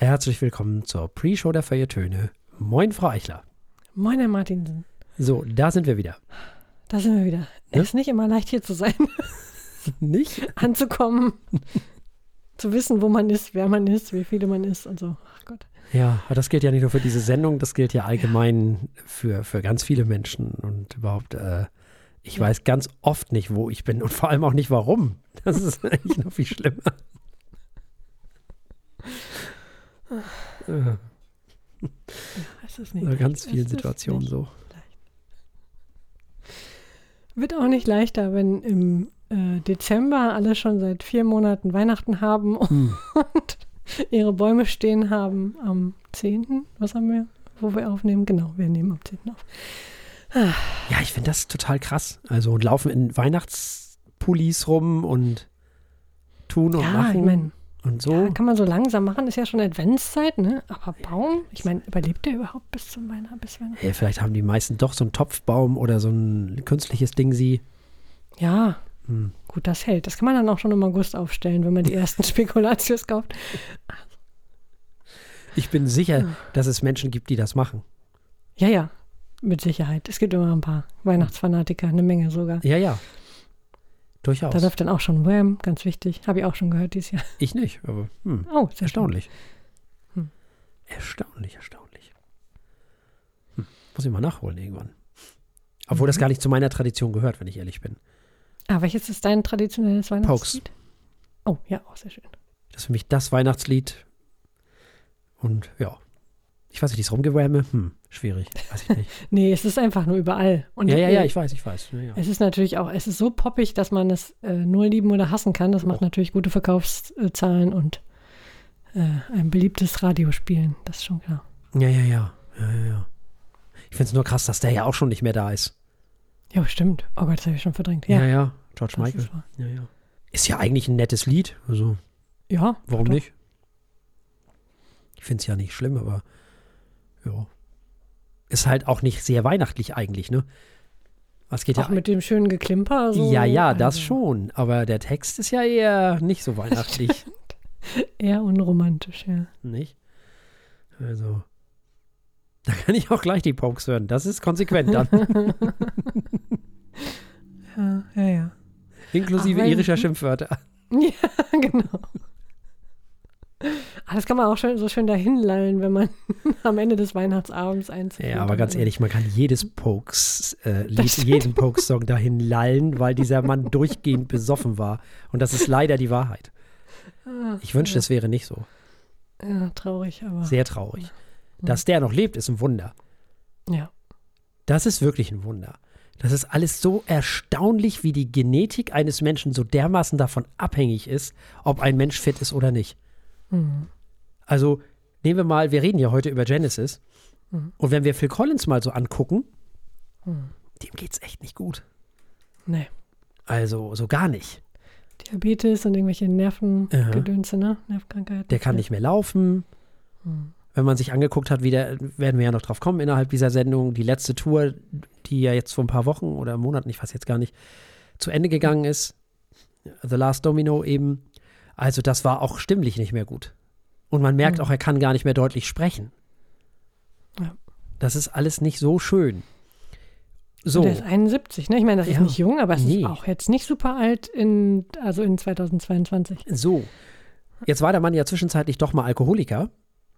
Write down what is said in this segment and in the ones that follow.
Herzlich willkommen zur Pre-Show der Feuilletöne. Moin, Frau Eichler. Moin, Herr Martinsen. So, da sind wir wieder. Da sind wir wieder. Es ist nicht immer leicht, hier zu sein. Nicht? Anzukommen, zu wissen, wo man ist, wer man ist, wie viele man ist und so. Ach Gott. Ja, aber das gilt ja nicht nur für diese Sendung, das gilt ja allgemein für, für ganz viele Menschen und überhaupt, äh, ich weiß ganz oft nicht, wo ich bin und vor allem auch nicht warum. Das ist eigentlich noch viel schlimmer. Äh, Es ist in nicht ganz vielen Situationen so. leicht. Wird auch nicht leichter, wenn im äh, Dezember alle schon seit vier Monaten Weihnachten haben Hm. und ihre Bäume stehen haben am 10. Was haben wir, wo wir aufnehmen? Genau, wir nehmen am 10. auf. Ja, ich finde das total krass. Also und laufen in Weihnachtspullis rum und tun und ja, machen ich meine, und so. ja, kann man so langsam machen, ist ja schon Adventszeit, ne? Aber Baum, ich meine, überlebt der überhaupt bis zum Weihnachten? Bis Weihnachten? Hey, vielleicht haben die meisten doch so einen Topfbaum oder so ein künstliches Ding sie. Ja, Hm. gut, das hält. Das kann man dann auch schon im August aufstellen, wenn man die ersten Spekulatius kauft. Ich bin sicher, Ja. dass es Menschen gibt, die das machen. Ja, ja, mit Sicherheit. Es gibt immer ein paar Weihnachtsfanatiker, eine Menge sogar. Ja, ja. Durchaus. Da läuft dann auch schon Wham, ganz wichtig. Habe ich auch schon gehört dieses Jahr. ich nicht, aber hm, Oh, sehr erstaunlich. Hm. Erstaunlich, erstaunlich. Hm. Muss ich mal nachholen irgendwann. Obwohl das gar nicht zu meiner Tradition gehört, wenn ich ehrlich bin. Ah, welches ist dein traditionelles Weihnachtslied? Oh, ja, auch sehr schön. Das ist für mich das Weihnachtslied. Und ja. Ich weiß nicht, dieses Rumgewärme, hm, schwierig. Weiß ich nicht. Nee, es ist einfach nur überall. Und ja, ja, ja, äh, ich weiß, ich weiß. Ja, ja. Es ist natürlich auch, es ist so poppig, dass man es äh, nur lieben oder hassen kann. Das macht Oh. natürlich gute Verkaufszahlen und äh, ein beliebtes Radiospielen. Das ist schon klar. Ja, ja, ja. ja, ja, ja. Ich finde es nur krass, dass der ja auch schon nicht mehr da ist. Ja, stimmt. Oh Gott, das habe ich schon verdrängt. Ja, Ja, ja. George das Michael. ist. Ja, ja. Ist ja eigentlich ein nettes Lied. Also, Ja, warum doch. nicht? Ich finde es ja nicht schlimm, aber ja. Ist halt auch nicht sehr weihnachtlich eigentlich, ne? Was geht Auch ja. mit dem schönen Geklimper. So, ja, ja, das also schon. Aber der Text ist ja eher nicht so weihnachtlich. Eher unromantisch, ja. nicht? Also. Da kann ich auch gleich die Pokes hören. Das ist konsequent dann. Ja, ja, ja. Inklusive Ach, irischer Schimpfwörter. Ja, genau. Ah, das kann man auch schön, so schön dahin lallen, wenn man am Ende des Weihnachtsabends einzieht. Ja, aber ganz ehrlich, man kann jedes Pokes-Lied, Das stimmt. jeden Pokes-Song dahin lallen, weil dieser Mann durchgehend besoffen war. Und das ist leider die Wahrheit. Ich wünschte, es wäre nicht so. Ja, traurig, aber. Sehr traurig. Dass der noch lebt, ist ein Wunder. Ja. Das ist wirklich ein Wunder. Das ist alles so erstaunlich, wie die Genetik eines Menschen so dermaßen davon abhängig ist, ob ein Mensch fit ist oder nicht. Mhm. Also nehmen wir mal, wir reden ja heute über Genesis. Mhm. Und wenn wir Phil Collins mal so angucken, Mhm. dem geht's echt nicht gut. Nee. Also so gar nicht. Diabetes und irgendwelche Nervengedönse, ne? Nervenkrankheiten. Der kann nicht mehr laufen. Mhm. Wenn man sich angeguckt hat, wie der, werden wir ja noch drauf kommen innerhalb dieser Sendung, die letzte Tour, die ja jetzt vor ein paar Wochen oder Monaten, ich weiß jetzt gar nicht, zu Ende gegangen ist. The Last Domino eben. Also das war auch stimmlich nicht mehr gut. Und man merkt Mhm. auch, er kann gar nicht mehr deutlich sprechen. Ja. Das ist alles nicht so schön. So, Der ist 71, ne? Ich meine, das ist Ja. nicht jung, aber es Nee. ist auch jetzt nicht super alt in, also in 2022. so. Jetzt war der Mann ja zwischenzeitlich doch mal Alkoholiker.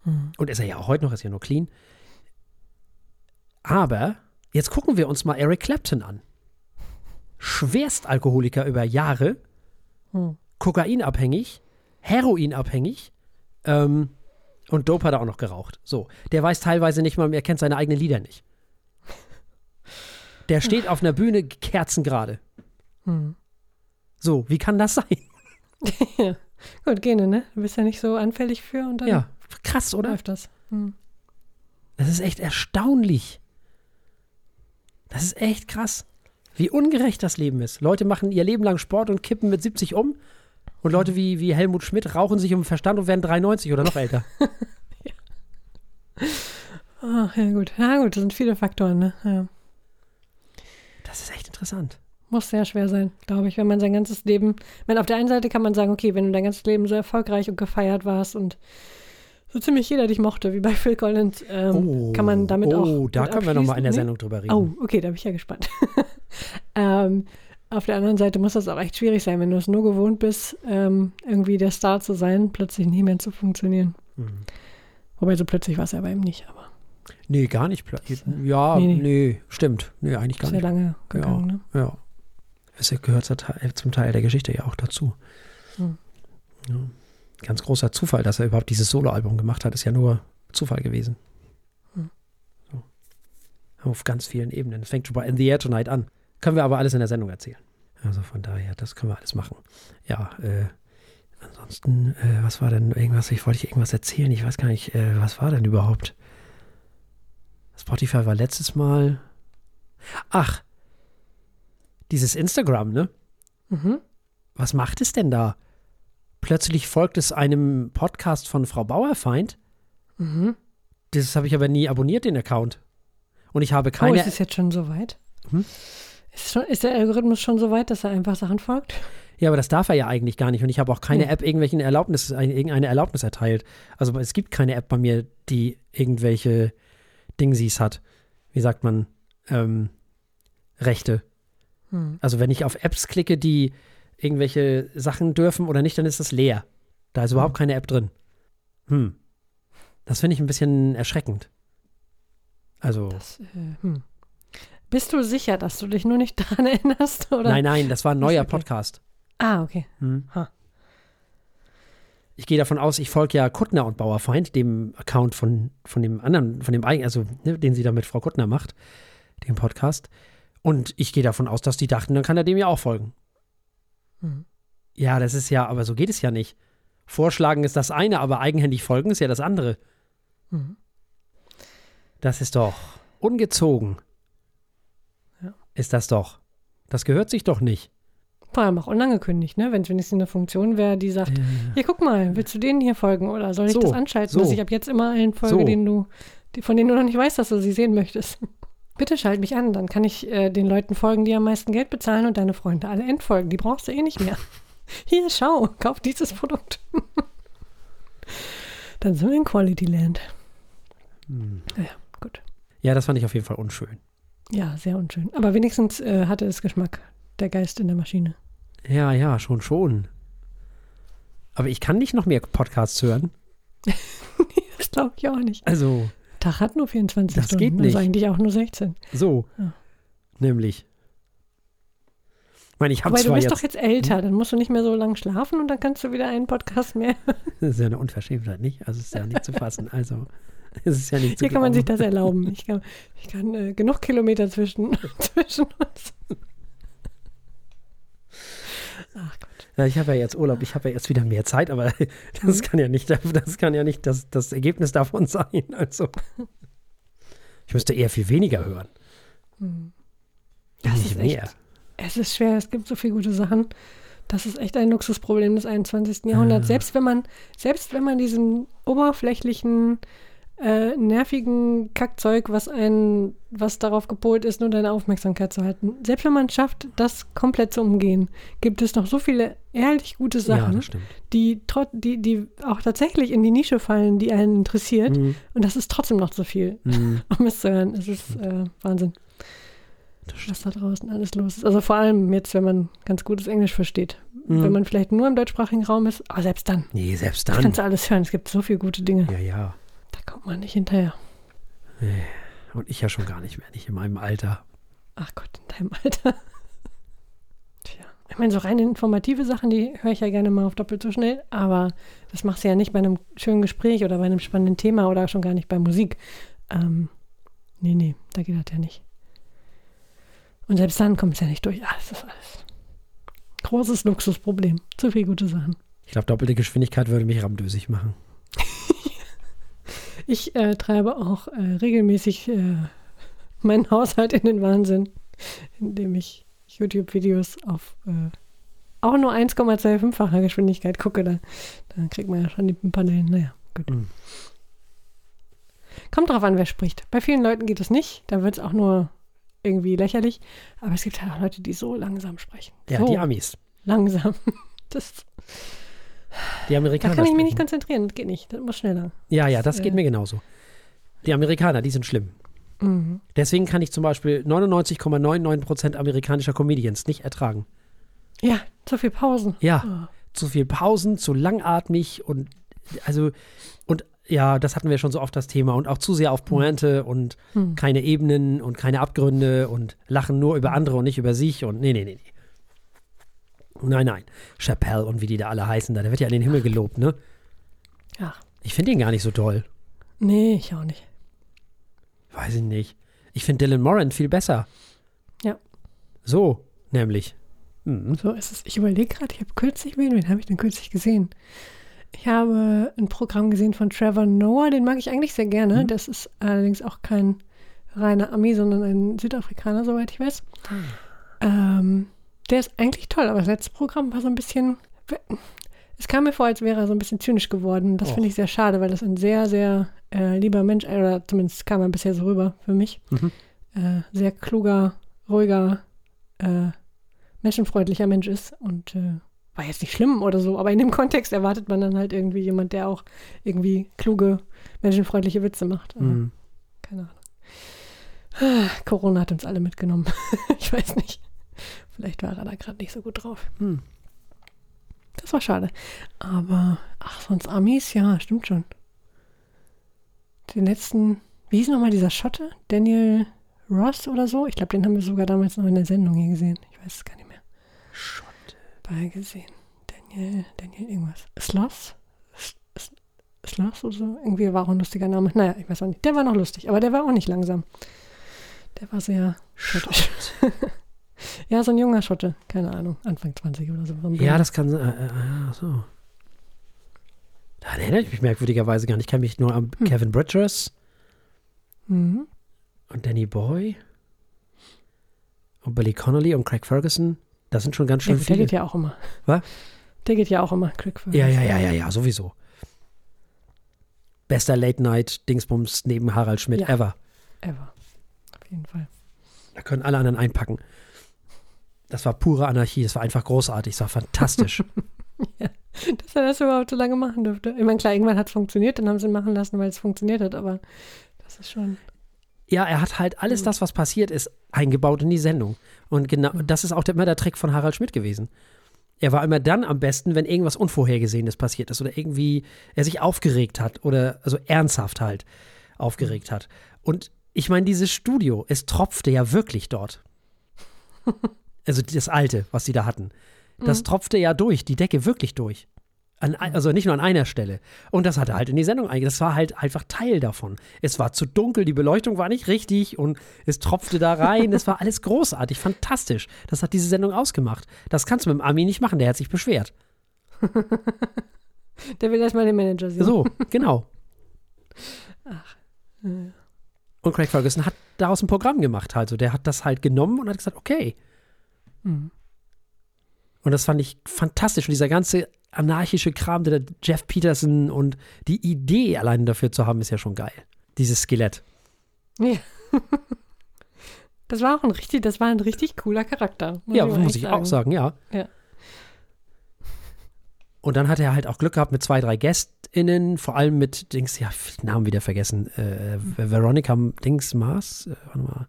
Mhm. Und ist er ja auch heute noch, ist ja nur clean. Aber jetzt gucken wir uns mal Eric Clapton an. Schwerstalkoholiker über Jahre, Mhm. Kokainabhängig, heroinabhängig ähm, und Dope hat er auch noch geraucht. So, der weiß teilweise nicht mal mehr, er kennt seine eigenen Lieder nicht. Der steht auf einer Bühne kerzengerade. Mhm. So, wie kann das sein? Gut, Gene, ne? Du bist ja nicht so anfällig für und dann Ja, krass, oder? läuft das. Mhm. Das ist echt erstaunlich. Das ist echt krass. Wie ungerecht das Leben ist. Leute machen ihr Leben lang Sport und kippen mit 70 um. Und Leute wie, wie Helmut Schmidt rauchen sich um Verstand und werden 93 oder noch älter. Ah, ja gut. Ja gut, das sind viele Faktoren, ne? Ja. Das ist echt interessant. Muss sehr schwer sein, glaube ich, wenn man sein ganzes Leben. Ich meine, auf der einen Seite kann man sagen, okay, wenn du dein ganzes Leben so erfolgreich und gefeiert warst und so ziemlich jeder dich mochte, wie bei Phil Collins, ähm, Oh, kann man damit auch. Oh, da können wir noch mal in der Sendung drüber reden. Oh, okay, da bin ich ja gespannt. ähm, auf der anderen Seite muss das auch echt schwierig sein, wenn du es nur gewohnt bist, ähm, irgendwie der Star zu sein, plötzlich nicht mehr zu funktionieren. Mhm. Wobei so plötzlich war es ja bei ihm nicht, aber Nee, gar nicht. pla- Ja, Nee, nee, nee. stimmt. Nee, eigentlich gar sehr nicht. lange gegangen. Ne? Ja. Es gehört zum Teil der Geschichte ja auch dazu. Hm. Ja. Ganz großer Zufall, dass er überhaupt dieses Soloalbum gemacht hat, ist ja nur Zufall gewesen. Hm. So. Auf ganz vielen Ebenen. Es fängt schon bei In the Air Tonight an. Können wir aber alles in der Sendung erzählen. Also von daher, das können wir alles machen. Ja, äh, ansonsten, äh, was war denn irgendwas? Ich wollte ich irgendwas erzählen. Ich weiß gar nicht, äh, was war denn überhaupt? Spotify war letztes Mal. Ach, dieses Instagram, ne? Mhm. Was macht es denn da? Plötzlich folgt es einem Podcast von Frau Bauerfeind. Mhm. Das habe ich aber nie abonniert, den Account. Und ich habe Oh, keine. ist es jetzt schon so weit? Hm? Ist, schon, ist der Algorithmus schon so weit, dass er einfach Sachen folgt? ja, aber das darf er ja eigentlich gar nicht. Und ich habe auch keine Hm. App irgendwelchen Erlaubnis, eine- irgendeine Erlaubnis erteilt. Also es gibt keine App bei mir, die irgendwelche Dingsies hat. Wie sagt man? Ähm, Rechte. Hm. Also wenn ich auf Apps klicke, die irgendwelche Sachen dürfen oder nicht, dann ist das leer. Da ist überhaupt keine App drin. Hm. Das finde ich ein bisschen erschreckend. Also, Das, äh, hm. Bist du sicher, dass du dich nur nicht daran erinnerst? Oder? nein, nein, das war ein neuer. Podcast. Ah, okay. Hm. Ich gehe davon aus, ich folge ja Kuttner und Bauerfeind, dem Account von, von dem anderen, von dem eigenen, also ne, den sie da mit Frau Kuttner macht, dem Podcast. Und ich gehe davon aus, dass die dachten, dann kann er dem ja auch folgen. Hm. Ja, das ist ja, aber so geht es ja nicht. Vorschlagen ist das eine, aber eigenhändig folgen ist ja das andere. Mhm. Das ist doch ungezogen. Ja. Ist das doch. Das gehört sich doch nicht. Vor allem auch unangekündigt, ne? Wenn es wenigstens eine Funktion wäre, die sagt, hier guck mal, willst du denen hier folgen oder soll ich So, das anschalten, so. dass ich ab jetzt immer allen folge, So. denen du, die, von denen du noch nicht weißt, dass du sie sehen möchtest? Bitte schalt mich an, dann kann ich äh, den Leuten folgen, die am meisten Geld bezahlen und deine Freunde alle entfolgen. Die brauchst du eh nicht mehr. Hier, schau, kauf dieses Produkt. dann sind wir in Quality Land. Hm. Naja, gut. Ja, das fand ich auf jeden Fall unschön. Ja, sehr unschön. Aber wenigstens äh, hatte es Geschmack, der Geist in der Maschine. Ja, ja, schon, schon. Aber ich kann nicht noch mehr Podcasts hören. Das glaube ich auch nicht. Also, Tag hat nur 24 Das Stunden. geht nicht. Also eigentlich auch nur 16. so. Ja. Nämlich. Ich meine, ich habe Aber du zwar bist jetzt. doch jetzt älter, dann musst du nicht mehr so lange schlafen und dann kannst du wieder einen Podcast mehr. Das ist ja eine Unverschämtheit, nicht? Also, es ist ja nicht zu fassen. Also, es ist ja nicht zu Hier kann man sich das erlauben. Ich kann, ich kann äh, genug Kilometer zwischen, zwischen uns. Ach Gott. Ja, ich habe ja jetzt Urlaub, ich habe ja jetzt wieder mehr Zeit, aber das Mhm. kann ja nicht, das kann ja nicht das, das Ergebnis davon sein. Also, ich müsste eher viel weniger hören. Hm. Das nicht ist echt- mehr. Es ist schwer, es gibt so viele gute Sachen. Das ist echt ein Luxusproblem des 21. Jahrhunderts. Ah. Selbst wenn man, selbst wenn man diesen oberflächlichen, äh, nervigen Kackzeug, was einen, was darauf gepolt ist, nur deine Aufmerksamkeit zu halten, selbst wenn man es schafft, das komplett zu umgehen, gibt es noch so viele ehrlich gute Ja, Sachen, stimmt. die, die, die auch tatsächlich in die Nische fallen, die einen interessiert. Mhm. Und das ist trotzdem noch zu viel, Mhm. um es zu hören. Es ist äh, Wahnsinn was da draußen alles los ist. Also vor allem jetzt, wenn man ganz gutes Englisch versteht. Mhm. Wenn man vielleicht nur im deutschsprachigen Raum ist, aber selbst dann Nee, selbst dann. kannst du alles hören. Es gibt so viele gute Dinge. Ja, ja. Kommt man nicht hinterher. Und ich ja schon gar nicht mehr, nicht in meinem Alter. Ach Gott, in deinem Alter. Tja. Ich meine, so rein informative Sachen, die höre ich ja gerne mal auf doppelt so schnell, aber das machst du ja nicht bei einem schönen Gespräch oder bei einem spannenden Thema oder schon gar nicht bei Musik. Ähm, nee, nee, da geht das ja nicht. Und selbst dann kommt es ja nicht durch. Ah, das ist alles. Großes Luxusproblem. Zu viele gute Sachen. Ich glaube, doppelte Geschwindigkeit würde mich ramdösig machen. Ich äh, treibe auch äh, regelmäßig äh, meinen Haushalt in den Wahnsinn, indem ich YouTube-Videos auf äh, auch nur 1,25-facher Geschwindigkeit gucke. Da, dann kriegt man ja schon die Panelen. Naja, gut. Mhm. Kommt drauf an, wer spricht. Bei vielen Leuten geht es nicht. Da wird es auch nur irgendwie lächerlich. Aber es gibt halt auch Leute, die so langsam sprechen. Ja, so die Amis. langsam. Das Die Da Amerikaner. kann ich mich nicht konzentrieren. Das geht nicht. Das muss schneller. Ja, ja, das äh, geht mir genauso. Die Amerikaner, die sind schlimm. Mhm. Deswegen kann ich zum Beispiel 99,99% amerikanischer Comedians nicht ertragen. Ja, zu viel Pausen. Ja, zu viel Pausen, zu langatmig und also und ja, das hatten wir schon so oft das Thema und auch zu sehr auf Pointe und Hm. keine Ebenen und keine Abgründe und lachen nur über andere und nicht über sich und nee, nee, nee, nee. Nein, nein. Chappelle und wie die da alle heißen, da, der wird ja in den Himmel gelobt, ne? Ach, Ich finde ihn gar nicht so toll. nee, ich auch nicht. Weiß ich nicht. Ich finde Dylan Moran viel besser. Ja. So, nämlich. Mhm. So ist es. Ich überlege gerade, ich habe kürzlich, wen, wen habe ich denn kürzlich gesehen? Ich habe ein Programm gesehen von Trevor Noah, den mag ich eigentlich sehr gerne. Mhm. Das ist allerdings auch kein reiner Ami, sondern ein Südafrikaner, soweit ich weiß. Ähm, der ist eigentlich toll, aber das letzte Programm war so ein bisschen. Es kam mir vor, als wäre er so ein bisschen zynisch geworden. Das Och. finde ich sehr schade, weil das ein sehr, sehr äh, lieber Mensch, äh, oder zumindest kam er bisher so rüber für mich. Mhm. Äh, sehr kluger, ruhiger, äh, menschenfreundlicher Mensch ist und äh, war jetzt nicht schlimm oder so, aber in dem Kontext erwartet man dann halt irgendwie jemand, der auch irgendwie kluge, menschenfreundliche Witze macht. Mhm. Keine Ahnung. Ah, Corona hat uns alle mitgenommen. ich weiß nicht. Vielleicht war er da gerade nicht so gut drauf. Hm. Das war schade. Aber, ach, sonst Amis, ja, stimmt schon. Den letzten, wie hieß nochmal dieser Schotte? Daniel Ross oder so? Ich glaube, den haben wir sogar damals noch in der Sendung hier gesehen. Ich weiß es gar nicht mehr. Schotte. Bei gesehen. Daniel, Daniel irgendwas. Sloss? Sloss oder so? Irgendwie war auch ein lustiger Name. Naja, ich weiß auch nicht. Der war noch lustig, aber der war auch nicht langsam. Der war sehr schottisch. Ja, so ein junger Schotte. Keine Ahnung. Anfang 20 oder so. Ja, das kann. Äh, äh, äh, so. Daran erinnere ich mich merkwürdigerweise gar nicht. Ich kann mich nur an Hm. Kevin Bridgers Mhm. und Danny Boy und Billy Connolly und Craig Ferguson. Das sind schon ganz schön gut, der viele. geht ja auch immer. Was? Der geht ja auch immer. Crick für Ja, ja, ja, ja, ja, sowieso. Bester Late-Night-Dingsbums neben Harald Schmidt Ja. ever. Ever. Auf jeden Fall. Da können alle anderen einpacken. Das war pure Anarchie. Das war einfach großartig. Das war fantastisch. Dass er das überhaupt so lange machen dürfte. Ich meine, klar, irgendwann hat es funktioniert, dann haben sie ihn machen lassen, weil es funktioniert hat, aber das ist schon. ja, er hat halt alles das, was passiert ist, eingebaut in die Sendung. Und genau, das ist auch immer der Trick von Harald Schmidt gewesen. Er war immer dann am besten, wenn irgendwas Unvorhergesehenes passiert ist oder irgendwie er sich aufgeregt hat oder also ernsthaft halt aufgeregt hat. Und ich meine, dieses Studio, es tropfte ja wirklich dort. Also das alte, was sie da hatten. Das Mhm. tropfte ja durch, die Decke wirklich durch. An, ein- also nicht nur an einer Stelle. Und das hat er halt in die Sendung eingegangen. Das war halt einfach Teil davon. Es war zu dunkel, die Beleuchtung war nicht richtig und es tropfte da rein. es war alles großartig, fantastisch. Das hat diese Sendung ausgemacht. Das kannst du mit dem Ami nicht machen, der hat sich beschwert. Der will erstmal den Manager sehen. So, genau. Ja. Und Craig Ferguson hat daraus ein Programm gemacht. Also der hat das halt genommen und hat gesagt, okay. Mhm. Und das fand ich fantastisch. Und dieser ganze anarchische Kram, der Jeff Peterson und die Idee allein dafür zu haben, ist ja schon geil. Dieses Skelett. Ja. Das war auch ein richtig, das war ein richtig cooler Charakter. ja, mal muss ich auch sagen, ja. Ja. Und dann hat er halt auch Glück gehabt mit zwei, drei GästInnen, vor allem mit Dings, ja, den Namen wieder vergessen. Äh, Veronica Dings Mars, äh, warte mal.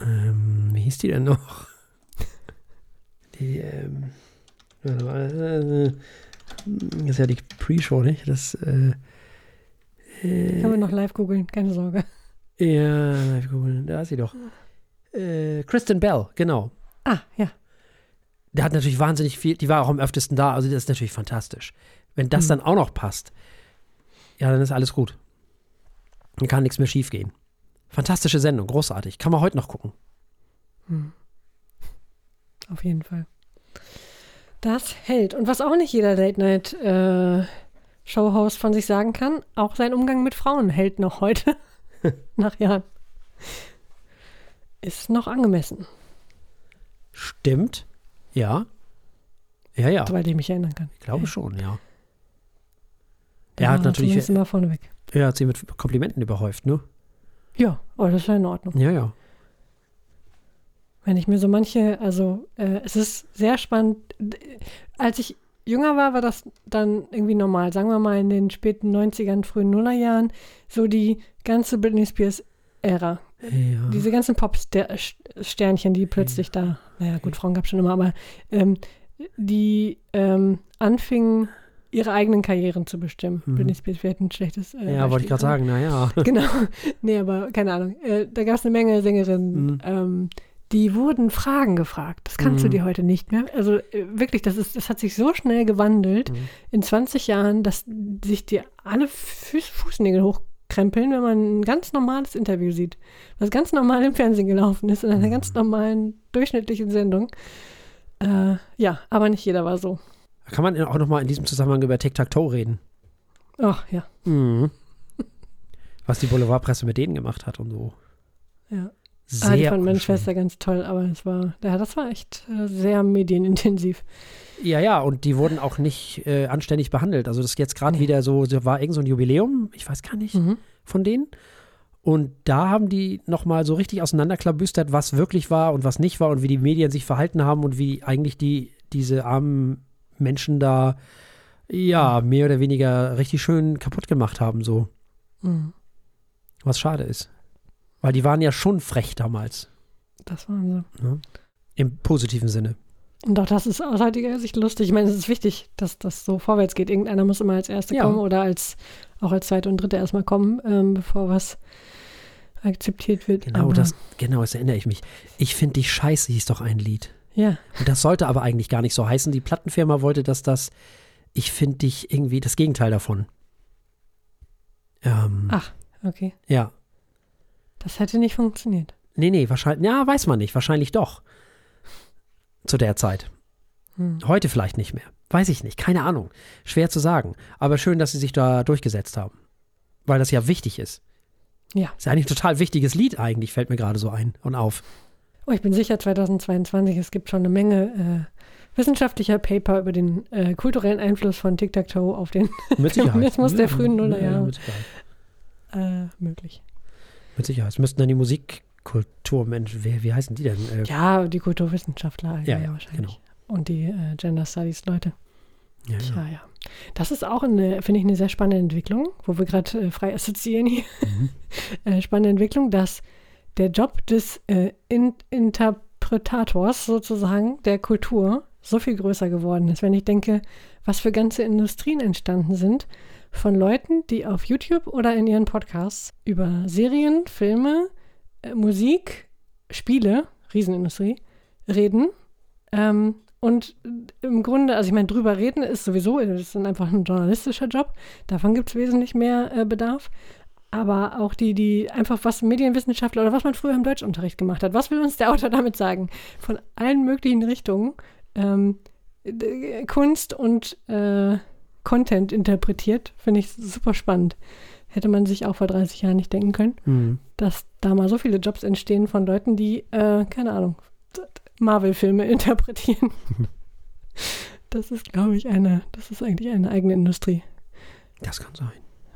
Ähm, wie hieß die denn noch? Ähm, äh, das ist ja die Pre-Show, nicht? Das, äh, äh, Kann man noch live googeln, keine Sorge. ja, live googeln, da ist sie doch. Äh, Kristen Bell, genau. Ah, ja. Der hat natürlich wahnsinnig viel, die war auch am öftesten da, also das ist natürlich fantastisch. Wenn das Mhm. dann auch noch passt, ja, dann ist alles gut. Dann kann nichts mehr schiefgehen. Fantastische Sendung, großartig. Kann man heute noch gucken. Hm. Auf jeden Fall. Das hält. Und was auch nicht jeder Late-Night-Showhost von sich sagen kann, auch sein Umgang mit Frauen hält noch heute, nach Jahren. Ist noch angemessen, Stimmt. Ja. Ja, ja. soweit ich mich erinnern kann. Ich glaube Ja. schon, ja. Der Er hat natürlich, immer vorneweg. er hat sie mit Komplimenten überhäuft, ne? Ja, aber das ist ja in Ordnung. Ja, ja. Wenn ich mir so manche, also äh, es ist sehr spannend, als ich jünger war, war das dann irgendwie normal. Sagen wir mal in den späten 90ern, frühen Nullerjahren, so die ganze Britney Spears-Ära. Ja. Diese ganzen Pop-Sternchen, die plötzlich da, naja, gut, Frauen gab es schon immer, aber ähm, die ähm, anfingen, ihre eigenen Karrieren zu bestimmen. Mhm. Britney Spears wäre ein schlechtes. Äh, ja, wollte ich gerade Beispiel. sagen, naja. Genau. Nee, aber keine Ahnung. Äh, da gab es eine Menge Sängerinnen, Mhm. ähm, die wurden Fragen gefragt. Das kannst du Mhm. dir heute nicht mehr. Also äh, wirklich, das, ist, das hat sich so schnell gewandelt Mhm. in 20 Jahren, dass sich dir alle Fuß, Fußnägel hochkrempeln, wenn man ein ganz normales Interview sieht. Was ganz normal im Fernsehen gelaufen ist, in einer Mhm. ganz normalen, durchschnittlichen Sendung. Äh, ja, aber nicht jeder war so. Kann man auch nochmal in diesem Zusammenhang über Tic-Tac-Toe reden? Ach ja. Mhm. Was die Boulevardpresse mit denen gemacht hat und so. Ja. Sehr ah, die fand meine. Schwester ganz toll, aber das war, ja, das war echt äh, sehr medienintensiv. Ja, ja, und die wurden auch nicht äh, anständig behandelt. Also das ist jetzt gerade Nee. wieder so, da war irgend so ein Jubiläum, ich weiß gar nicht, Mhm. von denen. Und da haben die nochmal so richtig auseinanderklabüstert, was wirklich war und was nicht war und wie die Medien sich verhalten haben und wie eigentlich die, diese armen Menschen da, ja, mehr oder weniger richtig schön kaputt gemacht haben, so. Mhm. Was schade ist. Weil die waren ja schon frech damals. Das waren sie. Im positiven Sinne. Und auch das ist aus heutiger Sicht lustig. Ich meine, es ist wichtig, dass das so vorwärts geht. Irgendeiner muss immer als Erster Ja. kommen oder als auch als Zweite und Dritte erstmal kommen, ähm, bevor was akzeptiert wird. Genau, Aber, das, genau, das erinnere ich mich. Ich finde dich scheiße, hieß doch ein Lied. Ja, Und das sollte aber eigentlich gar nicht so heißen. Die Plattenfirma wollte, dass das, ich finde dich irgendwie das Gegenteil davon. Ähm, Ach. okay. Ja. Das hätte nicht funktioniert. Nee, nee, wahrscheinlich, ja, weiß man nicht. Wahrscheinlich doch. Zu der Zeit. Hm. Heute vielleicht nicht mehr. Weiß ich nicht. Keine Ahnung. Schwer zu sagen. Aber schön, dass sie sich da durchgesetzt haben. Weil das ja wichtig ist. Ja. Ist ja eigentlich ein total wichtiges Lied eigentlich, fällt mir gerade so ein und auf. Oh, ich bin sicher, 2022, es gibt schon eine Menge äh, wissenschaftlicher Paper über den äh, kulturellen Einfluss von Tic-Tac-Toe auf den. Feminismus der frühen Ja, Nullerjahre. Sicherheit. äh, möglich. Mit Sicherheit. Es müssten dann die Musikkulturmenschen, wer, wie heißen die denn? Äh, Ja, die Kulturwissenschaftler Ja, ja, ja, wahrscheinlich. genau. Und die äh, Gender Studies Leute. ja, ja. Tja, ja. Das ist auch eine, finde ich, eine sehr spannende Entwicklung, wo wir gerade äh, frei assoziieren hier. Mhm. äh, spannende Entwicklung, dass der Job des äh, In Interpretators sozusagen der Kultur so viel größer geworden ist. Wenn ich denke, was für ganze Industrien entstanden sind von Leuten, die auf YouTube oder in ihren Podcasts über Serien, Filme, äh, Musik, Spiele, Riesenindustrie, reden. Ähm, und im Grunde, also ich meine, drüber reden ist sowieso, das ist einfach ein journalistischer Job. Davon gibt es wesentlich mehr äh, Bedarf. Aber auch die, die einfach was Medienwissenschaftler oder was man früher im Deutschunterricht gemacht hat. Was will uns der Autor damit sagen? Von allen möglichen Richtungen ähm, Kunst und äh, Content interpretiert, finde ich super spannend. Hätte man sich auch vor 30 Jahren nicht denken können, Mhm. dass da mal so viele Jobs entstehen von Leuten, die, äh, keine Ahnung, Marvel-Filme interpretieren. Das ist, glaube ich, eine, das ist eigentlich eine eigene Industrie. Das kann sein.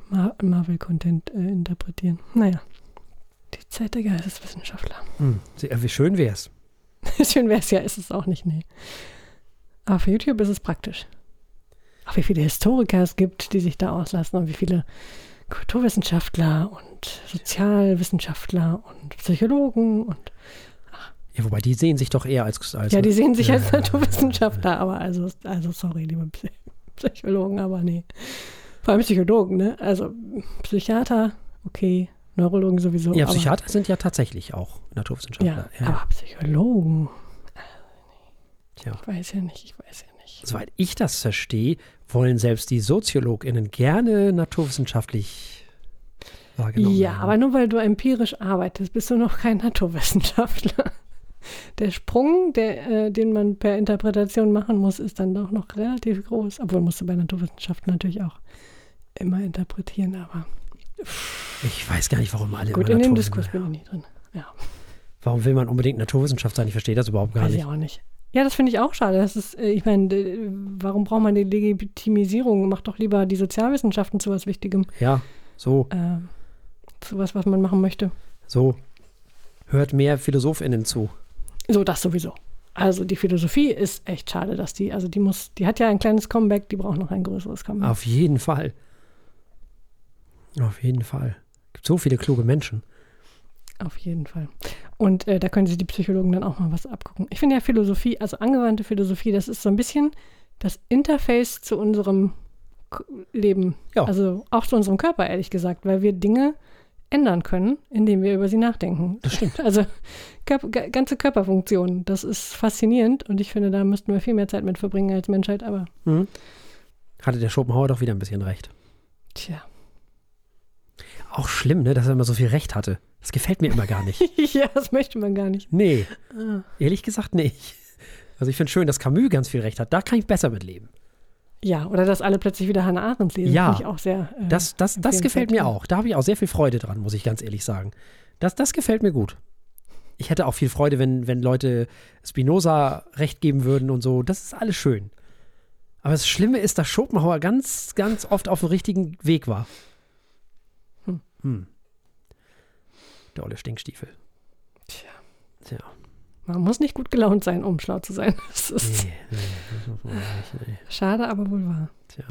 Mar Marvel-Content äh, interpretieren. Naja, die Zeit der Geisteswissenschaftler. Mhm. Sehr- Wie schön wär's. Schön wäre es ja, ist es auch nicht, nee. Aber für YouTube ist es praktisch. Auch wie viele Historiker es gibt, die sich da auslassen und wie viele Kulturwissenschaftler und Sozialwissenschaftler und Psychologen und Ja, wobei die sehen sich doch eher als. als ja, die sehen sich Ja, als ja, ja, Naturwissenschaftler, aber also, also sorry, liebe Psy Psychologen, aber nee. Vor allem Psychologen, ne? Also Psychiater, okay, Neurologen sowieso. Ja, Psychiater sind ja tatsächlich auch Ja, Naturwissenschaftler. aber Psychologen, Tja. ich weiß ja nicht, ich weiß ja nicht. Soweit ich das verstehe, wollen selbst die SoziologInnen gerne naturwissenschaftlich wahrgenommen Ja, werden. aber nur weil du empirisch arbeitest, bist du noch kein Naturwissenschaftler. Der Sprung, der, äh, den man per Interpretation machen muss, ist dann doch noch relativ groß. Obwohl musst du bei Naturwissenschaften natürlich auch immer interpretieren, aber Ich weiß gar nicht, warum alle gut, in dem Diskurs bin ich nie drin. Ja, Warum will man unbedingt Naturwissenschaft sein? Ich verstehe das überhaupt gar weiß nicht. ich auch nicht. Ja, das finde ich auch schade. Das ist, äh, ich meine, warum braucht man die Legitimisierung? Macht doch lieber die Sozialwissenschaften zu was Wichtigem. Ja, so, Äh, zu was, was man machen möchte. so. Hört mehr PhilosophInnen zu. So, das sowieso. Also die Philosophie ist echt schade, dass die, also die muss, die hat ja ein kleines Comeback, die braucht noch ein größeres Comeback. Auf jeden Fall. Auf jeden Fall. Es gibt so viele kluge Menschen. Auf jeden Fall. Und äh, da können sich die Psychologen dann auch mal was abgucken. Ich finde ja Philosophie, also angewandte Philosophie, das ist so ein bisschen das Interface zu unserem Leben. Ja. Also auch zu unserem Körper, ehrlich gesagt, weil wir Dinge ändern können, indem wir über sie nachdenken. Das stimmt. Also Körper, ga- ganze Körperfunktionen, das ist faszinierend und ich finde, da müssten wir viel mehr Zeit mit verbringen als Menschheit, aber Mhm. Hatte der Schopenhauer doch wieder ein bisschen recht. tja. Auch schlimm, ne, dass er immer so viel Recht hatte. Das gefällt mir immer gar nicht. ja, das möchte man gar nicht. Nee, Ah. ehrlich gesagt nicht. Also ich finde schön, dass Camus ganz viel Recht hat. Da kann ich besser mit leben. Ja, oder dass alle plötzlich wieder Hannah Arendt lesen, Ja. ich auch sehr. äh, Das, das, das gefällt mir auch. Da habe ich auch sehr viel Freude dran, muss ich ganz ehrlich sagen. Das, das gefällt mir gut. Ich hätte auch viel Freude, wenn, wenn Leute Spinoza recht geben würden und so. Das ist alles schön. Aber das Schlimme ist, dass Schopenhauer ganz, ganz oft auf dem richtigen Weg war. Hm. Hm. Der olle Stinkstiefel. Tja. Tja. Man muss nicht gut gelaunt sein, um schlau zu sein. Das ist Nee, nee, das nicht, nee. schade, aber wohl wahr. Tja.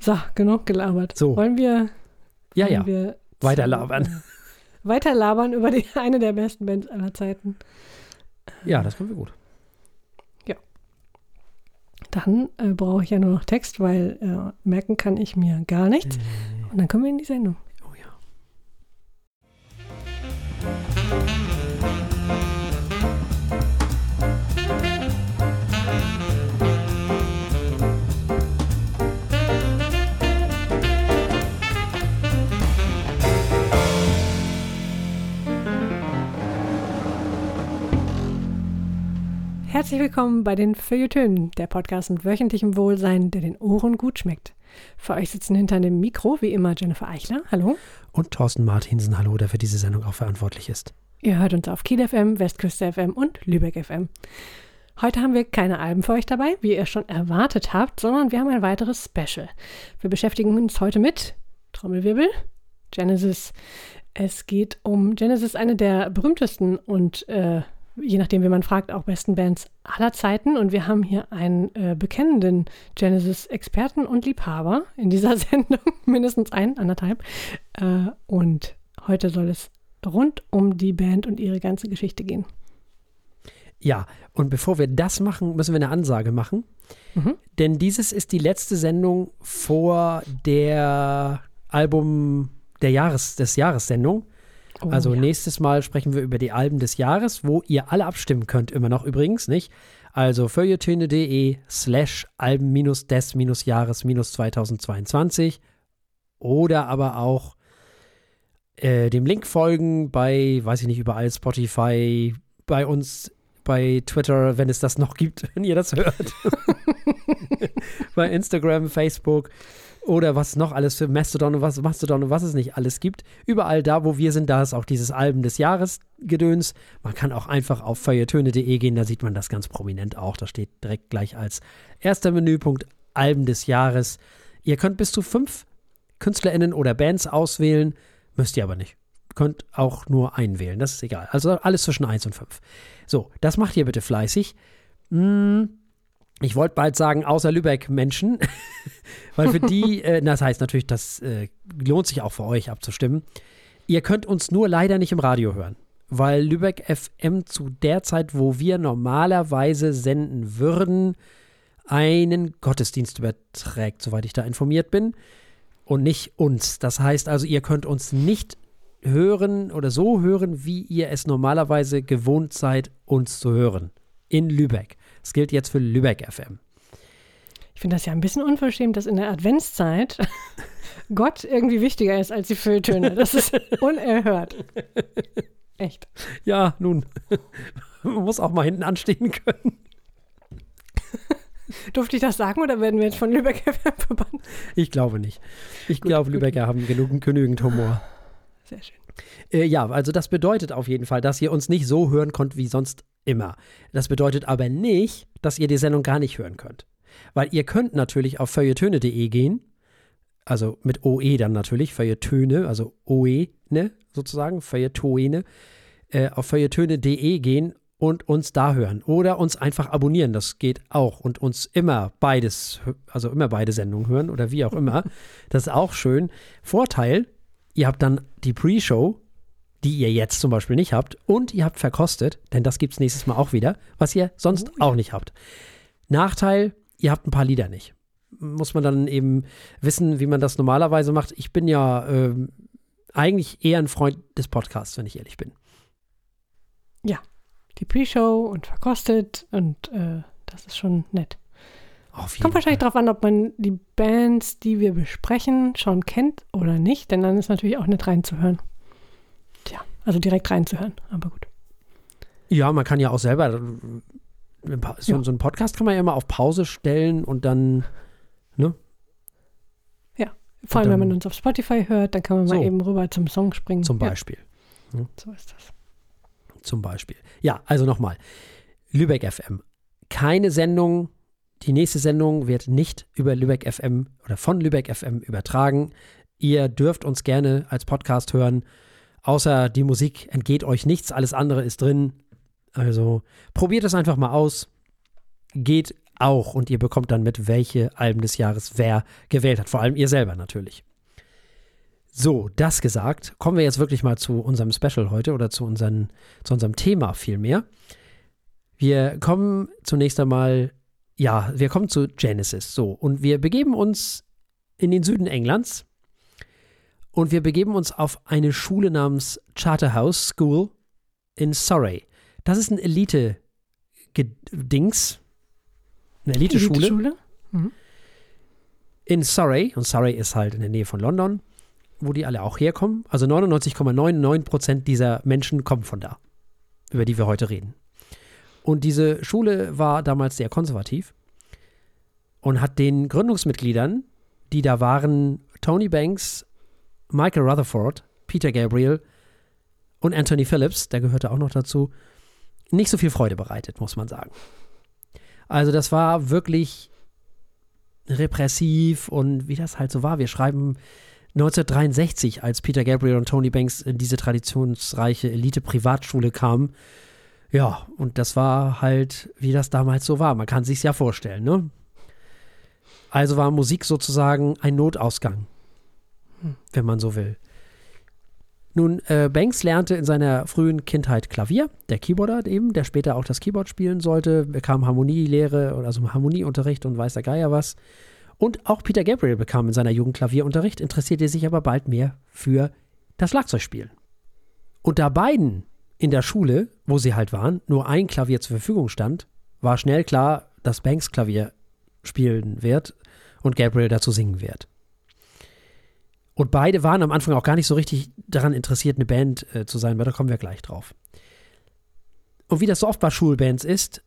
So, genug gelabert. So. Wollen wir, Ja, wollen ja. wir Weiter zu- labern. äh, Weiter labern über die, eine der besten Bands aller Zeiten. Ja, das können wir gut. Dann äh, brauche ich ja nur noch Text, weil äh, merken kann ich mir gar nichts. Und dann kommen wir in die Sendung. Herzlich willkommen bei den Feuilletönen, der Podcast mit wöchentlichem Wohlsein, der den Ohren gut schmeckt. Für euch sitzen hinter dem Mikro wie immer Jennifer Eichler. Hallo. Und Thorsten Martinsen, hallo, der für diese Sendung auch verantwortlich ist. Ihr hört uns auf Kiel FM, Westküste FM und Lübeck FM. Heute haben wir keine Alben für euch dabei, wie ihr schon erwartet habt, sondern wir haben ein weiteres Special. Wir beschäftigen uns heute mit Trommelwirbel, Genesis. Es geht um Genesis, eine der berühmtesten und äh, je nachdem, wie man fragt, auch besten Bands aller Zeiten. Und wir haben hier einen äh, bekennenden Genesis-Experten und Liebhaber in dieser Sendung, mindestens einen, anderthalb. Äh, und heute soll es rund um die Band und ihre ganze Geschichte gehen. Ja, und bevor wir das machen, müssen wir eine Ansage machen. Mhm. Denn dieses ist die letzte Sendung vor der Album der Jahres, des Jahressendung. Oh, also ja. nächstes Mal sprechen wir über die Alben des Jahres, wo ihr alle abstimmen könnt, immer noch übrigens, nicht? Also feuilletöne.de slash Alben-des-Jahres 2022 oder aber auch äh, dem Link folgen bei, weiß ich nicht, überall Spotify, bei uns, bei Twitter, wenn es das noch gibt, wenn ihr das hört. bei Instagram, Facebook oder was noch alles für Mastodon und was Mastodon und was es nicht alles gibt. Überall da, wo wir sind, da ist auch dieses Alben des Jahres Gedöns. Man kann auch einfach auf feuilletöne.de gehen, da sieht man das ganz prominent auch. Da steht direkt gleich als erster Menüpunkt Alben des Jahres. Ihr könnt bis zu fünf KünstlerInnen oder Bands auswählen, müsst ihr aber nicht. Könnt auch nur einen wählen, das ist egal. Also alles zwischen 1 und 5. So, das macht ihr bitte fleißig. Hm, ich wollte bald sagen, außer Lübeck Menschen, weil für die, äh, das heißt natürlich, das äh, lohnt sich auch für euch abzustimmen. Ihr könnt uns nur leider nicht im Radio hören, weil Lübeck FM zu der Zeit, wo wir normalerweise senden würden, einen Gottesdienst überträgt, soweit ich da informiert bin, und nicht uns. Das heißt also, ihr könnt uns nicht hören oder so hören, wie ihr es normalerweise gewohnt seid, uns zu hören. In Lübeck. Das gilt jetzt für Lübeck FM. Ich finde das ja ein bisschen unverschämt, dass in der Adventszeit Gott irgendwie wichtiger ist als die Fülltöne. Das ist unerhört. Echt. Ja, nun, man muss auch mal hinten anstehen können. Durfte ich das sagen oder werden wir jetzt von Lübeck FM verbannt? Ich glaube nicht. Ich glaube, Lübecker haben genug, genügend Humor. Sehr schön. Äh, ja, also das bedeutet auf jeden Fall, dass ihr uns nicht so hören könnt wie sonst immer. Das bedeutet aber nicht, dass ihr die Sendung gar nicht hören könnt. Weil ihr könnt natürlich auf feuilletöne.de gehen, also mit OE dann natürlich, Feuilletöne, also OE, ne, sozusagen, Feuilletöne, äh, auf feuilletöne.de gehen und uns da hören oder uns einfach abonnieren, das geht auch und uns immer beides, also immer beide Sendungen hören oder wie auch immer, das ist auch schön. Vorteil, ihr habt dann die Pre-Show, die ihr jetzt zum Beispiel nicht habt und ihr habt verkostet, denn das gibt es nächstes Mal auch wieder, was ihr sonst auch nicht habt. Nachteil, ihr habt ein paar Lieder nicht. Muss man dann eben wissen, wie man das normalerweise macht. Ich bin ja äh, eigentlich eher ein Freund des Podcasts, wenn ich ehrlich bin. Ja, die Pre-Show und verkostet und äh, das ist schon nett. Kommt wahrscheinlich darauf an, ob man die Bands, die wir besprechen, schon kennt oder nicht, denn dann ist natürlich auch nett reinzuhören. Also direkt reinzuhören, aber gut. Ja, man kann ja auch selber, äh, so, ja. so einen Podcast kann man ja immer auf Pause stellen und dann, ne? Ja, vor allem, dann, wenn man uns auf Spotify hört, dann kann man so, mal eben rüber zum Song springen. Zum Beispiel. Ja. So ist das zum Beispiel. Ja, also nochmal. Lübeck FM. Keine Sendung. Die nächste Sendung wird nicht über Lübeck FM oder von Lübeck FM übertragen. Ihr dürft uns gerne als Podcast hören. Außer die Musik entgeht euch nichts. Alles andere ist drin. Also probiert es einfach mal aus. Geht auch und ihr bekommt dann mit, welche Alben des Jahres wer gewählt hat. Vor allem ihr selber natürlich. So, das gesagt, kommen wir jetzt wirklich mal zu unserem Special heute oder zu, unseren, zu unserem Thema vielmehr. Wir kommen zunächst einmal, ja, wir kommen zu Genesis. So, und wir begeben uns in den Süden Englands und wir begeben uns auf eine Schule namens Charterhouse School in Surrey. Das ist ein Elite-Dings, eine Elite-Schule. Elite mhm. In Surrey, und Surrey ist halt in der Nähe von London wo die alle auch herkommen. Also 99,99 Prozent dieser Menschen kommen von da, über die wir heute reden. Und diese Schule war damals sehr konservativ und hat den Gründungsmitgliedern, die da waren, Tony Banks, Michael Rutherford, Peter Gabriel und Anthony Phillips, der gehörte auch noch dazu, nicht so viel Freude bereitet, muss man sagen. Also das war wirklich repressiv und wie das halt so war. Wir schreiben 1963, als Peter Gabriel und Tony Banks in diese traditionsreiche Elite-Privatschule kamen. Ja, und das war halt, wie das damals so war. Man kann sich's ja vorstellen, ne? Also war Musik sozusagen ein Notausgang, wenn man so will. Nun, äh, Banks lernte in seiner frühen Kindheit Klavier, der Keyboarder eben, der später auch das Keyboard spielen sollte, bekam Harmonielehre, also Harmonieunterricht und weiß der Geier was. Und auch Peter Gabriel bekam in seiner Jugend Klavierunterricht, interessierte sich aber bald mehr für das Schlagzeugspielen. Und da beiden in der Schule, wo sie halt waren, nur ein Klavier zur Verfügung stand, war schnell klar, dass Banks Klavier spielen wird und Gabriel dazu singen wird. Und beide waren am Anfang auch gar nicht so richtig daran interessiert, eine Band äh, zu sein, weil da kommen wir gleich drauf. Und wie das so oft bei Schulbands ist,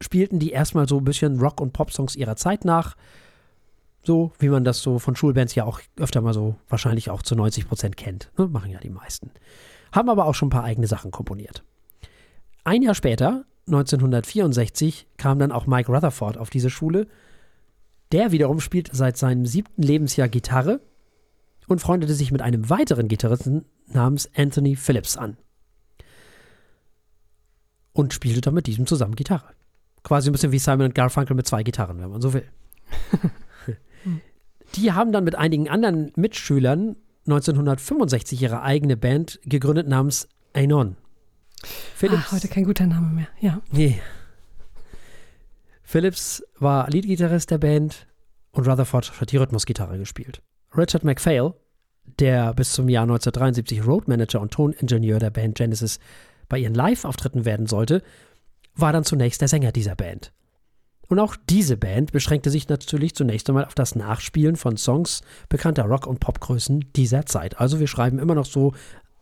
spielten die erstmal so ein bisschen Rock- und Pop-Songs ihrer Zeit nach. So, wie man das so von Schulbands ja auch öfter mal so wahrscheinlich auch zu 90 Prozent kennt. Ne? Machen ja die meisten. Haben aber auch schon ein paar eigene Sachen komponiert. Ein Jahr später, 1964, kam dann auch Mike Rutherford auf diese Schule. Der wiederum spielt seit seinem siebten Lebensjahr Gitarre und freundete sich mit einem weiteren Gitarristen namens Anthony Phillips an. Und spielte dann mit diesem zusammen Gitarre. Quasi ein bisschen wie Simon und Garfunkel mit zwei Gitarren, wenn man so will. Die haben dann mit einigen anderen Mitschülern 1965 ihre eigene Band gegründet namens Anon. Philips, Ach, heute kein guter Name mehr, ja. Nee. Phillips war Leadgitarrist der Band und Rutherford hat die Rhythmusgitarre gespielt. Richard MacPhail, der bis zum Jahr 1973 Roadmanager und Toningenieur der Band Genesis bei ihren Live-Auftritten werden sollte, war dann zunächst der Sänger dieser Band. Und auch diese Band beschränkte sich natürlich zunächst einmal auf das Nachspielen von Songs bekannter Rock- und Popgrößen dieser Zeit. Also wir schreiben immer noch so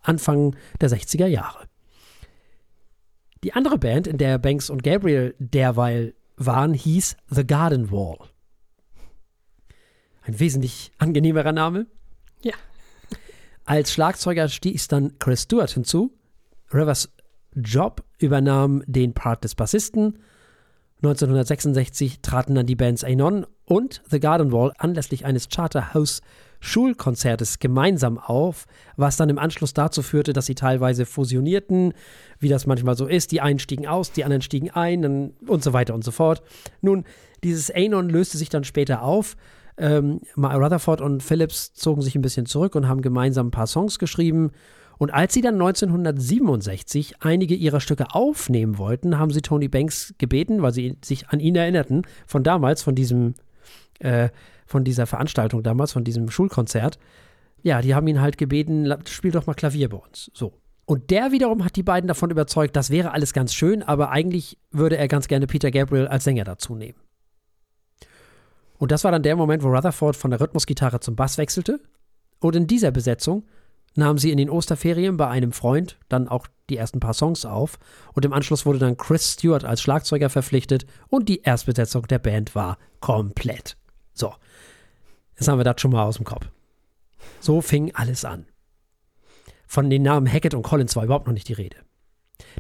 Anfang der 60er Jahre. Die andere Band, in der Banks und Gabriel derweil waren, hieß The Garden Wall. Ein wesentlich angenehmerer Name. Ja. Als Schlagzeuger stieß dann Chris Stewart hinzu. Rivers Job übernahm den Part des Bassisten. 1966 traten dann die Bands Anon und The Garden Wall anlässlich eines Charterhouse Schulkonzertes gemeinsam auf, was dann im Anschluss dazu führte, dass sie teilweise fusionierten, wie das manchmal so ist. Die einen stiegen aus, die anderen stiegen ein und so weiter und so fort. Nun, dieses Anon löste sich dann später auf. Ähm, Rutherford und Phillips zogen sich ein bisschen zurück und haben gemeinsam ein paar Songs geschrieben. Und als sie dann 1967 einige ihrer Stücke aufnehmen wollten, haben sie Tony Banks gebeten, weil sie sich an ihn erinnerten, von damals, von diesem, äh, von dieser Veranstaltung damals, von diesem Schulkonzert. Ja, die haben ihn halt gebeten, spiel doch mal Klavier bei uns. So. Und der wiederum hat die beiden davon überzeugt, das wäre alles ganz schön, aber eigentlich würde er ganz gerne Peter Gabriel als Sänger dazu nehmen. Und das war dann der Moment, wo Rutherford von der Rhythmusgitarre zum Bass wechselte. Und in dieser Besetzung nahm sie in den Osterferien bei einem Freund dann auch die ersten paar Songs auf und im Anschluss wurde dann Chris Stewart als Schlagzeuger verpflichtet und die Erstbesetzung der Band war komplett. So, jetzt haben wir das schon mal aus dem Kopf. So fing alles an. Von den Namen Hackett und Collins war überhaupt noch nicht die Rede.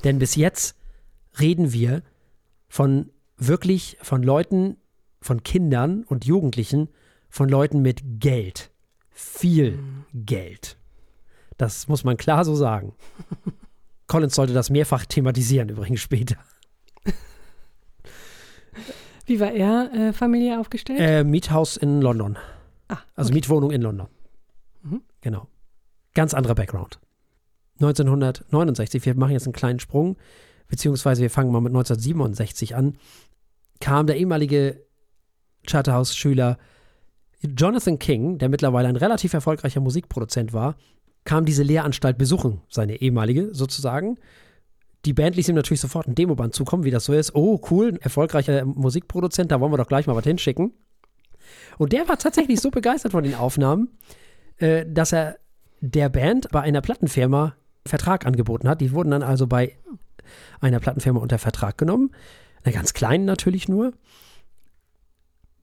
Denn bis jetzt reden wir von wirklich von Leuten, von Kindern und Jugendlichen, von Leuten mit Geld. Viel mhm. Geld. Das muss man klar so sagen. Collins sollte das mehrfach thematisieren, übrigens später. Wie war er äh, familiär aufgestellt? Äh, Miethaus in London. Ah, also okay. Also Mietwohnung in London. Mhm. Genau. Ganz anderer Background. 1969, wir machen jetzt einen kleinen Sprung, beziehungsweise wir fangen mal mit 1967 an, kam der ehemalige Charterhouse-Schüler Jonathan King, der mittlerweile ein relativ erfolgreicher Musikproduzent war, kam diese Lehranstalt besuchen, seine ehemalige sozusagen. Die Band ließ ihm natürlich sofort ein Demoband zukommen, wie das so ist. Oh, cool, erfolgreicher Musikproduzent, da wollen wir doch gleich mal was hinschicken. Und der war tatsächlich so begeistert von den Aufnahmen, äh, dass er der Band bei einer Plattenfirma Vertrag angeboten hat. Die wurden dann also bei einer Plattenfirma unter Vertrag genommen. Einer ganz kleinen natürlich nur.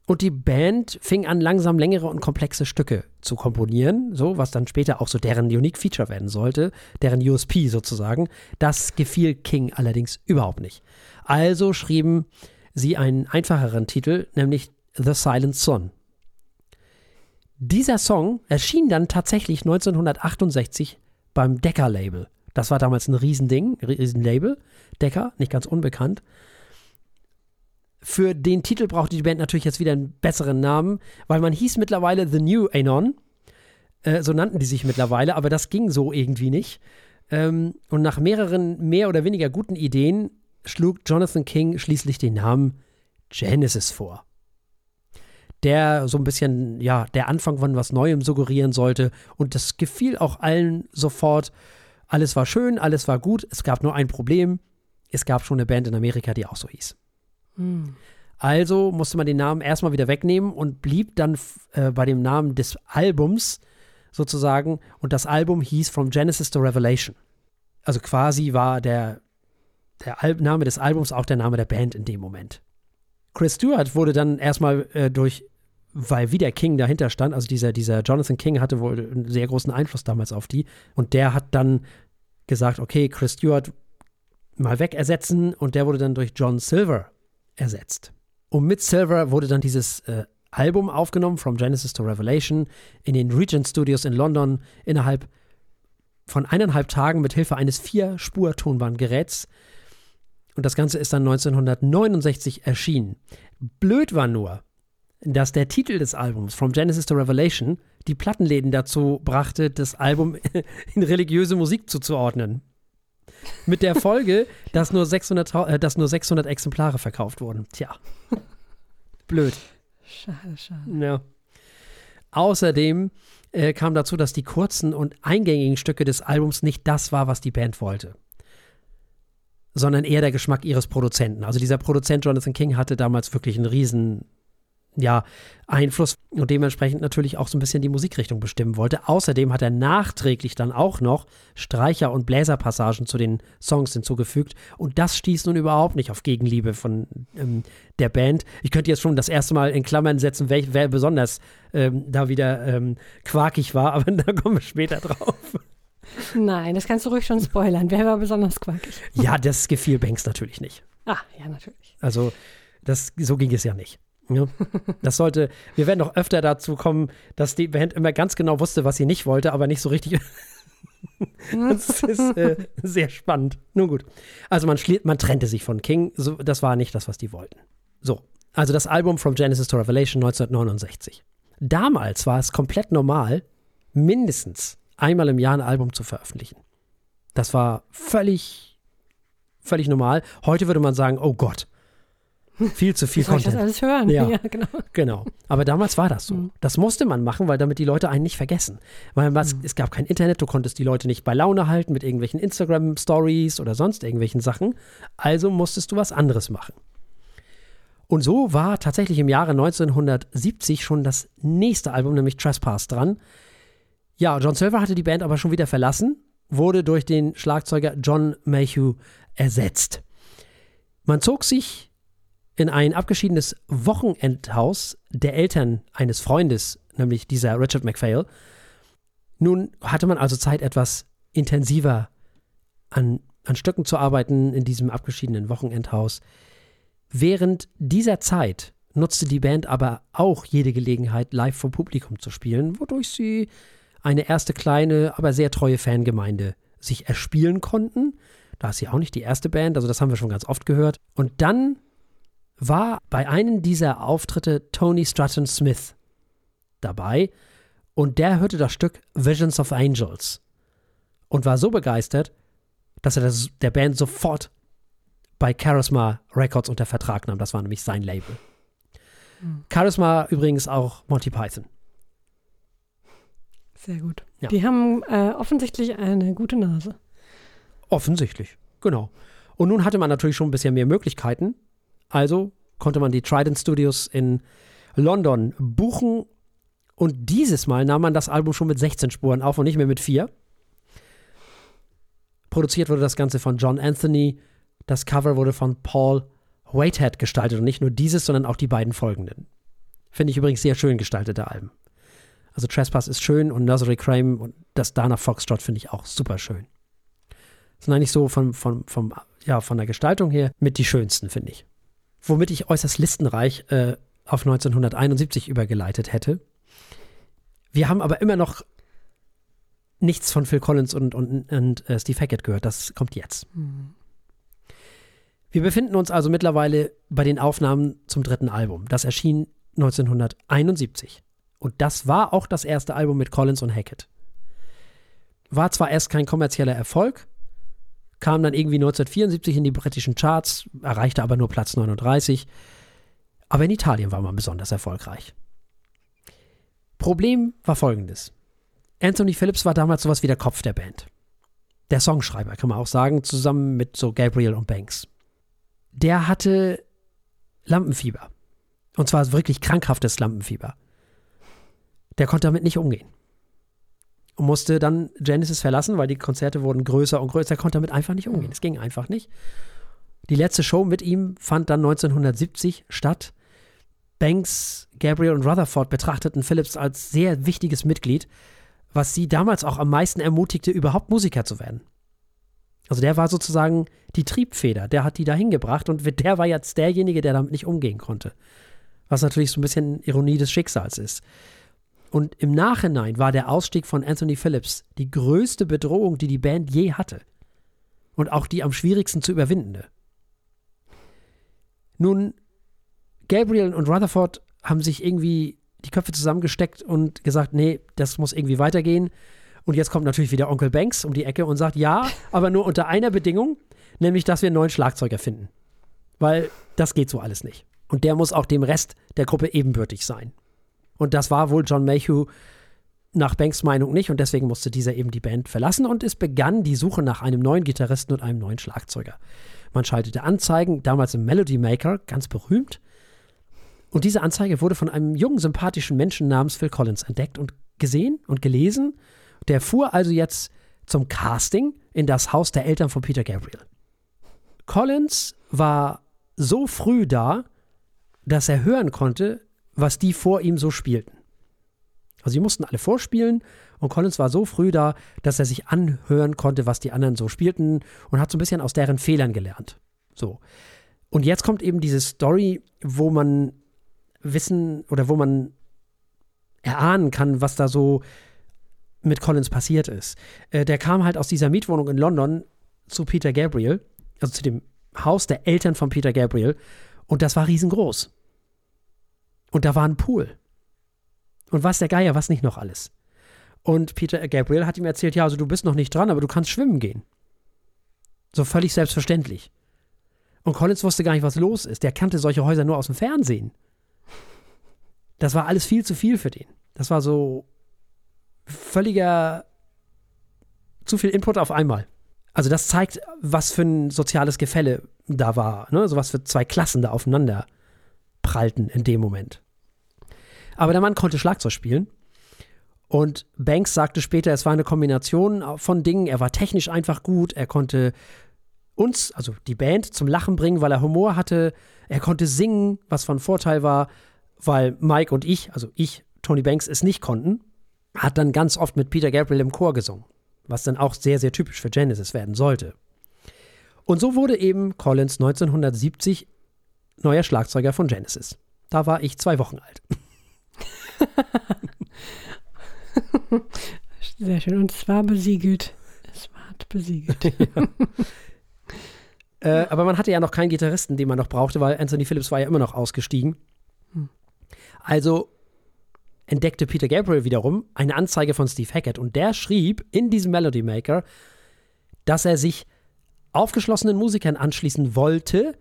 Und die Band fing an, langsam längere und komplexe Stücke zu komponieren, so was dann später auch so deren Unique Feature werden sollte, deren USP sozusagen. Das gefiel King allerdings überhaupt nicht. Also schrieben sie einen einfacheren Titel, nämlich The Silent Son. Dieser Song erschien dann tatsächlich 1968 beim Decca-Label. Das war damals ein Riesending, Riesenlabel. Decca, nicht ganz unbekannt. Für den Titel brauchte die Band natürlich jetzt wieder einen besseren Namen, weil man hieß mittlerweile The New Anon. Äh, so nannten die sich mittlerweile, aber das ging so irgendwie nicht. Ähm, und nach mehreren mehr oder weniger guten Ideen schlug Jonathan King schließlich den Namen Genesis vor. Der so ein bisschen, ja, der Anfang von was Neuem suggerieren sollte. Und das gefiel auch allen sofort. Alles war schön, alles war gut. Es gab nur ein Problem. Es gab schon eine Band in Amerika, die auch so hieß. Also musste man den Namen erstmal wieder wegnehmen und blieb dann äh, bei dem Namen des Albums sozusagen. Und das Album hieß From Genesis to Revelation. Also quasi war der, der Name des Albums auch der Name der Band in dem Moment. Chris Stewart wurde dann erstmal äh, durch, weil wieder King dahinter stand, also dieser, dieser Jonathan King hatte wohl einen sehr großen Einfluss damals auf die. Und der hat dann gesagt, okay, Chris Stewart mal weg ersetzen und der wurde dann durch John Silver ersetzt. Und mit Silver wurde dann dieses äh, Album aufgenommen, From Genesis to Revelation, in den Regent Studios in London innerhalb von eineinhalb Tagen mit Hilfe eines Vier-Spur-Tonbandgeräts. Und das Ganze ist dann 1969 erschienen. Blöd war nur, dass der Titel des Albums, From Genesis to Revelation, die Plattenläden dazu brachte, das Album in religiöse Musik zuzuordnen. Mit der Folge, dass nur 600, äh, dass nur 600 Exemplare verkauft wurden. Tja. Blöd. Schade, schade. Ja. Außerdem äh, kam dazu, dass die kurzen und eingängigen Stücke des Albums nicht das war, was die Band wollte. Sondern eher der Geschmack ihres Produzenten. Also dieser Produzent Jonathan King hatte damals wirklich einen riesen ja, Einfluss und dementsprechend natürlich auch so ein bisschen die Musikrichtung bestimmen wollte. Außerdem hat er nachträglich dann auch noch Streicher- und Bläserpassagen zu den Songs hinzugefügt und das stieß nun überhaupt nicht auf Gegenliebe von ähm, der Band. Ich könnte jetzt schon das erste Mal in Klammern setzen, wer, wer besonders ähm, da wieder ähm, quakig war, aber da kommen wir später drauf. Nein, das kannst du ruhig schon spoilern. Wer war besonders quakig? Ja, das gefiel Banks natürlich nicht. Ah, ja, natürlich. Also, das, so ging es ja nicht. Ja, das sollte, wir werden noch öfter dazu kommen, dass die Band immer ganz genau wusste, was sie nicht wollte, aber nicht so richtig. das ist äh, sehr spannend. Nun gut. Also man, man trennte sich von King. So, das war nicht das, was die wollten. So, also das Album From Genesis to Revelation 1969. Damals war es komplett normal, mindestens einmal im Jahr ein Album zu veröffentlichen. Das war völlig, völlig normal. Heute würde man sagen, oh Gott, viel zu viel Soll Content. ich das alles hören? Ja. ja genau. Genau. Aber damals war das so. Mhm. Das musste man machen, weil damit die Leute einen nicht vergessen. Weil was, Mhm. es gab kein Internet, du konntest die Leute nicht bei Laune halten mit irgendwelchen Instagram-Stories oder sonst irgendwelchen Sachen. Also musstest du was anderes machen. Und so war tatsächlich im Jahre 1970 schon das nächste Album, nämlich Trespass, dran. Ja, John Silver hatte die Band aber schon wieder verlassen, wurde durch den Schlagzeuger John Mayhew ersetzt. Man zog sich in ein abgeschiedenes Wochenendhaus der Eltern eines Freundes, nämlich dieser Richard MacPhail. Nun hatte man also Zeit, etwas intensiver an, an Stücken zu arbeiten in diesem abgeschiedenen Wochenendhaus. Während dieser Zeit nutzte die Band aber auch jede Gelegenheit, live vor Publikum zu spielen, wodurch sie eine erste kleine, aber sehr treue Fangemeinde sich erspielen konnten. Da ist sie auch nicht die erste Band, also das haben wir schon ganz oft gehört. Und dann war bei einem dieser Auftritte Tony Stratton Smith dabei und der hörte das Stück Visions of Angels und war so begeistert, dass er das, der Band sofort bei Charisma Records unter Vertrag nahm. Das war nämlich sein Label. Mhm. Charisma übrigens auch Monty Python. Sehr gut. Ja. Die haben äh, offensichtlich eine gute Nase. Offensichtlich, genau. Und nun hatte man natürlich schon ein bisschen mehr Möglichkeiten. Also konnte man die Trident Studios in London buchen. Und dieses Mal nahm man das Album schon mit 16 Spuren auf und nicht mehr mit vier. Produziert wurde das Ganze von John Anthony. Das Cover wurde von Paul Whitehead gestaltet und nicht nur dieses, sondern auch die beiden folgenden. Finde ich übrigens sehr schön gestaltete Alben. Also Trespass ist schön und Nursery Crime und das Dana Foxtrot finde ich auch super schön. Sind eigentlich so von, von, vom, ja, von der Gestaltung her mit die schönsten, finde ich. Womit ich äußerst listenreich äh, auf 1971 übergeleitet hätte. Wir haben aber immer noch nichts von Phil Collins und, und, und äh, Steve Hackett gehört. Das kommt jetzt. Mhm. Wir befinden uns also mittlerweile bei den Aufnahmen zum dritten Album. Das erschien 1971. Und das war auch das erste Album mit Collins und Hackett. War zwar erst kein kommerzieller Erfolg, kam dann irgendwie 1974 in die britischen Charts, erreichte aber nur Platz 39. Aber in Italien war man besonders erfolgreich. Problem war folgendes. Anthony Phillips war damals sowas wie der Kopf der Band. Der Songschreiber, kann man auch sagen, zusammen mit so Gabriel und Banks. Der hatte Lampenfieber. Und zwar wirklich krankhaftes Lampenfieber. Der konnte damit nicht umgehen. Und musste dann Genesis verlassen, weil die Konzerte wurden größer und größer. Er konnte damit einfach nicht umgehen. Es ging einfach nicht. Die letzte Show mit ihm fand dann 1970 statt. Banks, Gabriel und Rutherford betrachteten Phillips als sehr wichtiges Mitglied, was sie damals auch am meisten ermutigte, überhaupt Musiker zu werden. Also der war sozusagen die Triebfeder, der hat die dahin gebracht und der war jetzt derjenige, der damit nicht umgehen konnte. Was natürlich so ein bisschen Ironie des Schicksals ist. Und im Nachhinein war der Ausstieg von Anthony Phillips die größte Bedrohung, die die Band je hatte. Und auch die am schwierigsten zu überwindende. Nun, Gabriel und Rutherford haben sich irgendwie die Köpfe zusammengesteckt und gesagt, nee, das muss irgendwie weitergehen. Und jetzt kommt natürlich wieder Onkel Banks um die Ecke und sagt, ja, aber nur unter einer Bedingung, nämlich, dass wir einen neuen Schlagzeuger finden. Weil das geht so alles nicht. Und der muss auch dem Rest der Gruppe ebenbürtig sein. Und das war wohl John Mayhew nach Banks Meinung nicht und deswegen musste dieser eben die Band verlassen und es begann die Suche nach einem neuen Gitarristen und einem neuen Schlagzeuger. Man schaltete Anzeigen, damals im Melody Maker, ganz berühmt. Und diese Anzeige wurde von einem jungen, sympathischen Menschen namens Phil Collins entdeckt und gesehen und gelesen. Der fuhr also jetzt zum Casting in das Haus der Eltern von Peter Gabriel. Collins war so früh da, dass er hören konnte, was die vor ihm so spielten. Also sie mussten alle vorspielen und Collins war so früh da, dass er sich anhören konnte, was die anderen so spielten und hat so ein bisschen aus deren Fehlern gelernt. So. Und jetzt kommt eben diese Story, wo man wissen oder wo man erahnen kann, was da so mit Collins passiert ist. Äh, der kam halt aus dieser Mietwohnung in London zu Peter Gabriel, also zu dem Haus der Eltern von Peter Gabriel, und das war riesengroß. Und da war ein Pool. Und was der Geier, was nicht noch alles. Und Peter Gabriel hat ihm erzählt, ja, also du bist noch nicht dran, aber du kannst schwimmen gehen. So völlig selbstverständlich. Und Collins wusste gar nicht, was los ist. Der kannte solche Häuser nur aus dem Fernsehen. Das war alles viel zu viel für den. Das war so völliger zu viel Input auf einmal. Also das zeigt, was für ein soziales Gefälle da war, ne? So was für zwei Klassen da aufeinander prallten in dem Moment. Aber der Mann konnte Schlagzeug spielen und Banks sagte später, es war eine Kombination von Dingen. Er war technisch einfach gut, er konnte uns, also die Band, zum Lachen bringen, weil er Humor hatte. Er konnte singen, was von Vorteil war, weil Mike und ich, also ich, Tony Banks, es nicht konnten. Hat dann ganz oft mit Peter Gabriel im Chor gesungen, was dann auch sehr, sehr typisch für Genesis werden sollte. Und so wurde eben Collins 1970 neuer Schlagzeuger von Genesis. Da war ich zwei Wochen alt. Sehr schön. Und es war besiegelt. Es war besiegelt. ja. äh, aber man hatte ja noch keinen Gitarristen, den man noch brauchte, weil Anthony Phillips war ja immer noch ausgestiegen. Hm. Also entdeckte Peter Gabriel wiederum eine Anzeige von Steve Hackett und der schrieb in diesem Melody Maker, dass er sich aufgeschlossenen Musikern anschließen wollte,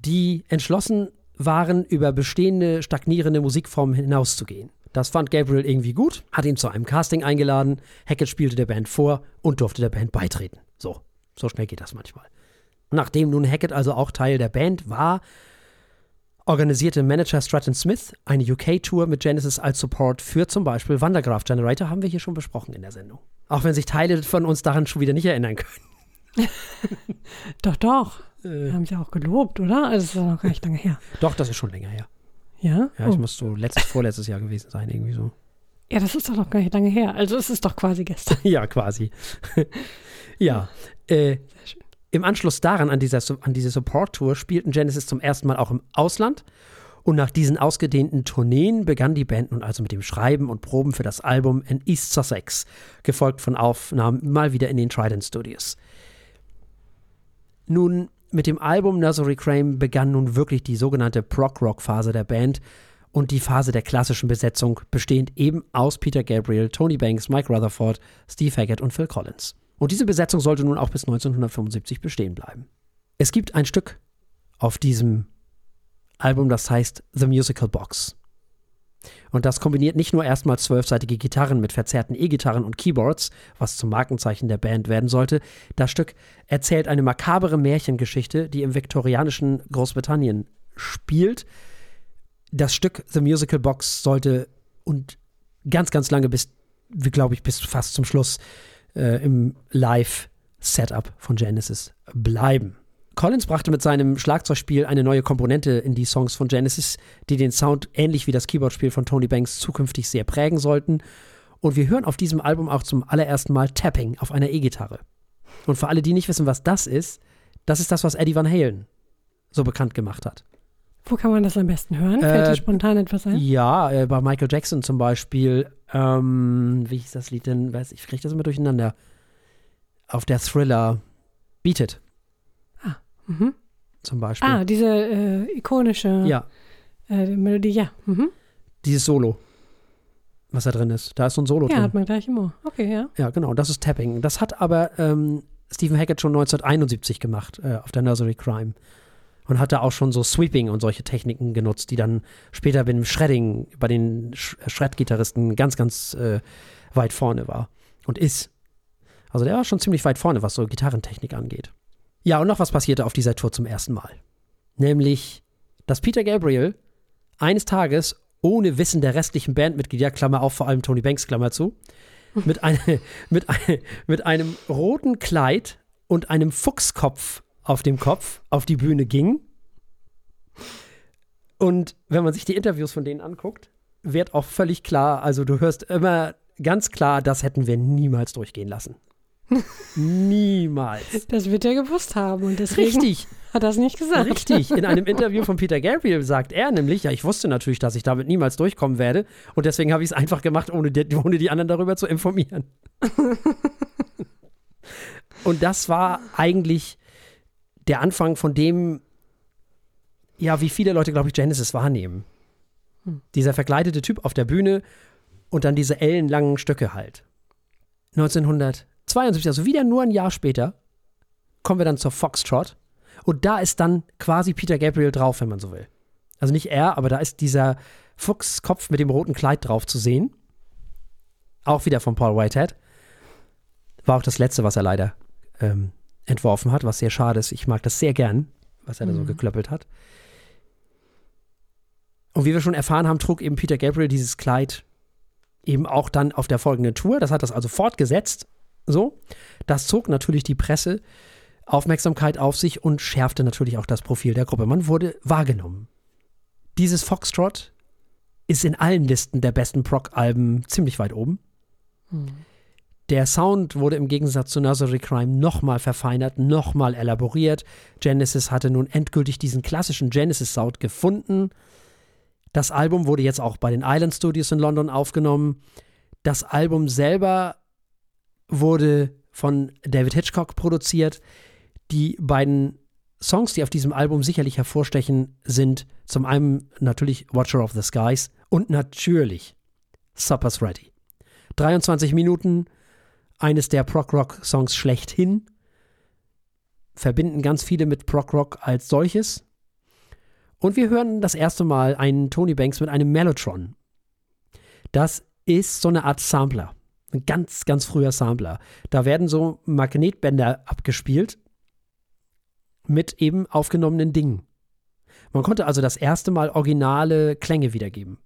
die entschlossen waren, über bestehende stagnierende Musikformen hinauszugehen. Das fand Gabriel irgendwie gut, hat ihn zu einem Casting eingeladen, Hackett spielte der Band vor und durfte der Band beitreten. So, so schnell geht das manchmal. Nachdem nun Hackett also auch Teil der Band war, organisierte Manager Stratton Smith eine UK-Tour mit Genesis als Support für zum Beispiel Wandergraph Generator, haben wir hier schon besprochen in der Sendung. Auch wenn sich Teile von uns daran schon wieder nicht erinnern können. doch, doch. Äh. Haben sie auch gelobt, oder? Also, das ist noch gar nicht lange her. Doch, das ist schon länger her. Ja? Ja, oh. ich muss so letztes, vorletztes Jahr gewesen sein, irgendwie so. Ja, das ist doch noch gar nicht lange her. Also es ist doch quasi gestern. ja, quasi. ja. Äh, Im Anschluss daran, an dieser, an diese Support-Tour, spielten Genesis zum ersten Mal auch im Ausland. Und nach diesen ausgedehnten Tourneen begann die Band nun also mit dem Schreiben und Proben für das Album in East Sussex, gefolgt von Aufnahmen mal wieder in den Trident Studios. Nun mit dem Album Nursery Crane begann nun wirklich die sogenannte Prog-Rock-Phase der Band und die Phase der klassischen Besetzung, bestehend eben aus Peter Gabriel, Tony Banks, Mike Rutherford, Steve Hackett und Phil Collins. Und diese Besetzung sollte nun auch bis 1975 bestehen bleiben. Es gibt ein Stück auf diesem Album, das heißt The Musical Box. Und das kombiniert nicht nur erstmal zwölfseitige Gitarren mit verzerrten E-Gitarren und Keyboards, was zum Markenzeichen der Band werden sollte. Das Stück erzählt eine makabere Märchengeschichte, die im viktorianischen Großbritannien spielt. Das Stück The Musical Box sollte und ganz, ganz lange bis, glaube ich, bis fast zum Schluss äh, im Live-Setup von Genesis bleiben. Collins brachte mit seinem Schlagzeugspiel eine neue Komponente in die Songs von Genesis, die den Sound ähnlich wie das Keyboardspiel von Tony Banks zukünftig sehr prägen sollten. Und wir hören auf diesem Album auch zum allerersten Mal Tapping auf einer E-Gitarre. Und für alle, die nicht wissen, was das ist, das ist das, was Eddie Van Halen so bekannt gemacht hat. Wo kann man das am besten hören? Fällt dir äh, spontan etwas ein? Ja, äh, bei Michael Jackson zum Beispiel. Ähm, wie hieß das Lied denn? Weiß ich, kriege das immer durcheinander. Auf der Thriller Beat It. Mhm. Zum Beispiel. Ah, diese äh, ikonische ja. äh, Melodie, ja. Mhm. Dieses Solo, was da drin ist. Da ist so ein Solo ja, drin. Ja, hat man gleich immer. Okay, ja. Ja, genau, das ist Tapping. Das hat aber ähm, Stephen Hackett schon 1971 gemacht äh, auf der Nursery Crime. Und hat da auch schon so Sweeping und solche Techniken genutzt, die dann später beim Shredding, bei den Shred-Gitarristen ganz, ganz äh, weit vorne war. Und ist. Also der war schon ziemlich weit vorne, was so Gitarrentechnik angeht. Ja, und noch was passierte auf dieser Tour zum ersten Mal. Nämlich, dass Peter Gabriel eines Tages ohne Wissen der restlichen Bandmitglieder, Klammer auf, vor allem Tony Banks, Klammer zu, mit, eine, mit, eine, mit einem roten Kleid und einem Fuchskopf auf dem Kopf auf die Bühne ging. Und wenn man sich die Interviews von denen anguckt, wird auch völlig klar, also du hörst immer ganz klar, das hätten wir niemals durchgehen lassen. Niemals. Das wird er gewusst haben und deswegen Richtig, hat er es nicht gesagt. richtig. In einem Interview von Peter Gabriel sagt er nämlich, ja, ich wusste natürlich, dass ich damit niemals durchkommen werde und deswegen habe ich es einfach gemacht, ohne die, ohne die anderen darüber zu informieren. und das war eigentlich der Anfang von dem, ja, wie viele Leute, glaube ich, Genesis wahrnehmen. Dieser verkleidete Typ auf der Bühne und dann diese ellenlangen Stöcke halt. 1972, also wieder nur ein Jahr später, kommen wir dann zur Foxtrot. Und da ist dann quasi Peter Gabriel drauf, wenn man so will. Also nicht er, aber da ist dieser Fuchskopf mit dem roten Kleid drauf zu sehen. Auch wieder von Paul Whitehead. War auch das letzte, was er leider ähm, entworfen hat, was sehr schade ist. Ich mag das sehr gern, was er da so Mhm. geklöppelt hat. Und wie wir schon erfahren haben, trug eben Peter Gabriel dieses Kleid eben auch dann auf der folgenden Tour. Das hat das also fortgesetzt. So. Das zog natürlich die Presse Aufmerksamkeit auf sich und schärfte natürlich auch das Profil der Gruppe. Man wurde wahrgenommen. Dieses Foxtrot ist in allen Listen der besten Proc-Alben ziemlich weit oben. Der Sound wurde im Gegensatz zu Nursery Crime nochmal verfeinert, nochmal elaboriert. Genesis hatte nun endgültig diesen klassischen Genesis-Sound gefunden. Das Album wurde jetzt auch bei den Island Studios in London aufgenommen. Das Album selber wurde von David Hitchcock produziert. Die beiden Songs, die auf diesem Album sicherlich hervorstechen, sind zum einen natürlich Watcher of the Skies und natürlich Supper's Ready. 23 Minuten, eines der Prog-Rock-Songs schlechthin, verbinden ganz viele mit Prog-Rock als solches. Und wir hören das erste Mal einen Tony Banks mit einem Mellotron. Das ist so eine Art Sampler. Ein ganz, ganz früher Sampler. Da werden so Magnetbänder abgespielt mit eben aufgenommenen Dingen. Man konnte also das erste Mal originale Klänge wiedergeben.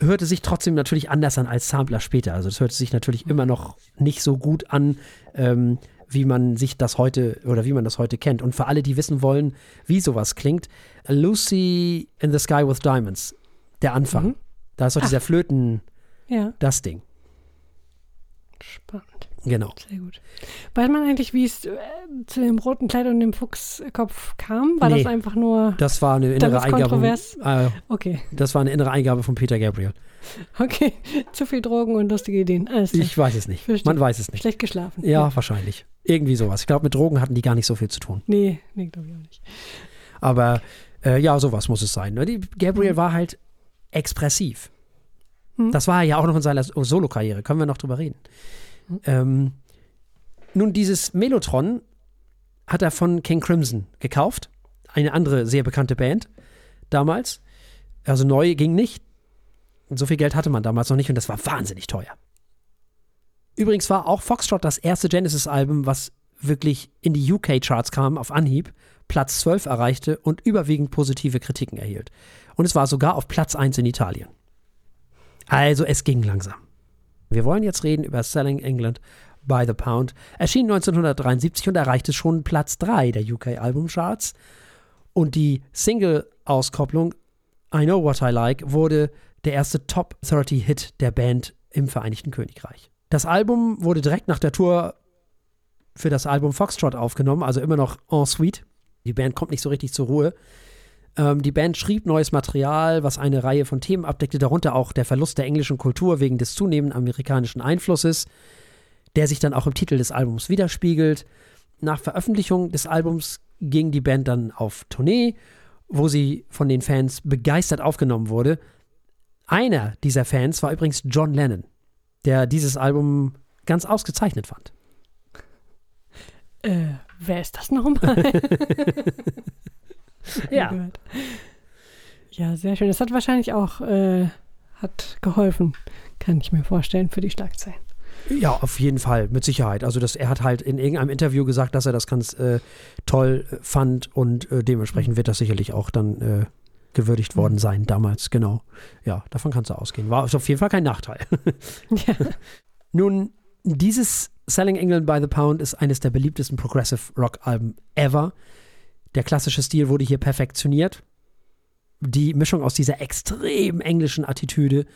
Hörte sich trotzdem natürlich anders an als Sampler später. Also es hörte sich natürlich immer noch nicht so gut an, ähm, wie man sich das heute oder wie man das heute kennt. Und für alle, die wissen wollen, wie sowas klingt, Lucy in the Sky with Diamonds, der Anfang. Mhm. Da ist doch dieser Flöten, Ja, das Ding. spannend. Genau. Sehr gut. Weiß man eigentlich, wie es äh, zu dem roten Kleid und dem Fuchskopf kam? War Nee. das einfach nur. Das war eine innere Eingabe. kontrovers. Äh, Okay, das war eine innere Eingabe von Peter Gabriel. okay. Zu viel Drogen und lustige Ideen. Alles. Ich weiß es nicht. Verstehe. Man weiß es nicht. Schlecht geschlafen. Ja, wahrscheinlich. Irgendwie sowas. Ich glaube, mit Drogen hatten die gar nicht so viel zu tun. Nee, nee, glaube ich auch nicht. Aber äh, ja, sowas muss es sein. ne? Die Gabriel war halt expressiv. Mhm. Das war er ja auch noch in seiner Solo-Karriere. Können wir noch drüber reden. Ähm, nun, dieses Melotron hat er von King Crimson gekauft. Eine andere sehr bekannte Band damals. Also neu ging nicht. Und so viel Geld hatte man damals noch nicht und das war wahnsinnig teuer. Übrigens war auch Foxtrot das erste Genesis-Album, was wirklich in die UK-Charts kam auf Anhieb, Platz 12 erreichte und überwiegend positive Kritiken erhielt. Und es war sogar auf Platz 1 in Italien. Also es ging langsam. Wir wollen jetzt reden über Selling England by the Pound. Erschien 1973 und erreichte schon Platz 3 der UK-Albumcharts. Und die Single-Auskopplung I Know What I Like wurde der erste Top 30-Hit der Band im Vereinigten Königreich. Das Album wurde direkt nach der Tour für das Album Foxtrot aufgenommen, also immer noch en suite. Die Band kommt nicht so richtig zur Ruhe. Ähm, die Band schrieb neues Material, was eine Reihe von Themen abdeckte, darunter auch der Verlust der englischen Kultur wegen des zunehmenden amerikanischen Einflusses, der sich dann auch im Titel des Albums widerspiegelt. Nach Veröffentlichung des Albums ging die Band dann auf Tournee, wo sie von den Fans begeistert aufgenommen wurde. Einer dieser Fans war übrigens John Lennon, der dieses Album ganz ausgezeichnet fand. Äh, wer ist das nochmal? Ja. Gehört. Ja, sehr schön. Das hat wahrscheinlich auch äh, hat geholfen, kann ich mir vorstellen, für die Schlagzeilen. Ja, auf jeden Fall, mit Sicherheit. Also das, er hat halt in irgendeinem Interview gesagt, dass er das ganz äh, toll äh, fand und äh, dementsprechend wird das sicherlich auch dann äh, gewürdigt worden sein damals, genau. Ja, davon kannst du ausgehen. War auf jeden Fall kein Nachteil. Ja. Nun, dieses Selling England by the Pound ist eines der beliebtesten Progressive Rock Alben ever. Der klassische Stil wurde hier perfektioniert. Die Mischung aus dieser extrem englischen Attitüde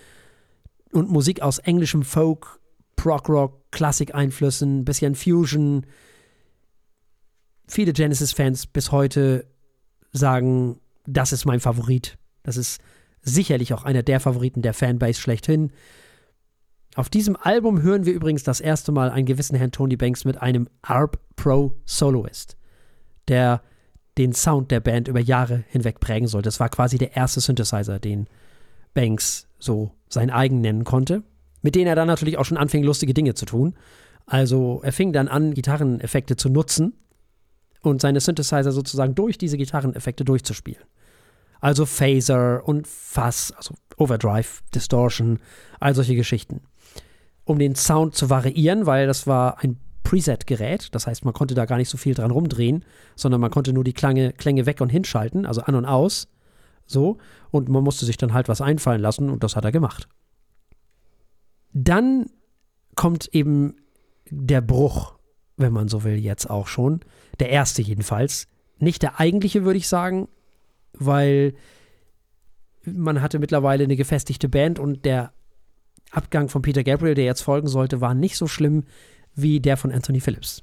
und Musik aus englischem Folk, Prog-Rock, Klassik-Einflüssen, bisschen Fusion. Viele Genesis-Fans bis heute sagen, das ist mein Favorit. Das ist sicherlich auch einer der Favoriten der Fanbase schlechthin. Auf diesem Album hören wir übrigens das erste Mal einen gewissen Herrn Tony Banks mit einem ARP Pro Soloist, der den Sound der Band über Jahre hinweg prägen soll. Das war quasi der erste Synthesizer, den Banks so sein eigen nennen konnte, mit denen er dann natürlich auch schon anfing, lustige Dinge zu tun. Also er fing dann an, Gitarreneffekte zu nutzen und seine Synthesizer sozusagen durch diese Gitarreneffekte durchzuspielen. Also Phaser und Fuzz, also Overdrive, Distortion, all solche Geschichten. Um den Sound zu variieren, weil das war ein Preset-Gerät, das heißt, man konnte da gar nicht so viel dran rumdrehen, sondern man konnte nur die Klange, Klänge weg und hinschalten, also an und aus. So. Und man musste sich dann halt was einfallen lassen und das hat er gemacht. Dann kommt eben der Bruch, wenn man so will, jetzt auch schon. Der erste jedenfalls. Nicht der eigentliche, würde ich sagen, weil man hatte mittlerweile eine gefestigte Band und der Abgang von Peter Gabriel, der jetzt folgen sollte, war nicht so schlimm wie der von Anthony Phillips.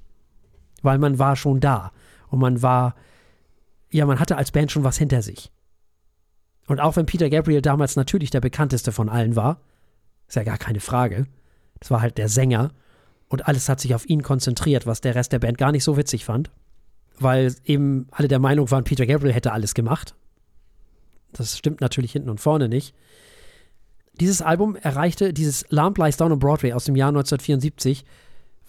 Weil man war schon da und man war, ja, man hatte als Band schon was hinter sich. Und auch wenn Peter Gabriel damals natürlich der bekannteste von allen war, ist ja gar keine Frage, das war halt der Sänger und alles hat sich auf ihn konzentriert, was der Rest der Band gar nicht so witzig fand, weil eben alle der Meinung waren, Peter Gabriel hätte alles gemacht. Das stimmt natürlich hinten und vorne nicht. Dieses Album erreichte dieses Lamp Lies Down on Broadway aus dem Jahr 1974,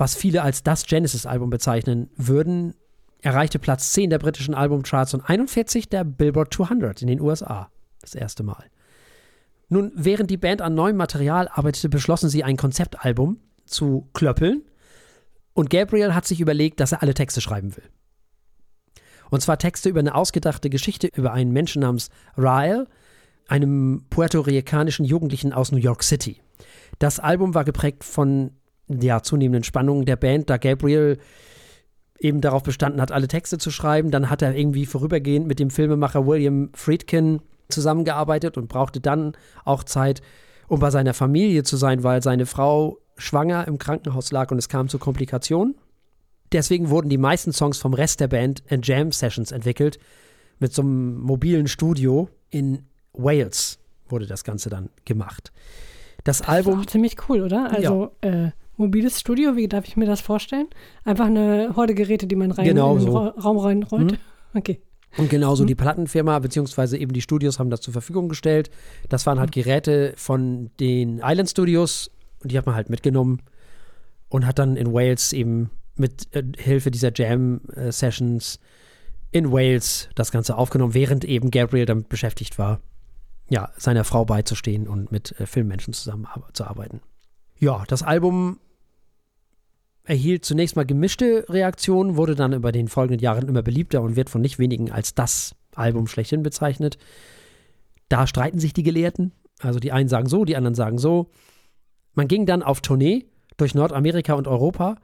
was viele als das Genesis-Album bezeichnen würden, erreichte Platz 10 der britischen Albumcharts und 41 der Billboard 200 in den USA. Das erste Mal. Nun, während die Band an neuem Material arbeitete, beschlossen sie, ein Konzeptalbum zu klöppeln. Und Gabriel hat sich überlegt, dass er alle Texte schreiben will. Und zwar Texte über eine ausgedachte Geschichte über einen Menschen namens Ryle, einem puerto-ricanischen Jugendlichen aus New York City. Das Album war geprägt von der zunehmenden Spannungen der Band, da Gabriel eben darauf bestanden hat, alle Texte zu schreiben. Dann hat er irgendwie vorübergehend mit dem Filmemacher William Friedkin zusammengearbeitet und brauchte dann auch Zeit, um bei seiner Familie zu sein, weil seine Frau schwanger im Krankenhaus lag und es kam zu Komplikationen. Deswegen wurden die meisten Songs vom Rest der Band in Jam Sessions entwickelt, mit so einem mobilen Studio in Wales wurde das Ganze dann gemacht. Das, das Album. Ist auch ziemlich cool, oder? Also ja. äh, mobiles Studio, wie darf ich mir das vorstellen? Einfach eine Horde Geräte, die man rein genau in den so. Ra Raum reinrollt. Mhm. Okay. Und genauso mhm. die Plattenfirma beziehungsweise eben die Studios haben das zur Verfügung gestellt. Das waren halt mhm. Geräte von den Island Studios und die hat man halt mitgenommen und hat dann in Wales eben mit äh, Hilfe dieser Jam-Sessions äh, in Wales das Ganze aufgenommen, während eben Gabriel damit beschäftigt war, ja, seiner Frau beizustehen und mit äh, Filmmenschen zusammenzuarbeiten. Ja, das Album erhielt zunächst mal gemischte Reaktionen, wurde dann über den folgenden Jahren immer beliebter und wird von nicht wenigen als das Album schlechthin bezeichnet. Da streiten sich die Gelehrten. Also die einen sagen so, die anderen sagen so. Man ging dann auf Tournee durch Nordamerika und Europa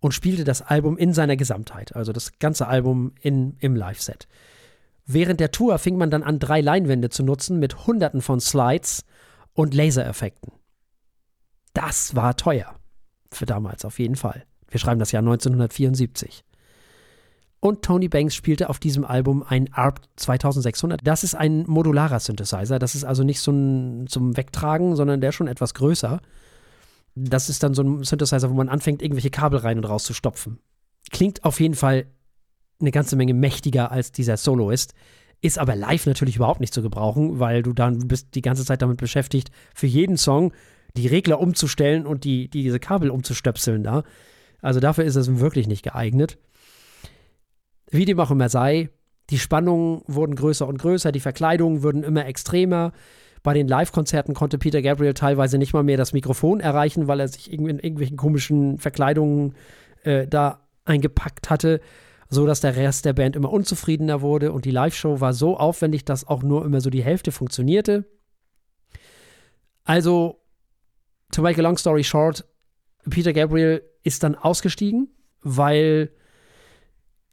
und spielte das Album in seiner Gesamtheit, also das ganze Album in, im Live-Set. Während der Tour fing man dann an, drei Leinwände zu nutzen mit hunderten von Slides und Lasereffekten. Das war teuer. Für damals auf jeden Fall. Wir schreiben das Jahr 1974. Und Tony Banks spielte auf diesem Album ein ARP 2600. Das ist ein modularer Synthesizer. Das ist also nicht so ein zum Wegtragen, sondern der schon etwas größer. Das ist dann so ein Synthesizer, wo man anfängt, irgendwelche Kabel rein und raus zu stopfen. Klingt auf jeden Fall eine ganze Menge mächtiger als dieser Soloist. Ist aber live natürlich überhaupt nicht zu gebrauchen, weil du dann bist die ganze Zeit damit beschäftigt, für jeden Song die Regler umzustellen und die, die, diese Kabel umzustöpseln da. Also dafür ist es wirklich nicht geeignet. Wie dem auch immer sei, die Spannungen wurden größer und größer, die Verkleidungen wurden immer extremer. Bei den Live-Konzerten konnte Peter Gabriel teilweise nicht mal mehr das Mikrofon erreichen, weil er sich in irgendwelchen komischen Verkleidungen äh, da eingepackt hatte so dass der Rest der Band immer unzufriedener wurde und die Live-Show war so aufwendig, dass auch nur immer so die Hälfte funktionierte. Also, to make a long story short, Peter Gabriel ist dann ausgestiegen, weil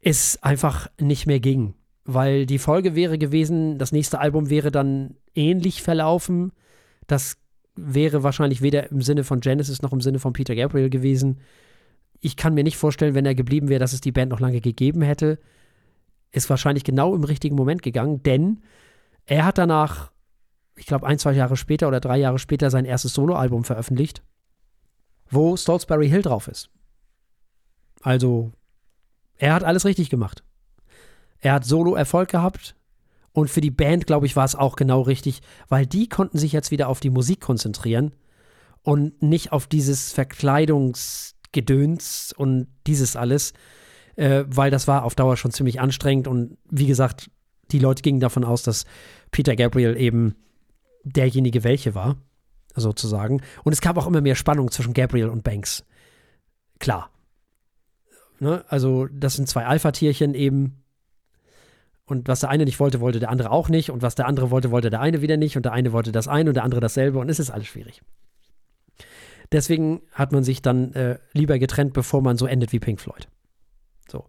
es einfach nicht mehr ging. Weil die Folge wäre gewesen, das nächste Album wäre dann ähnlich verlaufen. Das wäre wahrscheinlich weder im Sinne von Genesis noch im Sinne von Peter Gabriel gewesen. Ich kann mir nicht vorstellen, wenn er geblieben wäre, dass es die Band noch lange gegeben hätte. Ist wahrscheinlich genau im richtigen Moment gegangen, denn er hat danach, ich glaube, ein, zwei Jahre später oder drei Jahre später sein erstes Soloalbum veröffentlicht, wo Stolzberry Hill drauf ist. Also, er hat alles richtig gemacht. Er hat Solo-Erfolg gehabt, und für die Band, glaube ich, war es auch genau richtig, weil die konnten sich jetzt wieder auf die Musik konzentrieren und nicht auf dieses Verkleidungsgedöns und dieses alles, äh, weil das war auf Dauer schon ziemlich anstrengend. Und wie gesagt, die Leute gingen davon aus, dass Peter Gabriel eben derjenige welche war, sozusagen. Und es gab auch immer mehr Spannung zwischen Gabriel und Banks. Klar. Ne? Also, das sind zwei Alpha-Tierchen eben, und was der eine nicht wollte, wollte der andere auch nicht. Und was der andere wollte, wollte der eine wieder nicht. Und der eine wollte das eine und der andere dasselbe. Und es ist alles schwierig. Deswegen hat man sich dann äh, lieber getrennt, bevor man so endet wie Pink Floyd. So.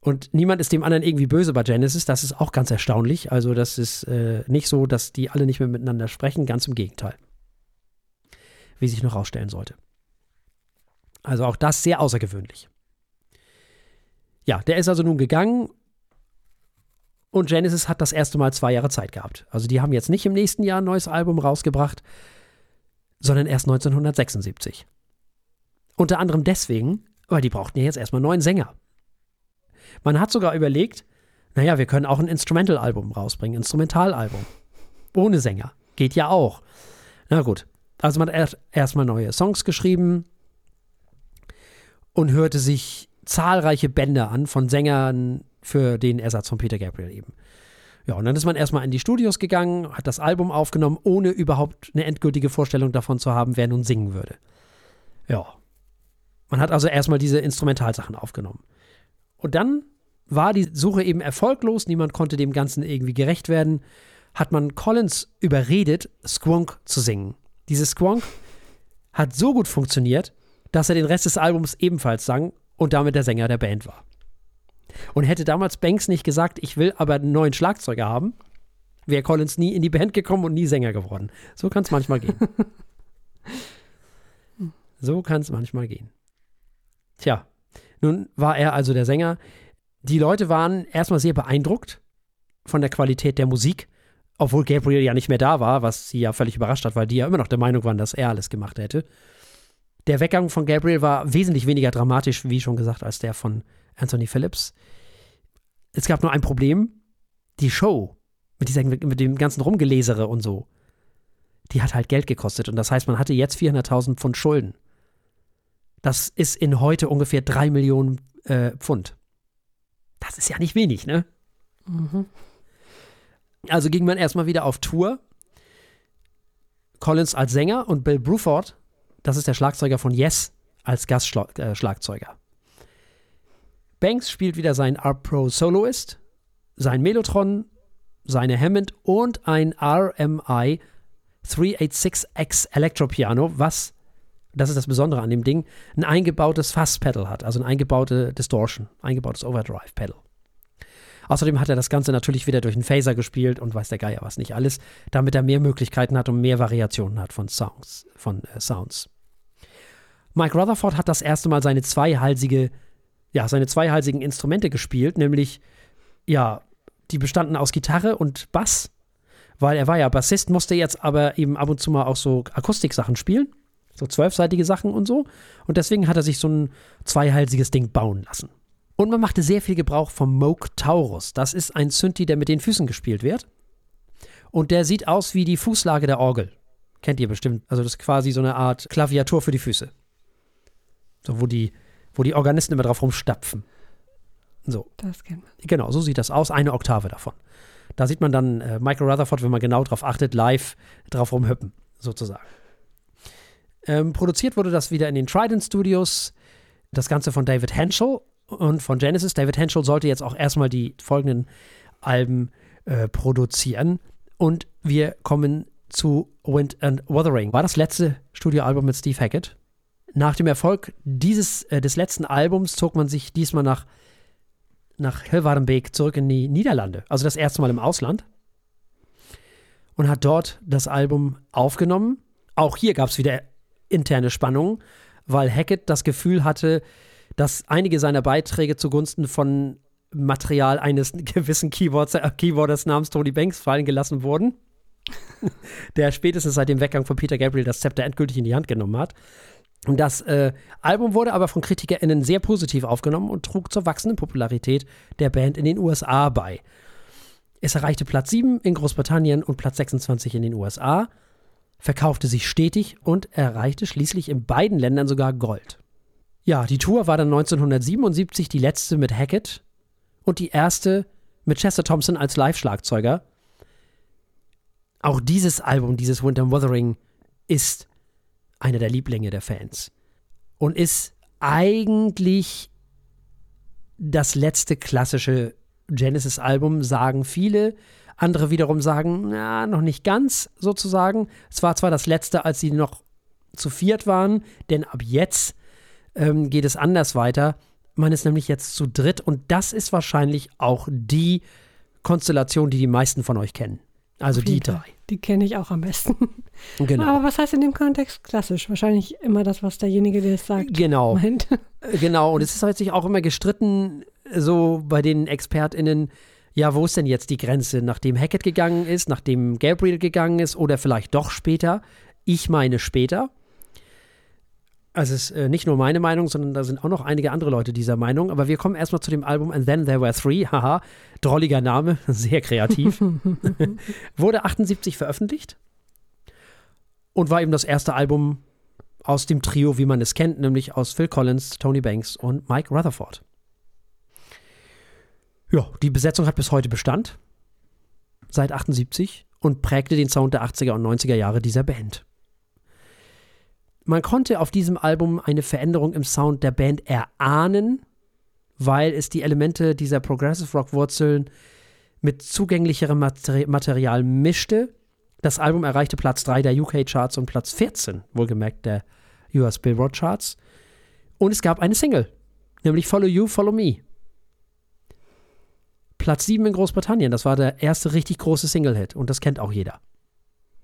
Und niemand ist dem anderen irgendwie böse bei Genesis. Das ist auch ganz erstaunlich. Also, das ist äh, nicht so, dass die alle nicht mehr miteinander sprechen. Ganz im Gegenteil. Wie sich noch rausstellen sollte. Also, auch das sehr außergewöhnlich. Ja, der ist also nun gegangen und Genesis hat das erste Mal zwei Jahre Zeit gehabt. Also die haben jetzt nicht im nächsten Jahr ein neues Album rausgebracht, sondern erst 1976. Unter anderem deswegen, weil die brauchten ja jetzt erstmal einen neuen Sänger. Man hat sogar überlegt, naja, wir können auch ein Instrumental-Album rausbringen, Instrumentalalbum. Ohne Sänger. Geht ja auch. Na gut. Also man hat erstmal neue Songs geschrieben und hörte sich zahlreiche Bände an von Sängern, für den Ersatz von Peter Gabriel eben. Ja, und dann ist man erstmal in die Studios gegangen, hat das Album aufgenommen, ohne überhaupt eine endgültige Vorstellung davon zu haben, wer nun singen würde. Ja. Man hat also erstmal diese Instrumentalsachen aufgenommen. Und dann war die Suche eben erfolglos, niemand konnte dem Ganzen irgendwie gerecht werden, hat man Collins überredet, Squonk zu singen. Dieses Squonk hat so gut funktioniert, dass er den Rest des Albums ebenfalls sang und damit der Sänger der Band war. Und hätte damals Banks nicht gesagt, ich will aber einen neuen Schlagzeuger haben, wäre Collins nie in die Band gekommen und nie Sänger geworden. So kann es manchmal gehen. so kann es manchmal gehen. Tja, nun war er also der Sänger. Die Leute waren erstmal sehr beeindruckt von der Qualität der Musik, obwohl Gabriel ja nicht mehr da war, was sie ja völlig überrascht hat, weil die ja immer noch der Meinung waren, dass er alles gemacht hätte. Der Weggang von Gabriel war wesentlich weniger dramatisch, wie schon gesagt, als der von Anthony Phillips. Es gab nur ein Problem. Die Show mit, dieser, mit dem ganzen Rumgelesere und so, die hat halt Geld gekostet. Und das heißt, man hatte jetzt 400.000 Pfund Schulden. Das ist in heute ungefähr 3 Millionen äh, Pfund. Das ist ja nicht wenig, ne? Mhm. Also ging man erstmal wieder auf Tour. Collins als Sänger und Bill Bruford, das ist der Schlagzeuger von Yes, als Gastschlagzeuger. Banks spielt wieder sein Art Pro Soloist, sein Melotron, seine Hammond und ein RMI 386X Electropiano, was, das ist das Besondere an dem Ding, ein eingebautes Fuzz-Pedal hat, also ein eingebaute Distortion, eingebautes Overdrive-Pedal. Außerdem hat er das Ganze natürlich wieder durch einen Phaser gespielt und weiß der Geier was nicht alles, damit er mehr Möglichkeiten hat und mehr Variationen hat von Sounds. Von, äh, Sounds. Mike Rutherford hat das erste Mal seine zweihalsige ja, seine zweihalsigen Instrumente gespielt, nämlich, ja, die bestanden aus Gitarre und Bass, weil er war ja Bassist, musste jetzt aber eben ab und zu mal auch so Akustiksachen spielen, so zwölfseitige Sachen und so. Und deswegen hat er sich so ein zweihalsiges Ding bauen lassen. Und man machte sehr viel Gebrauch vom Moog Taurus. Das ist ein Synthi, der mit den Füßen gespielt wird. Und der sieht aus wie die Fußlage der Orgel. Kennt ihr bestimmt. Also das ist quasi so eine Art Klaviatur für die Füße. So, wo die wo die Organisten immer drauf rumstapfen. So. Das kennt man. Genau, so sieht das aus. Eine Oktave davon. Da sieht man dann äh, Michael Rutherford, wenn man genau drauf achtet, live drauf rumhüppen, sozusagen. Ähm, produziert wurde das wieder in den Trident Studios. Das Ganze von David Henschel und von Genesis. David Henschel sollte jetzt auch erstmal die folgenden Alben äh, produzieren. Und wir kommen zu Wind and Wuthering. War das letzte Studioalbum mit Steve Hackett? Nach dem Erfolg dieses, äh, des letzten Albums zog man sich diesmal nach, nach Hilvarenbeek zurück in die Niederlande. Also das erste Mal im Ausland. Und hat dort das Album aufgenommen. Auch hier gab es wieder interne Spannungen, weil Hackett das Gefühl hatte, dass einige seiner Beiträge zugunsten von Material eines gewissen Keyboards, äh, Keyboarders namens Tony Banks fallen gelassen wurden, der spätestens seit dem Weggang von Peter Gabriel das Zepter endgültig in die Hand genommen hat. Das äh, Album wurde aber von KritikerInnen sehr positiv aufgenommen und trug zur wachsenden Popularität der Band in den USA bei. Es erreichte Platz 7 in Großbritannien und Platz 26 in den USA, verkaufte sich stetig und erreichte schließlich in beiden Ländern sogar Gold. Ja, die Tour war dann 1977 die letzte mit Hackett und die erste mit Chester Thompson als Live-Schlagzeuger. Auch dieses Album, dieses Winter Wuthering, ist einer der Lieblinge der Fans und ist eigentlich das letzte klassische Genesis-Album, sagen viele. Andere wiederum sagen, na, noch nicht ganz sozusagen. Es war zwar das letzte, als sie noch zu viert waren, denn ab jetzt ähm, geht es anders weiter. Man ist nämlich jetzt zu dritt und das ist wahrscheinlich auch die Konstellation, die die meisten von euch kennen. Also die drei. Die kenne ich auch am besten. Genau. Aber was heißt in dem Kontext klassisch? Wahrscheinlich immer das, was derjenige, der es sagt, Genau. meint. Genau, und es ist sich auch immer gestritten, so bei den ExpertInnen, ja, wo ist denn jetzt die Grenze, nachdem Hackett gegangen ist, nachdem Gabriel gegangen ist oder vielleicht doch später? Ich meine später. Also es ist äh, nicht nur meine Meinung, sondern da sind auch noch einige andere Leute dieser Meinung. Aber wir kommen erstmal zu dem Album And Then There Were Three. Haha, drolliger Name, sehr kreativ. Wurde 78 veröffentlicht und war eben das erste Album aus dem Trio, wie man es kennt, nämlich aus Phil Collins, Tony Banks und Mike Rutherford. Ja, die Besetzung hat bis heute Bestand, seit 78 und prägte den Sound der 80er und 90er Jahre dieser Band. Man konnte auf diesem Album eine Veränderung im Sound der Band erahnen, weil es die Elemente dieser Progressive Rock Wurzeln mit zugänglicherem Materi Material mischte. Das Album erreichte Platz 3 der UK Charts und Platz 14, wohlgemerkt der US Billboard Charts. Und es gab eine Single, nämlich Follow You, Follow Me. Platz 7 in Großbritannien, das war der erste richtig große Single-Hit und das kennt auch jeder.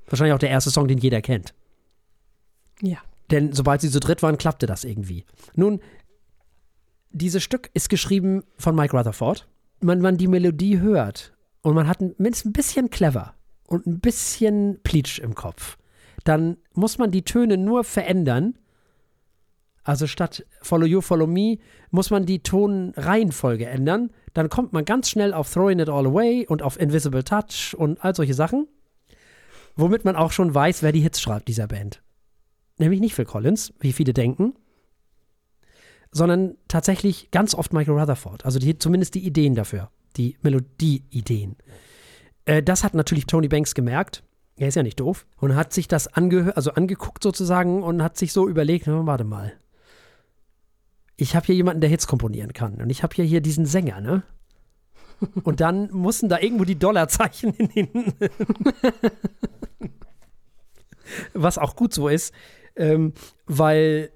Wahrscheinlich auch der erste Song, den jeder kennt. Ja. Denn sobald sie zu dritt waren, klappte das irgendwie. Nun, dieses Stück ist geschrieben von Mike Rutherford. Wenn man die Melodie hört und man hat ein, ist ein bisschen clever und ein bisschen Pleatsch im Kopf, dann muss man die Töne nur verändern. Also statt Follow You, Follow Me muss man die Tonreihenfolge ändern. Dann kommt man ganz schnell auf Throwing It All Away und auf Invisible Touch und all solche Sachen. Womit man auch schon weiß, wer die Hits schreibt dieser Band nämlich nicht Phil Collins, wie viele denken, sondern tatsächlich ganz oft Michael Rutherford. Also die, zumindest die Ideen dafür, die Melodie-Ideen. Äh, das hat natürlich Tony Banks gemerkt. Er ist ja nicht doof und hat sich das angehört, also angeguckt sozusagen und hat sich so überlegt, na, warte mal. Ich habe hier jemanden, der Hits komponieren kann und ich habe hier hier diesen Sänger, ne? Und dann mussten da irgendwo die Dollarzeichen in den was auch gut so ist, ähm, weil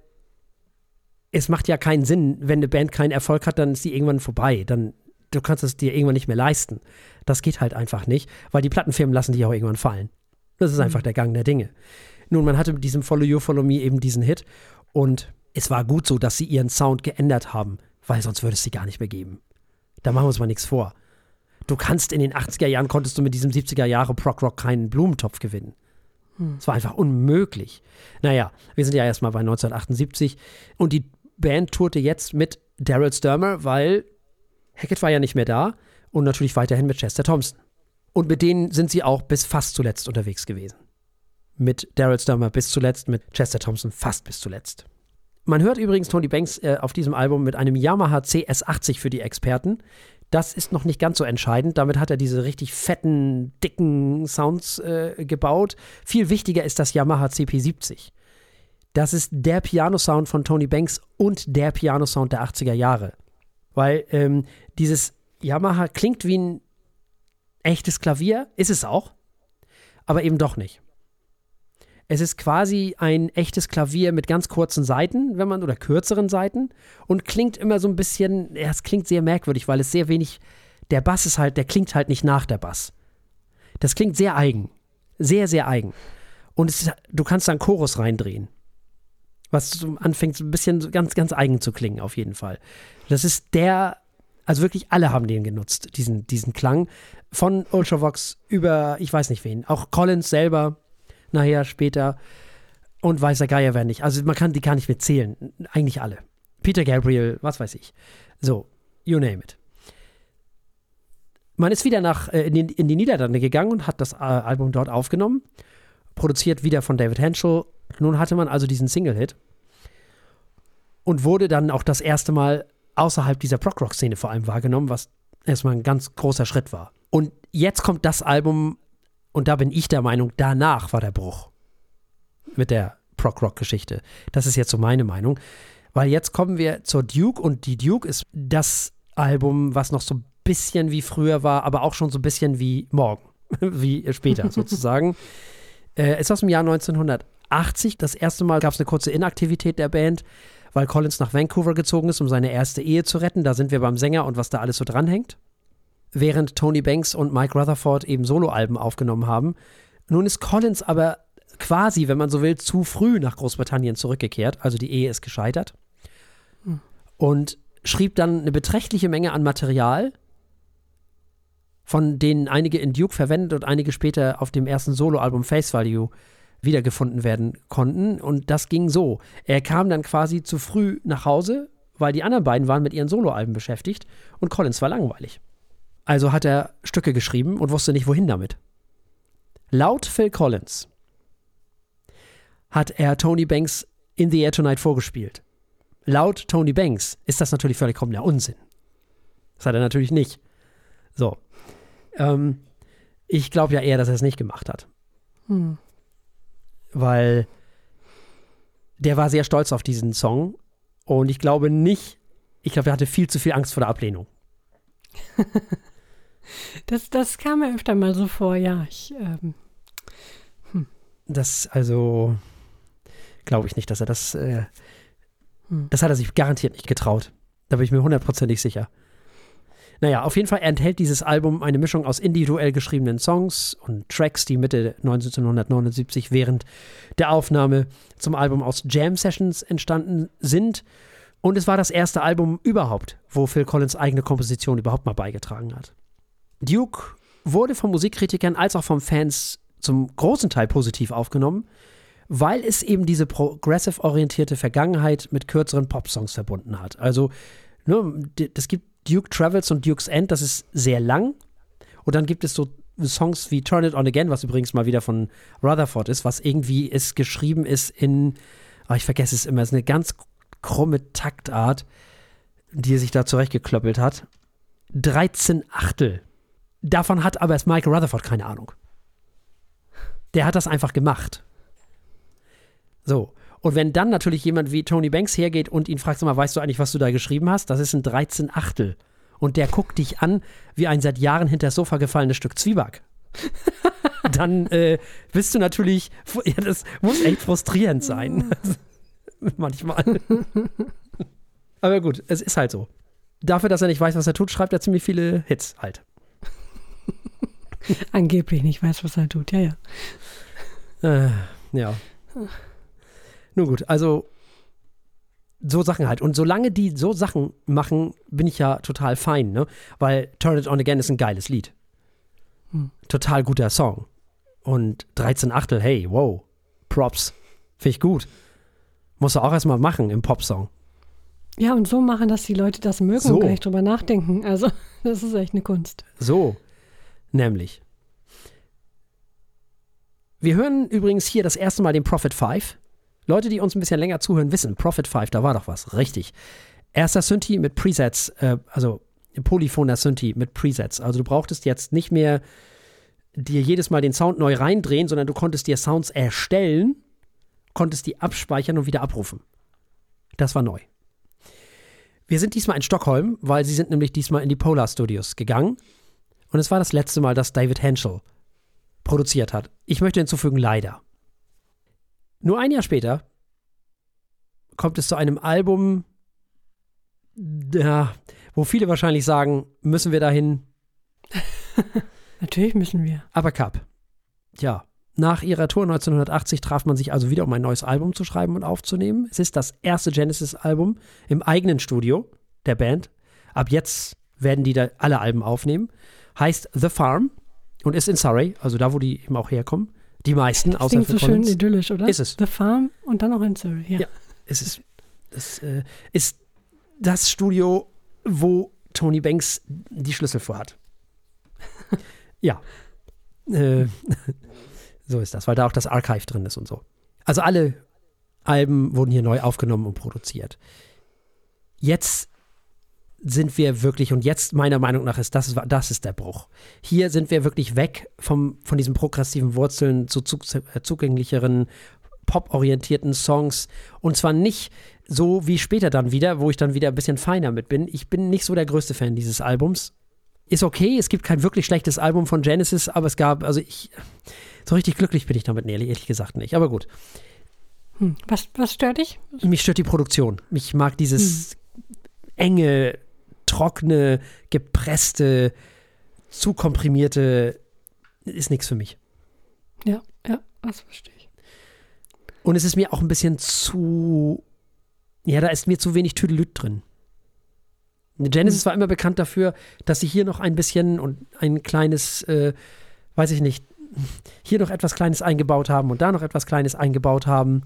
es macht ja keinen Sinn, wenn eine Band keinen Erfolg hat, dann ist die irgendwann vorbei. Dann du kannst es dir irgendwann nicht mehr leisten. Das geht halt einfach nicht, weil die Plattenfirmen lassen dich auch irgendwann fallen. Das ist Mhm. einfach der Gang der Dinge. Nun, man hatte mit diesem Follow You, Follow Me eben diesen Hit und es war gut so, dass sie ihren Sound geändert haben, weil sonst würde es sie gar nicht mehr geben. Da machen wir uns mal nichts vor. Du kannst in den 80er Jahren, konntest du mit diesem 70er Jahre Prog Rock keinen Blumentopf gewinnen. Es war einfach unmöglich. Naja, wir sind ja erstmal bei 1978 und die Band tourte jetzt mit Daryl Sturmer, weil Hackett war ja nicht mehr da und natürlich weiterhin mit Chester Thompson. Und mit denen sind sie auch bis fast zuletzt unterwegs gewesen. Mit Daryl Sturmer bis zuletzt, mit Chester Thompson fast bis zuletzt. Man hört übrigens Tony Banks äh, auf diesem Album mit einem Yamaha CS80 für die Experten. Das ist noch nicht ganz so entscheidend. Damit hat er diese richtig fetten, dicken Sounds äh, gebaut. Viel wichtiger ist das Yamaha CP70. Das ist der Piano-Sound von Tony Banks und der Piano-Sound der 80er Jahre. Weil ähm, dieses Yamaha klingt wie ein echtes Klavier, ist es auch, aber eben doch nicht. Es ist quasi ein echtes Klavier mit ganz kurzen Seiten, wenn man, oder kürzeren Seiten und klingt immer so ein bisschen, ja, es klingt sehr merkwürdig, weil es sehr wenig, der Bass ist halt, der klingt halt nicht nach der Bass. Das klingt sehr eigen. Sehr, sehr eigen. Und es, du kannst da einen Chorus reindrehen. Was anfängt, so ein bisschen ganz, ganz eigen zu klingen, auf jeden Fall. Das ist der, also wirklich alle haben den genutzt, diesen, diesen Klang. Von Ultravox über, ich weiß nicht wen, auch Collins selber, nachher später. Und weißer Geier werden nicht. Also man kann die gar nicht mitzählen. Eigentlich alle. Peter Gabriel, was weiß ich. So, you name it. Man ist wieder nach, äh, in, die, in die Niederlande gegangen und hat das äh, Album dort aufgenommen. Produziert wieder von David Henschel. Nun hatte man also diesen Single-Hit. Und wurde dann auch das erste Mal außerhalb dieser Prog-Rock-Szene vor allem wahrgenommen, was erstmal ein ganz großer Schritt war. Und jetzt kommt das Album, und da bin ich der Meinung, danach war der Bruch mit der Prog-Rock-Geschichte. Das ist jetzt so meine Meinung. Weil jetzt kommen wir zur Duke und die Duke ist das Album, was noch so ein bisschen wie früher war, aber auch schon so ein bisschen wie morgen, wie später sozusagen. äh, ist aus dem Jahr 1980. Das erste Mal gab es eine kurze Inaktivität der Band, weil Collins nach Vancouver gezogen ist, um seine erste Ehe zu retten. Da sind wir beim Sänger und was da alles so dranhängt. Während Tony Banks und Mike Rutherford eben Soloalben aufgenommen haben. Nun ist Collins aber quasi, wenn man so will, zu früh nach Großbritannien zurückgekehrt. Also die Ehe ist gescheitert. Hm. Und schrieb dann eine beträchtliche Menge an Material, von denen einige in Duke verwendet und einige später auf dem ersten Soloalbum Face Value wiedergefunden werden konnten. Und das ging so. Er kam dann quasi zu früh nach Hause, weil die anderen beiden waren mit ihren Soloalben beschäftigt und Collins war langweilig. Also hat er Stücke geschrieben und wusste nicht, wohin damit. Laut Phil Collins hat er Tony Banks In the Air Tonight vorgespielt. Laut Tony Banks ist das natürlich völlig kommender Unsinn. Das hat er natürlich nicht. So. Ähm, ich glaube ja eher, dass er es nicht gemacht hat. Hm. Weil der war sehr stolz auf diesen Song und ich glaube nicht, ich glaube, er hatte viel zu viel Angst vor der Ablehnung. das, das kam mir öfter mal so vor, ja. Ich, ähm, hm. Das, also, glaube ich nicht, dass er das. Äh, hm. Das hat er sich garantiert nicht getraut. Da bin ich mir hundertprozentig sicher. Naja, auf jeden Fall enthält dieses Album eine Mischung aus individuell geschriebenen Songs und Tracks, die Mitte 1979 während der Aufnahme zum Album aus Jam Sessions entstanden sind. Und es war das erste Album überhaupt, wo Phil Collins eigene Komposition überhaupt mal beigetragen hat. Duke wurde von Musikkritikern als auch von Fans zum großen Teil positiv aufgenommen weil es eben diese progressive-orientierte Vergangenheit mit kürzeren Popsongs verbunden hat. Also, ne, es gibt Duke Travels und Duke's End, das ist sehr lang. Und dann gibt es so Songs wie Turn It On Again, was übrigens mal wieder von Rutherford ist, was irgendwie ist geschrieben ist in, oh, ich vergesse es immer, es ist eine ganz krumme Taktart, die sich da zurechtgeklöppelt hat. 13 Achtel. Davon hat aber erst Michael Rutherford keine Ahnung. Der hat das einfach gemacht. So. Und wenn dann natürlich jemand wie Tony Banks hergeht und ihn fragt, mal, weißt du eigentlich, was du da geschrieben hast? Das ist ein 13 Achtel. Und der guckt dich an wie ein seit Jahren hinter das Sofa gefallenes Stück Zwieback. dann äh, bist du natürlich, ja, das muss echt frustrierend sein. Manchmal. Aber gut, es ist halt so. Dafür, dass er nicht weiß, was er tut, schreibt er ziemlich viele Hits halt. Angeblich nicht weiß, was er tut, ja, ja. Äh, ja. Nun gut, also so Sachen halt. Und solange die so Sachen machen, bin ich ja total fein, ne? Weil Turn It On Again ist ein geiles Lied. Hm. Total guter Song. Und 13 Achtel, hey, wow, Props. Finde ich gut. Muss er auch erstmal machen im Popsong. Ja, und so machen, dass die Leute das mögen so. und gar nicht drüber nachdenken. Also, das ist echt eine Kunst. So, nämlich. Wir hören übrigens hier das erste Mal den Prophet 5. Leute, die uns ein bisschen länger zuhören, wissen, Prophet 5, da war doch was. Richtig. Erster Synthi mit Presets, äh, also polyphoner Synthi mit Presets. Also du brauchtest jetzt nicht mehr dir jedes Mal den Sound neu reindrehen, sondern du konntest dir Sounds erstellen, konntest die abspeichern und wieder abrufen. Das war neu. Wir sind diesmal in Stockholm, weil sie sind nämlich diesmal in die Polar Studios gegangen. Und es war das letzte Mal, dass David Henschel produziert hat. Ich möchte hinzufügen, leider. Nur ein Jahr später kommt es zu einem Album, ja, wo viele wahrscheinlich sagen, müssen wir dahin? Natürlich müssen wir. Aber Cup. Ja, Nach ihrer Tour 1980 traf man sich also wieder, um ein neues Album zu schreiben und aufzunehmen. Es ist das erste Genesis-Album im eigenen Studio der Band. Ab jetzt werden die da alle Alben aufnehmen. Heißt The Farm und ist in Surrey, also da, wo die eben auch herkommen. Die meisten, Das außer klingt für so schön Collins. idyllisch, oder? Ist es. The Farm und dann noch in Surrey. Ja. Ja. Es ist, es äh, ist das Studio, wo Tony Banks die Schlüssel vorhat. ja. Äh, so ist das, weil da auch das Archive drin ist und so. Also alle Alben wurden hier neu aufgenommen und produziert. Jetzt sind wir wirklich, und jetzt meiner Meinung nach ist das, das ist der Bruch. Hier sind wir wirklich weg vom, von diesen progressiven Wurzeln zu äh, zugänglicheren, pop-orientierten Songs. Und zwar nicht so wie später dann wieder, wo ich dann wieder ein bisschen feiner mit bin. Ich bin nicht so der größte Fan dieses Albums. Ist okay, es gibt kein wirklich schlechtes Album von Genesis, aber es gab, also ich, so richtig glücklich bin ich damit, ehrlich, ehrlich gesagt nicht. Aber gut. Hm. Was, was stört dich? Mich stört die Produktion. Ich mag dieses enge, trockene, gepresste, zu komprimierte, ist nichts für mich. Ja, ja, das verstehe ich. Und es ist mir auch ein bisschen zu, ja, da ist mir zu wenig Tüdelüt drin. Genesis war immer bekannt dafür, dass sie hier noch ein bisschen und ein kleines, äh, weiß ich nicht, hier noch etwas Kleines eingebaut haben und da noch etwas Kleines eingebaut haben.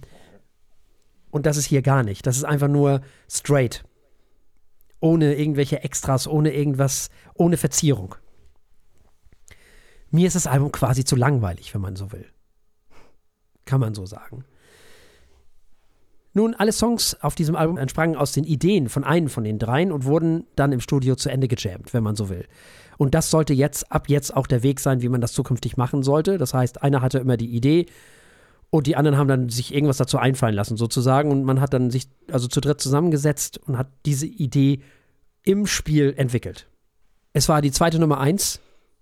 Und das ist hier gar nicht. Das ist einfach nur straight. Ohne irgendwelche Extras, ohne irgendwas, ohne Verzierung. Mir ist das Album quasi zu langweilig, wenn man so will. Kann man so sagen. Nun, alle Songs auf diesem Album entsprangen aus den Ideen von einem von den dreien und wurden dann im Studio zu Ende gejammt, wenn man so will. Und das sollte jetzt, ab jetzt auch der Weg sein, wie man das zukünftig machen sollte. Das heißt, einer hatte immer die Idee und die anderen haben dann sich irgendwas dazu einfallen lassen, sozusagen. Und man hat dann sich also zu dritt zusammengesetzt und hat diese Idee im Spiel entwickelt. Es war die zweite Nummer eins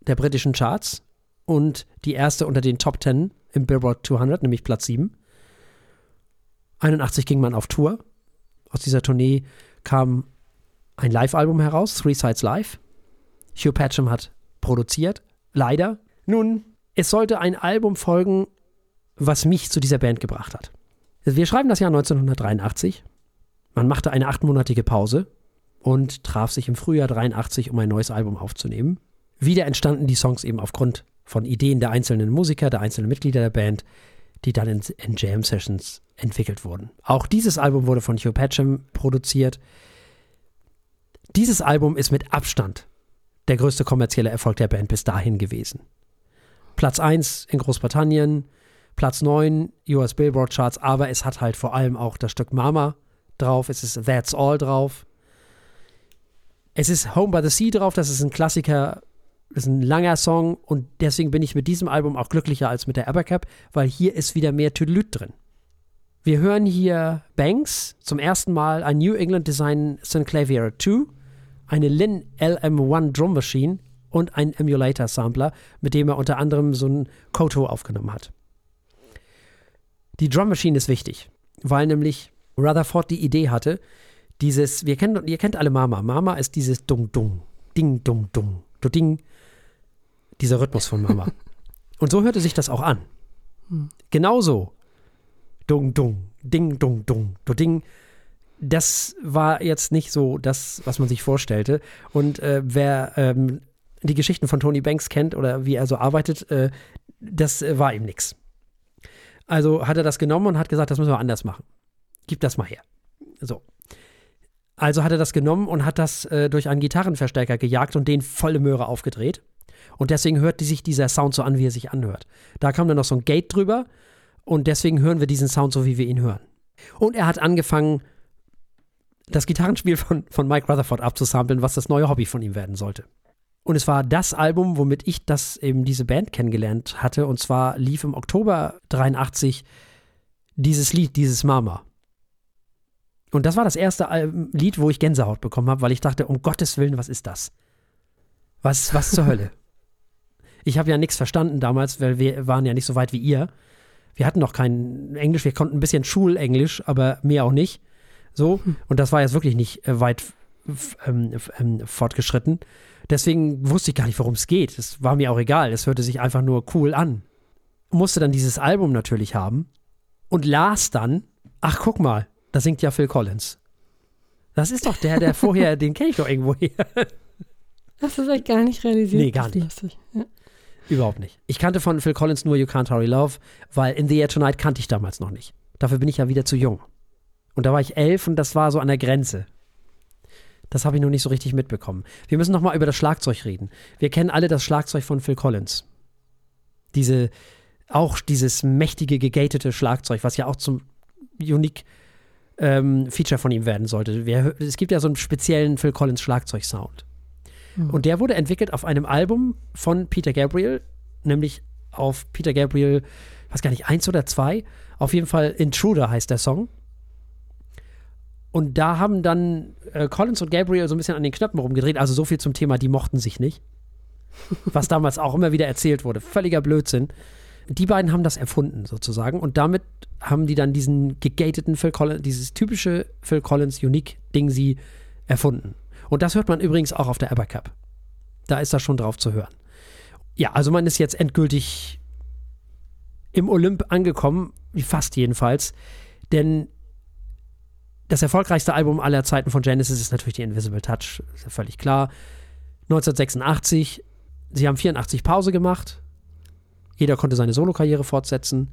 der britischen Charts und die erste unter den Top 10 im Billboard 200, nämlich Platz 7. 81 ging man auf Tour. Aus dieser Tournee kam ein Live-Album heraus, Three Sides Live. Hugh Patcham hat produziert, leider. Nun, es sollte ein Album folgen, was mich zu dieser Band gebracht hat. Wir schreiben das Jahr 1983. Man machte eine achtmonatige Pause und traf sich im Frühjahr 83, um ein neues Album aufzunehmen. Wieder entstanden die Songs eben aufgrund von Ideen der einzelnen Musiker, der einzelnen Mitglieder der Band, die dann in, in Jam-Sessions entwickelt wurden. Auch dieses Album wurde von Hugh Patcham produziert. Dieses Album ist mit Abstand der größte kommerzielle Erfolg der Band bis dahin gewesen. Platz 1 in Großbritannien, Platz 9 US Billboard Charts, aber es hat halt vor allem auch das Stück Mama drauf, es ist That's All drauf. Es ist Home by the Sea drauf, das ist ein Klassiker, das ist ein langer Song und deswegen bin ich mit diesem Album auch glücklicher als mit der Abercap, weil hier ist wieder mehr Tüdelüt drin. Wir hören hier Banks zum ersten Mal ein New England Design Synclavier 2, eine Lin LM1 Drum Machine und ein Emulator Sampler, mit dem er unter anderem so ein Koto aufgenommen hat. Die Drum Machine ist wichtig, weil nämlich Rutherford die Idee hatte, dieses, wir kennen, ihr kennt alle Mama. Mama ist dieses Dung Dung, Ding Dung Dung, du Ding, dieser Rhythmus von Mama. Und so hörte sich das auch an. Genauso. Dung Dung, Ding Dung Dung, du Ding. Das war jetzt nicht so das, was man sich vorstellte. Und äh, wer ähm, die Geschichten von Tony Banks kennt oder wie er so arbeitet, äh, das äh, war ihm nichts. Also hat er das genommen und hat gesagt, das müssen wir anders machen. Gib das mal her. So. Also hat er das genommen und hat das äh, durch einen Gitarrenverstärker gejagt und den volle Möhre aufgedreht. Und deswegen hört sich dieser Sound so an, wie er sich anhört. Da kam dann noch so ein Gate drüber und deswegen hören wir diesen Sound so, wie wir ihn hören. Und er hat angefangen, das Gitarrenspiel von, von Mike Rutherford abzusampeln, was das neue Hobby von ihm werden sollte. Und es war das Album, womit ich das eben diese Band kennengelernt hatte. Und zwar lief im Oktober 83 dieses Lied, dieses Mama. Und das war das erste Lied, wo ich Gänsehaut bekommen habe, weil ich dachte, um Gottes Willen, was ist das? Was, was zur Hölle? Ich habe ja nichts verstanden damals, weil wir waren ja nicht so weit wie ihr. Wir hatten noch kein Englisch, wir konnten ein bisschen Schulenglisch, aber mehr auch nicht. So, und das war jetzt wirklich nicht äh, weit ähm, ähm, fortgeschritten. Deswegen wusste ich gar nicht, worum es geht. Es war mir auch egal. Es hörte sich einfach nur cool an. musste dann dieses Album natürlich haben und las dann, ach guck mal, da singt ja Phil Collins. Das ist doch der, der vorher, den kenne ich doch irgendwo her. Hast du echt gar nicht realisiert? Nee, gar nicht. Ja. Überhaupt nicht. Ich kannte von Phil Collins nur You Can't Hurry Love, weil In the Air Tonight kannte ich damals noch nicht. Dafür bin ich ja wieder zu jung. Und da war ich elf und das war so an der Grenze. Das habe ich noch nicht so richtig mitbekommen. Wir müssen noch mal über das Schlagzeug reden. Wir kennen alle das Schlagzeug von Phil Collins. Diese, auch dieses mächtige, gegatete Schlagzeug, was ja auch zum unique ähm, Feature von ihm werden sollte. Wir, es gibt ja so einen speziellen Phil Collins Schlagzeug-Sound. Und der wurde entwickelt auf einem Album von Peter Gabriel, nämlich auf Peter Gabriel, weiß gar nicht, eins oder zwei. Auf jeden Fall Intruder heißt der Song. Und da haben dann äh, Collins und Gabriel so ein bisschen an den Knöpfen rumgedreht. Also so viel zum Thema, die mochten sich nicht. Was damals auch immer wieder erzählt wurde. Völliger Blödsinn. Die beiden haben das erfunden sozusagen. Und damit haben die dann diesen gegateten Phil Collins, dieses typische Phil Collins Unique-Ding sie erfunden. Und das hört man übrigens auch auf der Abercup. Da ist das schon drauf zu hören. Ja, also man ist jetzt endgültig im Olymp angekommen, fast jedenfalls. Denn das erfolgreichste Album aller Zeiten von Genesis ist natürlich die Invisible Touch, ist ja völlig klar. 1986, sie haben 84 Pause gemacht. Jeder konnte seine Solokarriere fortsetzen.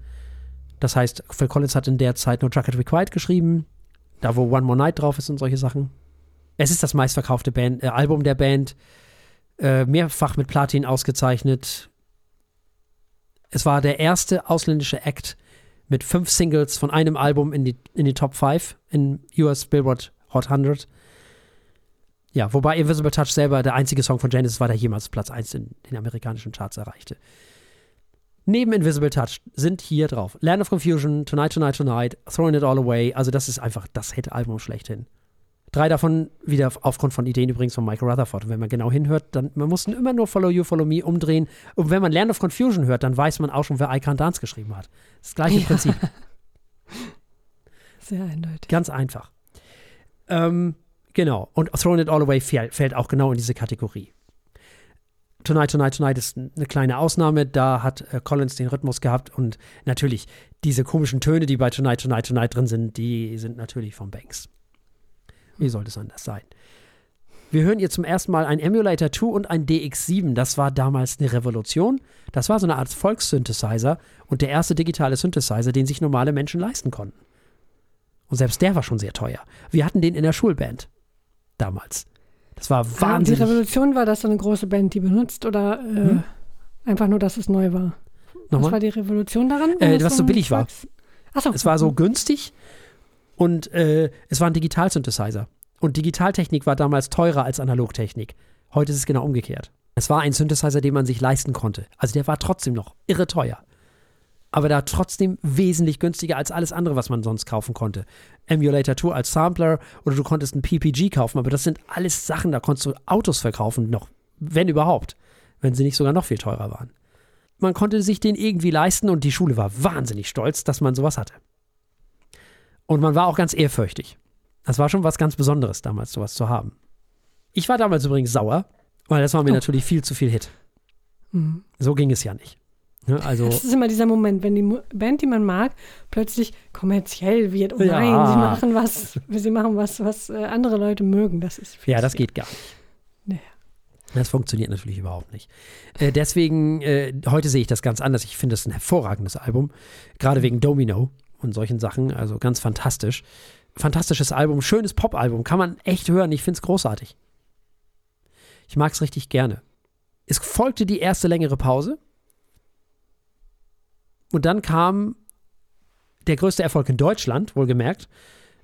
Das heißt, Phil Collins hat in der Zeit nur Jacket Required geschrieben, da wo One More Night drauf ist und solche Sachen. Es ist das meistverkaufte Band, äh, Album der Band, äh, mehrfach mit Platin ausgezeichnet. Es war der erste ausländische Act mit fünf Singles von einem Album in die, in die Top 5 in US Billboard Hot 100. Ja, wobei Invisible Touch selber der einzige Song von Genesis war, der jemals Platz 1 in den amerikanischen Charts erreichte. Neben Invisible Touch sind hier drauf Land of Confusion, Tonight, Tonight, Tonight, Throwing It All Away. Also, das ist einfach das Hit-Album schlechthin. Drei davon wieder aufgrund von Ideen übrigens von Michael Rutherford. Und wenn man genau hinhört, dann man muss immer nur Follow You, Follow Me umdrehen. Und wenn man Land of Confusion hört, dann weiß man auch schon, wer I Can't Dance geschrieben hat. Das gleiche Ja. Prinzip. Sehr eindeutig. Ganz einfach. Ähm, genau. Und Throwing It All Away fäll- fällt auch genau in diese Kategorie. Tonight, Tonight, Tonight ist eine kleine Ausnahme. Da hat äh, Collins den Rhythmus gehabt und natürlich diese komischen Töne, die bei Tonight, Tonight, Tonight drin sind, die sind natürlich von Banks. Wie sollte es anders sein? Wir hören ihr zum ersten Mal ein Emulator 2 und ein DX7. Das war damals eine Revolution. Das war so eine Art Volkssynthesizer und der erste digitale Synthesizer, den sich normale Menschen leisten konnten. Und selbst der war schon sehr teuer. Wir hatten den in der Schulband damals. Das war Ah, Die wahnsinnig. Revolution war das so eine große Band, die benutzt oder äh, Hm? einfach nur, dass es neu war? Was war Nochmal? die Revolution daran? Äh, was so billig war. Volks- Ach so. Es war so günstig und äh, es war ein Digital-Synthesizer. Und Digitaltechnik war damals teurer als Analogtechnik. Heute ist es genau umgekehrt. Es war ein Synthesizer, den man sich leisten konnte. Also der war trotzdem noch irre teuer. Aber da trotzdem wesentlich günstiger als alles andere, was man sonst kaufen konnte. Emulator 2 als Sampler oder du konntest ein PPG kaufen, aber das sind alles Sachen, da konntest du Autos verkaufen, noch, wenn überhaupt, wenn sie nicht sogar noch viel teurer waren. Man konnte sich den irgendwie leisten und die Schule war wahnsinnig stolz, dass man sowas hatte. Und man war auch ganz ehrfürchtig. Das war schon was ganz Besonderes damals, sowas zu haben. Ich war damals übrigens sauer, weil das war mir Oh. natürlich viel zu viel Hit. Mhm. So ging es ja nicht. Ne, Also, Das ist immer dieser Moment, wenn die Band, die man mag, plötzlich kommerziell wird. Oh Ja. nein, sie machen was, sie machen was, was äh, andere Leute mögen. Das ist ja, das geht gar nicht. Das funktioniert natürlich überhaupt nicht. Äh, deswegen, äh, heute sehe ich das ganz anders. Ich finde es ein hervorragendes Album, gerade wegen Domino und solchen Sachen. Also ganz fantastisch. Fantastisches Album, schönes Pop-Album, kann man echt hören. Ich finde es großartig. Ich mag es richtig gerne. Es folgte die erste längere Pause. Und dann kam der größte Erfolg in Deutschland, wohlgemerkt.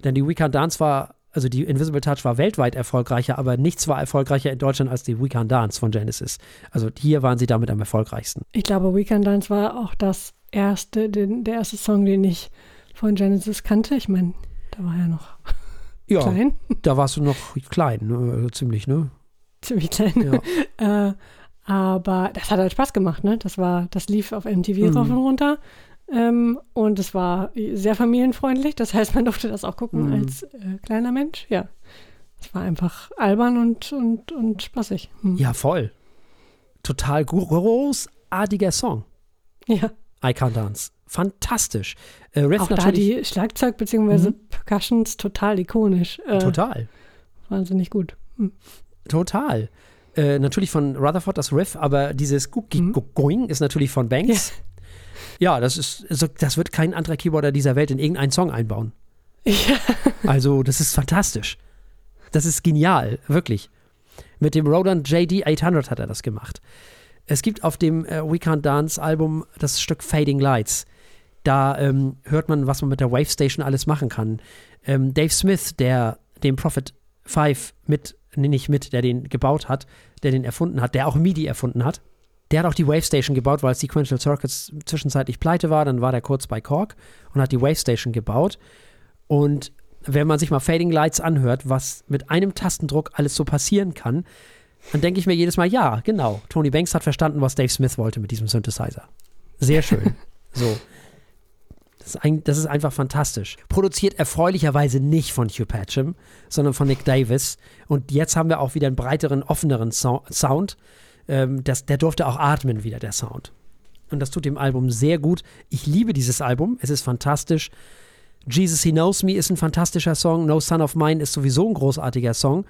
Denn die We Can't Dance war, also die Invisible Touch war weltweit erfolgreicher, aber nichts war erfolgreicher in Deutschland als die We Can't Dance von Genesis. Also hier waren sie damit am erfolgreichsten. Ich glaube, Weekend Dance war auch das erste, den, der erste Song, den ich von Genesis kannte. Ich meine, da war er noch Ja, klein, da warst du noch klein, ne? Also ziemlich, ne? ziemlich klein. Ja. Äh, aber das hat halt Spaß gemacht, ne? Das war, das lief auf MTV Mhm. rauf und runter. Ähm, und es war sehr familienfreundlich. Das heißt, man durfte das auch gucken Mhm. als äh, kleiner Mensch. Ja. Es war einfach albern und, und, und spaßig. Hm. ja, voll. Total großartiger Song. ja. I Can't Dance. Fantastisch. Äh, Riff Auch da die Schlagzeug- bzw. Mhm. Percussions total ikonisch. Äh, total. Wahnsinnig gut. Hm. Total. Äh, natürlich von Rutherford das Riff, aber dieses Mhm. Going ist natürlich von Banks. Ja, das ist, so- das wird kein anderer Keyboarder dieser Welt in irgendeinen Song einbauen. Ja. Also, das ist fantastisch. Das ist genial, wirklich. Mit dem Roland JD 800 hat er das gemacht. Es gibt auf dem äh, We Can't Dance Album das Stück Fading Lights. Da ähm, hört man, was man mit der Wave Station alles machen kann. Ähm, Dave Smith, der den Prophet 5 mit, nee, nicht mit, der den gebaut hat, der den erfunden hat, der auch MIDI erfunden hat, der hat auch die Wave Station gebaut, weil Sequential Circuits zwischenzeitlich pleite war. Dann war der kurz bei Korg und hat die Wave Station gebaut. Und wenn man sich mal Fading Lights anhört, was mit einem Tastendruck alles so passieren kann, dann denke ich mir jedes Mal, ja, genau. Tony Banks hat verstanden, was Dave Smith wollte mit diesem Synthesizer. Sehr schön. so. Das ist, ein, das ist einfach fantastisch. Produziert erfreulicherweise nicht von Hugh Patcham, sondern von Nick Davis. Und jetzt haben wir auch wieder einen breiteren, offeneren so Sound. Ähm, das, der durfte auch atmen wieder, der Sound. Und das tut dem Album sehr gut. Ich liebe dieses Album. Es ist fantastisch. Jesus He Knows Me ist ein fantastischer Song. No Son of Mine ist sowieso ein großartiger Song,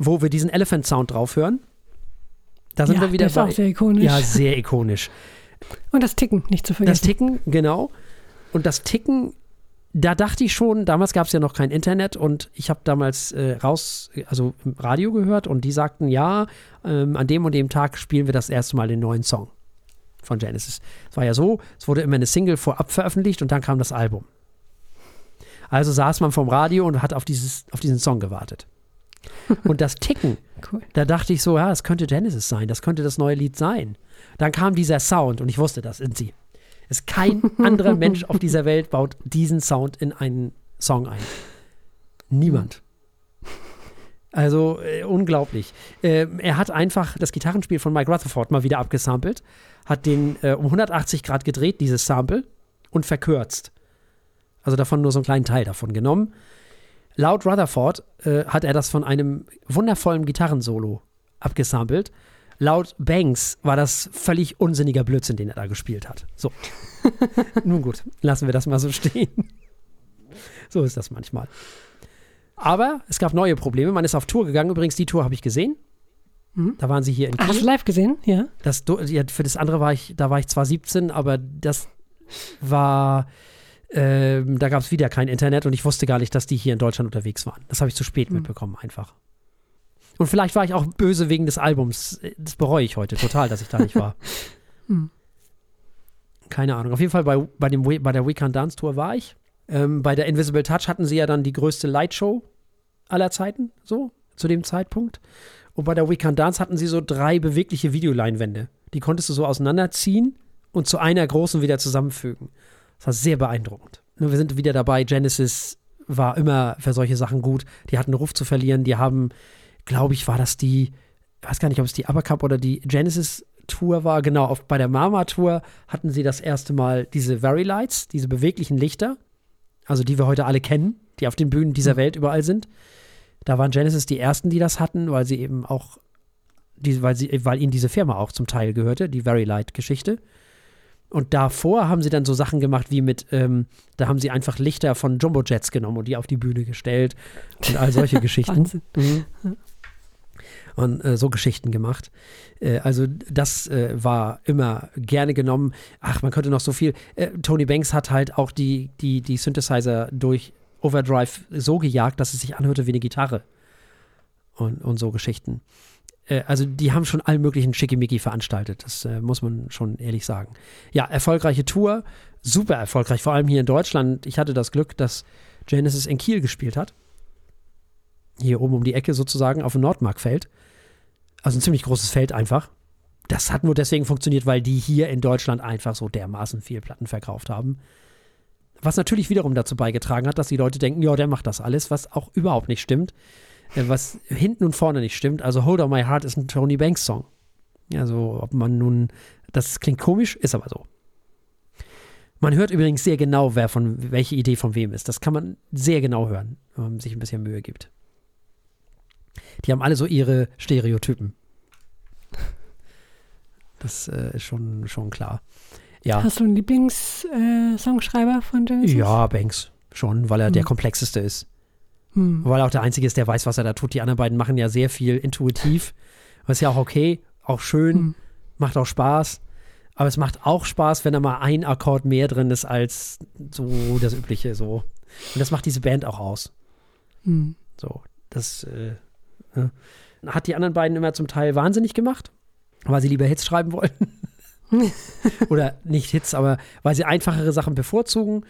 wo wir diesen Elephant Sound drauf hören. Da sind ja, wir wieder der ist auch sehr ikonisch. ja, sehr ikonisch. Und das Ticken nicht zu vergessen. Das Ticken, genau. Und das Ticken, da dachte ich schon, damals gab es ja noch kein Internet und ich habe damals äh, raus, also im Radio gehört und die sagten, ja, ähm, an dem und dem Tag spielen wir das erste Mal den neuen Song von Genesis. Es war ja so, es wurde immer eine Single vorab veröffentlicht und dann kam das Album. Also saß man vom Radio und hat auf, dieses, auf diesen Song gewartet. Und das Ticken, Cool. da dachte ich so, ja, das könnte Genesis sein, das könnte das neue Lied sein. Dann kam dieser Sound und ich wusste, das sind sie. Es kein anderer Mensch auf dieser Welt baut diesen Sound in einen Song ein. Niemand. Also äh, unglaublich. Ähm, er hat einfach das Gitarrenspiel von Mike Rutherford mal wieder abgesampelt, hat den äh, um 180 Grad gedreht, dieses Sample, und verkürzt. Also davon nur so einen kleinen Teil davon genommen. Laut Rutherford äh, hat er das von einem wundervollen Gitarrensolo abgesampelt. Laut Banks war das völlig unsinniger Blödsinn, den er da gespielt hat. So. Nun gut, lassen wir das mal so stehen. so ist das manchmal. Aber es gab neue Probleme. Man ist auf Tour gegangen. Übrigens, die Tour habe ich gesehen. Mhm. Da waren sie hier in Ach, hast du Kiel. live gesehen? Ja. Das, ja, für das andere war ich, da war ich zwar 17, aber das war, ähm, da gab es wieder kein Internet und ich wusste gar nicht, dass die hier in Deutschland unterwegs waren. Das habe ich zu spät Mhm. mitbekommen, einfach. Und vielleicht war ich auch böse wegen des Albums. Das bereue ich heute total, dass ich da nicht war. Mhm. Keine Ahnung. Auf jeden Fall bei, bei, dem, bei der We Can't Dance Tour war ich. Ähm, bei der Invisible Touch hatten sie ja dann die größte Lightshow aller Zeiten, so, zu dem Zeitpunkt. Und bei der We Can't Dance hatten sie so drei bewegliche Videoleinwände. Die konntest du so auseinanderziehen und zu einer großen wieder zusammenfügen. Das war sehr beeindruckend. Nur wir sind wieder dabei. Genesis war immer für solche Sachen gut. Die hatten einen Ruf zu verlieren. Die haben, glaube ich, war das die, ich weiß gar nicht, ob es die Upper Cup oder die Genesis Tour war. Genau, auf, bei der Mama Tour hatten sie das erste Mal diese Very Lights, diese beweglichen Lichter. Also die wir heute alle kennen, die auf den Bühnen dieser Welt überall sind. Da waren Genesis die ersten, die das hatten, weil sie eben auch, die, weil, sie, weil ihnen diese Firma auch zum Teil gehörte, die Very Light Geschichte. Und davor haben sie dann so Sachen gemacht wie mit, ähm, da haben sie einfach Lichter von Jumbo Jets genommen und die auf die Bühne gestellt und all solche Geschichten. Wahnsinn. Mhm. Und äh, so Geschichten gemacht. Äh, also das äh, war immer gerne genommen. Ach, man könnte noch so viel. Äh, Tony Banks hat halt auch die, die, die Synthesizer durch Overdrive so gejagt, dass es sich anhörte wie eine Gitarre. Und, und so Geschichten. Äh, also die haben schon allen möglichen Schickimicki veranstaltet. Das äh, muss man schon ehrlich sagen. Ja, erfolgreiche Tour. Super erfolgreich, vor allem hier in Deutschland. Ich hatte das Glück, dass Genesis in Kiel gespielt hat hier oben um die Ecke sozusagen auf dem Nordmarkfeld. Also ein ziemlich großes Feld einfach. Das hat nur deswegen funktioniert, weil die hier in Deutschland einfach so dermaßen viel Platten verkauft haben. Was natürlich wiederum dazu beigetragen hat, dass die Leute denken, ja, der macht das alles, was auch überhaupt nicht stimmt. Äh, Was hinten und vorne nicht stimmt. Also Hold on My Heart ist ein Tony Banks Song. Also ob man nun, das klingt komisch, ist aber so. Man hört übrigens sehr genau, wer von welche Idee von wem ist. Das kann man sehr genau hören, wenn man sich ein bisschen Mühe gibt. Die haben alle so ihre Stereotypen. Das äh, ist schon, schon klar. Ja. Hast du einen Lieblingssongschreiber äh, von Genesis? Ja, Banks schon, weil er hm. der komplexeste ist. Hm. Weil er auch der Einzige ist, der weiß, was er da tut. Die anderen beiden machen ja sehr viel intuitiv. Was ist ja auch okay, auch schön, hm. macht auch Spaß. Aber es macht auch Spaß, wenn da mal ein Akkord mehr drin ist als so das Übliche. So. Und das macht diese Band auch aus. Hm. So, das äh, ja. hat die anderen beiden immer zum Teil wahnsinnig gemacht, weil sie lieber Hits schreiben wollten. Oder nicht Hits, aber weil sie einfachere Sachen bevorzugen.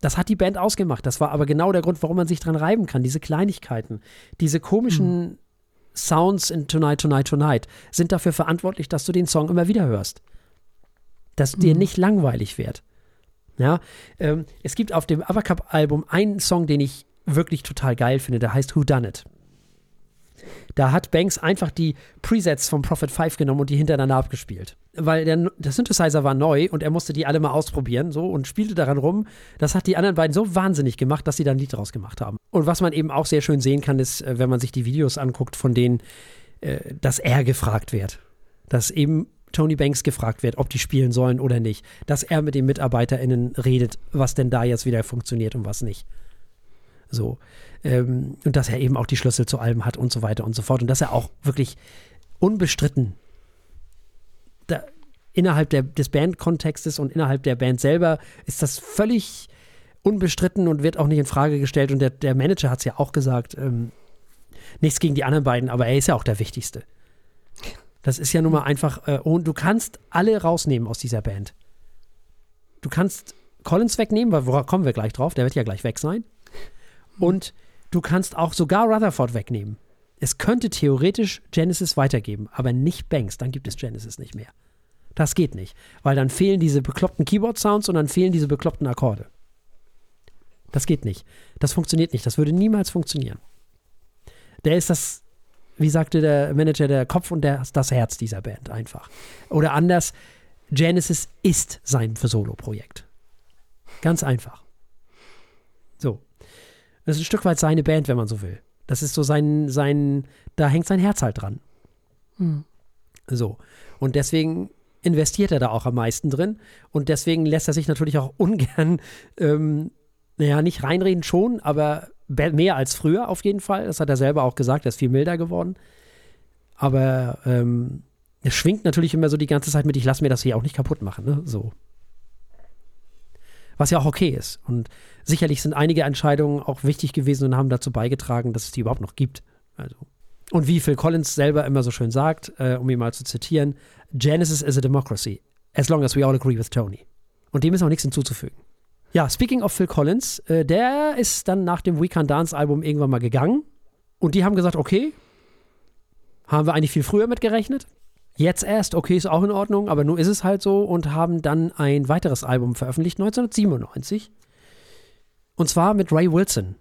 Das hat die Band ausgemacht. Das war aber genau der Grund, warum man sich dran reiben kann. Diese Kleinigkeiten, diese komischen mhm. Sounds in Tonight, Tonight, Tonight sind dafür verantwortlich, dass du den Song immer wieder hörst. Dass mhm. dir nicht langweilig wird. Ja, ähm, es gibt auf dem Evercup-Album einen Song, den ich wirklich total geil finde, der heißt Who Done It. Da hat Banks einfach die Presets vom Prophet 5 genommen und die hintereinander abgespielt. Weil der, der, Synthesizer war neu und er musste die alle mal ausprobieren so und spielte daran rum. Das hat die anderen beiden so wahnsinnig gemacht, dass sie dann ein Lied draus gemacht haben. Und was man eben auch sehr schön sehen kann, ist, äh, wenn man sich die Videos anguckt, von denen, äh, dass er gefragt wird. Dass eben Tony Banks gefragt wird, ob die spielen sollen oder nicht. Dass er mit den MitarbeiterInnen redet, was denn da jetzt wieder funktioniert und was nicht. So. Ähm, und dass er eben auch die Schlüssel zu allem hat und so weiter und so fort. Und dass er auch wirklich unbestritten da, innerhalb der, des Bandkontextes und innerhalb der Band selber ist das völlig unbestritten und wird auch nicht in Frage gestellt. Und der, der Manager hat es ja auch gesagt, ähm, nichts gegen die anderen beiden, aber er ist ja auch der Wichtigste. Das ist ja nun mal einfach, äh, und du kannst alle rausnehmen aus dieser Band. Du kannst Collins wegnehmen, weil worauf kommen wir gleich drauf, der wird ja gleich weg sein. Und du kannst auch sogar Rutherford wegnehmen. Es könnte theoretisch Genesis weitergeben, aber nicht Banks, dann gibt es Genesis nicht mehr. Das geht nicht, weil dann fehlen diese bekloppten Keyboard-Sounds und dann fehlen diese bekloppten Akkorde. Das geht nicht. Das funktioniert nicht. Das würde niemals funktionieren. Der ist das, wie sagte der Manager, der Kopf und der, das Herz dieser Band einfach. Oder anders, Genesis ist sein Solo-Projekt. Ganz einfach. Das ist ein Stück weit seine Band, wenn man so will. Das ist so sein, sein, da hängt sein Herz halt dran. Hm. So. Und deswegen investiert er da auch am meisten drin. Und deswegen lässt er sich natürlich auch ungern, ähm, naja, nicht reinreden schon, aber mehr als früher auf jeden Fall. Das hat er selber auch gesagt, er ist viel milder geworden. Aber ähm, es schwingt natürlich immer so die ganze Zeit mit, ich lasse mir das hier auch nicht kaputt machen. Ne? So. Was ja auch okay ist. Und sicherlich sind einige Entscheidungen auch wichtig gewesen und haben dazu beigetragen, dass es die überhaupt noch gibt. Also. Und wie Phil Collins selber immer so schön sagt, äh, um ihn mal zu zitieren, Genesis is a democracy, as long as we all agree with Tony. Und dem ist auch nichts hinzuzufügen. Ja, speaking of Phil Collins, äh, der ist dann nach dem We Can Dance Album irgendwann mal gegangen und die haben gesagt, okay, haben wir eigentlich viel früher mitgerechnet. Jetzt erst, okay, ist auch in Ordnung, aber nur ist es halt so und haben dann ein weiteres Album veröffentlicht, 1997. Und zwar mit Ray Wilson.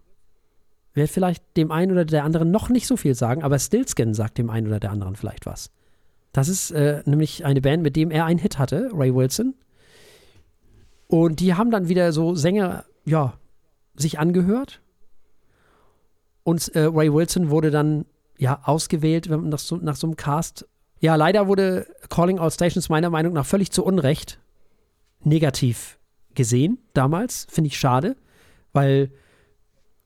Wird vielleicht dem einen oder der anderen noch nicht so viel sagen, aber Stillskin sagt dem einen oder der anderen vielleicht was. Das ist äh, nämlich eine Band, mit dem er einen Hit hatte, Ray Wilson. Und die haben dann wieder so Sänger, ja, sich angehört. Und äh, Ray Wilson wurde dann ja ausgewählt nach so, nach so einem Cast. Ja, leider wurde Calling All Stations meiner Meinung nach völlig zu Unrecht negativ gesehen damals. Finde ich schade weil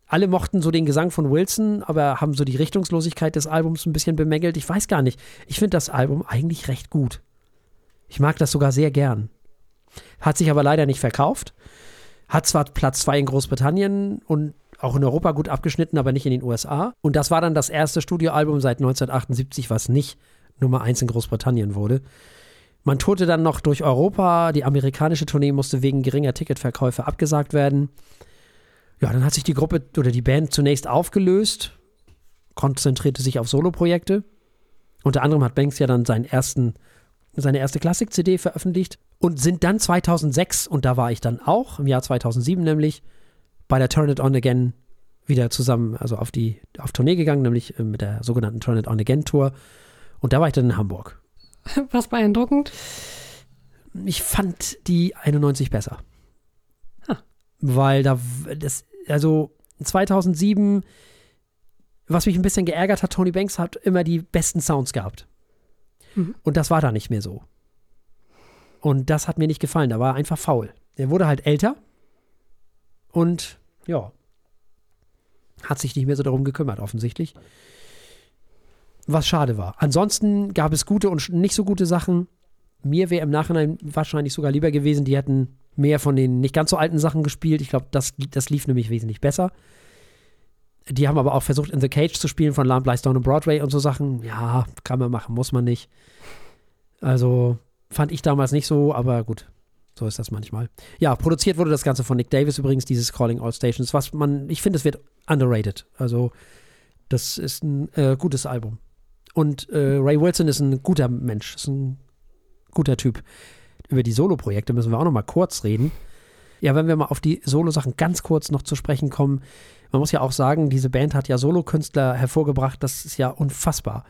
alle mochten so den Gesang von Wilson, aber haben so die Richtungslosigkeit des Albums ein bisschen bemängelt. Ich weiß gar nicht. Ich finde das Album eigentlich recht gut. Ich mag das sogar sehr gern. Hat sich aber leider nicht verkauft. Hat zwar Platz 2 in Großbritannien und auch in Europa gut abgeschnitten, aber nicht in den USA. Und das war dann das erste Studioalbum seit 1978, was nicht Nummer 1 in Großbritannien wurde. Man tourte dann noch durch Europa. Die amerikanische Tournee musste wegen geringer Ticketverkäufe abgesagt werden. Ja, dann hat sich die Gruppe oder die Band zunächst aufgelöst, konzentrierte sich auf Soloprojekte. Unter anderem hat Banks ja dann seinen ersten, seine erste Klassik-CD veröffentlicht und sind dann 2006, und da war ich dann auch, im Jahr 2007 nämlich, bei der Turn It On Again wieder zusammen, also auf die auf Tournee gegangen, nämlich äh, mit der sogenannten Turn It On Again Tour. Und da war ich dann in Hamburg. Was beeindruckend? Ich fand die 91 besser. Weil da, das, also 2007, was mich ein bisschen geärgert hat, Tony Banks hat immer die besten Sounds gehabt. Mhm. Und das war da nicht mehr so. Und das hat mir nicht gefallen. Da war er einfach faul. Er wurde halt älter und ja, hat sich nicht mehr so darum gekümmert, offensichtlich. Was schade war. Ansonsten gab es gute und nicht so gute Sachen. Mir wäre im Nachhinein wahrscheinlich sogar lieber gewesen, die hätten mehr von den nicht ganz so alten Sachen gespielt. Ich glaube, das, das lief nämlich wesentlich besser. Die haben aber auch versucht, In the Cage zu spielen von Lamb Lies Down on Broadway und so Sachen. Ja, kann man machen, muss man nicht. Also fand ich damals nicht so, aber gut, so ist das manchmal. Ja, produziert wurde das Ganze von Nick Davis übrigens, dieses Calling All Stations, was man, ich finde, es wird underrated. Also, das ist ein äh, gutes Album. Und äh, Ray Wilson ist ein guter Mensch, ist ein guter Typ. Über die Solo-Projekte müssen wir auch noch mal kurz reden. Ja, wenn wir mal auf die Solo-Sachen ganz kurz noch zu sprechen kommen, man muss ja auch sagen, diese Band hat ja Solo-Künstler hervorgebracht, das ist ja unfassbar.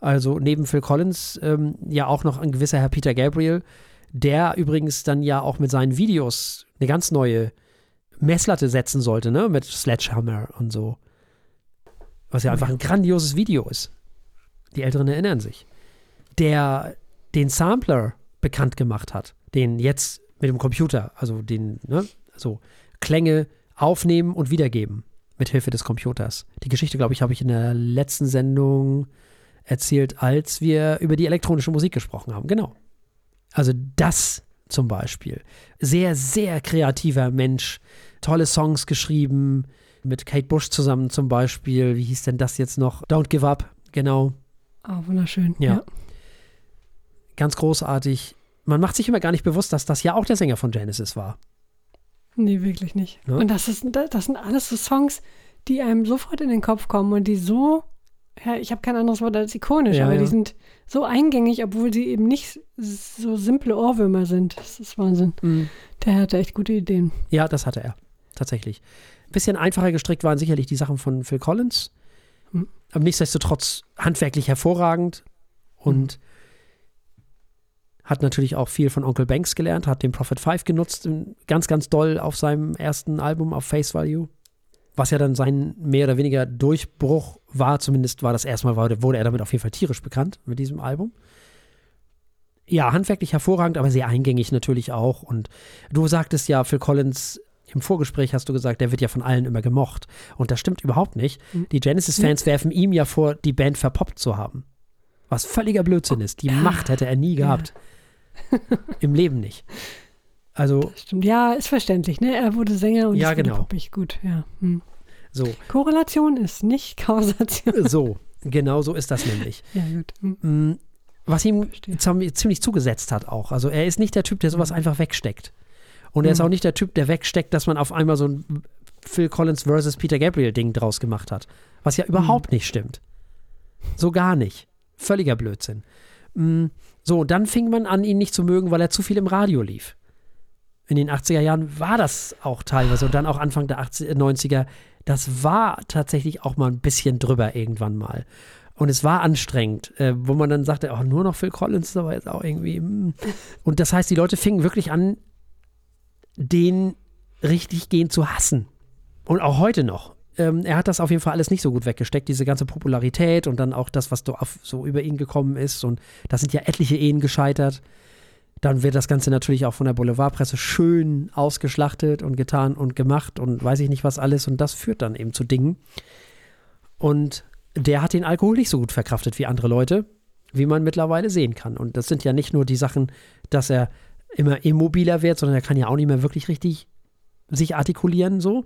Also neben Phil Collins ähm, ja auch noch ein gewisser Herr Peter Gabriel, der übrigens dann ja auch mit seinen Videos eine ganz neue Messlatte setzen sollte, ne? Mit Sledgehammer und so. Was ja einfach ein grandioses Video ist. Die Älteren erinnern sich. Der den Sampler bekannt gemacht hat, den jetzt mit dem Computer, also den, ne, so Klänge aufnehmen und wiedergeben mit Hilfe des Computers. Die Geschichte, glaube ich, habe ich in der letzten Sendung erzählt, als wir über die elektronische Musik gesprochen haben. Genau. Also das zum Beispiel. Sehr, sehr kreativer Mensch. Tolle Songs geschrieben. Mit Kate Bush zusammen zum Beispiel. Wie hieß denn das jetzt noch? Don't Give Up. Genau. Oh, wunderschön. Ja. ja. Ganz großartig. Man macht sich immer gar nicht bewusst, dass das ja auch der Sänger von Genesis war. Nee, wirklich nicht. Ja? Und das, ist, das sind alles so Songs, die einem sofort in den Kopf kommen und die so ja, ich habe kein anderes Wort als ikonisch, ja, aber die sind so eingängig, obwohl sie eben nicht so simple Ohrwürmer sind. Das ist Wahnsinn. Mhm. Der hatte echt gute Ideen. Ja, das hatte er. Tatsächlich. Ein bisschen einfacher gestrickt waren sicherlich die Sachen von Phil Collins. Aber nichtsdestotrotz handwerklich hervorragend und mhm. hat natürlich auch viel von Onkel Banks gelernt, hat den Prophet 5 genutzt, ganz, ganz doll auf seinem ersten Album auf Face Value was ja dann sein mehr oder weniger Durchbruch war, zumindest war das erstmal, wurde er damit auf jeden Fall tierisch bekannt mit diesem Album. Ja, handwerklich hervorragend, aber sehr eingängig natürlich auch. Und du sagtest ja, Phil Collins im Vorgespräch hast du gesagt, der wird ja von allen immer gemocht. Und das stimmt überhaupt nicht. Mhm. Die Genesis-Fans werfen ihm ja vor, die Band verpoppt zu haben. Was völliger Blödsinn ist. Die Macht hätte er nie gehabt. Ja. Im Leben nicht. Also, stimmt. Ja, ist verständlich, ne? Er wurde Sänger und ja, genau. poppig. Gut, ja. Hm. So. Korrelation ist nicht Kausation. So, genau so ist das nämlich. ja, gut. Hm. Mm, was ihm ziemlich zugesetzt hat auch. Also er ist nicht der Typ, der sowas hm. einfach wegsteckt. Und er ist hm. auch nicht der Typ, der wegsteckt, dass man auf einmal so ein Phil Collins versus Peter Gabriel Ding draus gemacht hat. Was ja überhaupt nicht stimmt. So gar nicht. Völliger Blödsinn. Mm, so, dann fing man an, ihn nicht zu mögen, weil er zu viel im Radio lief in den 80er Jahren war das auch teilweise und dann auch Anfang der 80, 90er. Das war tatsächlich auch mal ein bisschen drüber irgendwann mal. Und es war anstrengend, äh, wo man dann sagte, oh, nur noch Phil Collins ist aber jetzt auch irgendwie. Mm. Und das heißt, die Leute fingen wirklich an, den richtig gehen zu hassen. Und auch heute noch. Ähm, er hat das auf jeden Fall alles nicht so gut weggesteckt, diese ganze Popularität und dann auch das, was so über ihn gekommen ist. Und da sind ja etliche Ehen gescheitert. Dann wird das Ganze natürlich auch von der Boulevardpresse schön ausgeschlachtet und getan und gemacht und weiß ich nicht was alles. Und das führt dann eben zu Dingen. Und der hat den Alkohol nicht so gut verkraftet wie andere Leute, wie man mittlerweile sehen kann. Und das sind ja nicht nur die Sachen, dass er immer immobiler wird, sondern er kann ja auch nicht mehr wirklich richtig sich artikulieren so.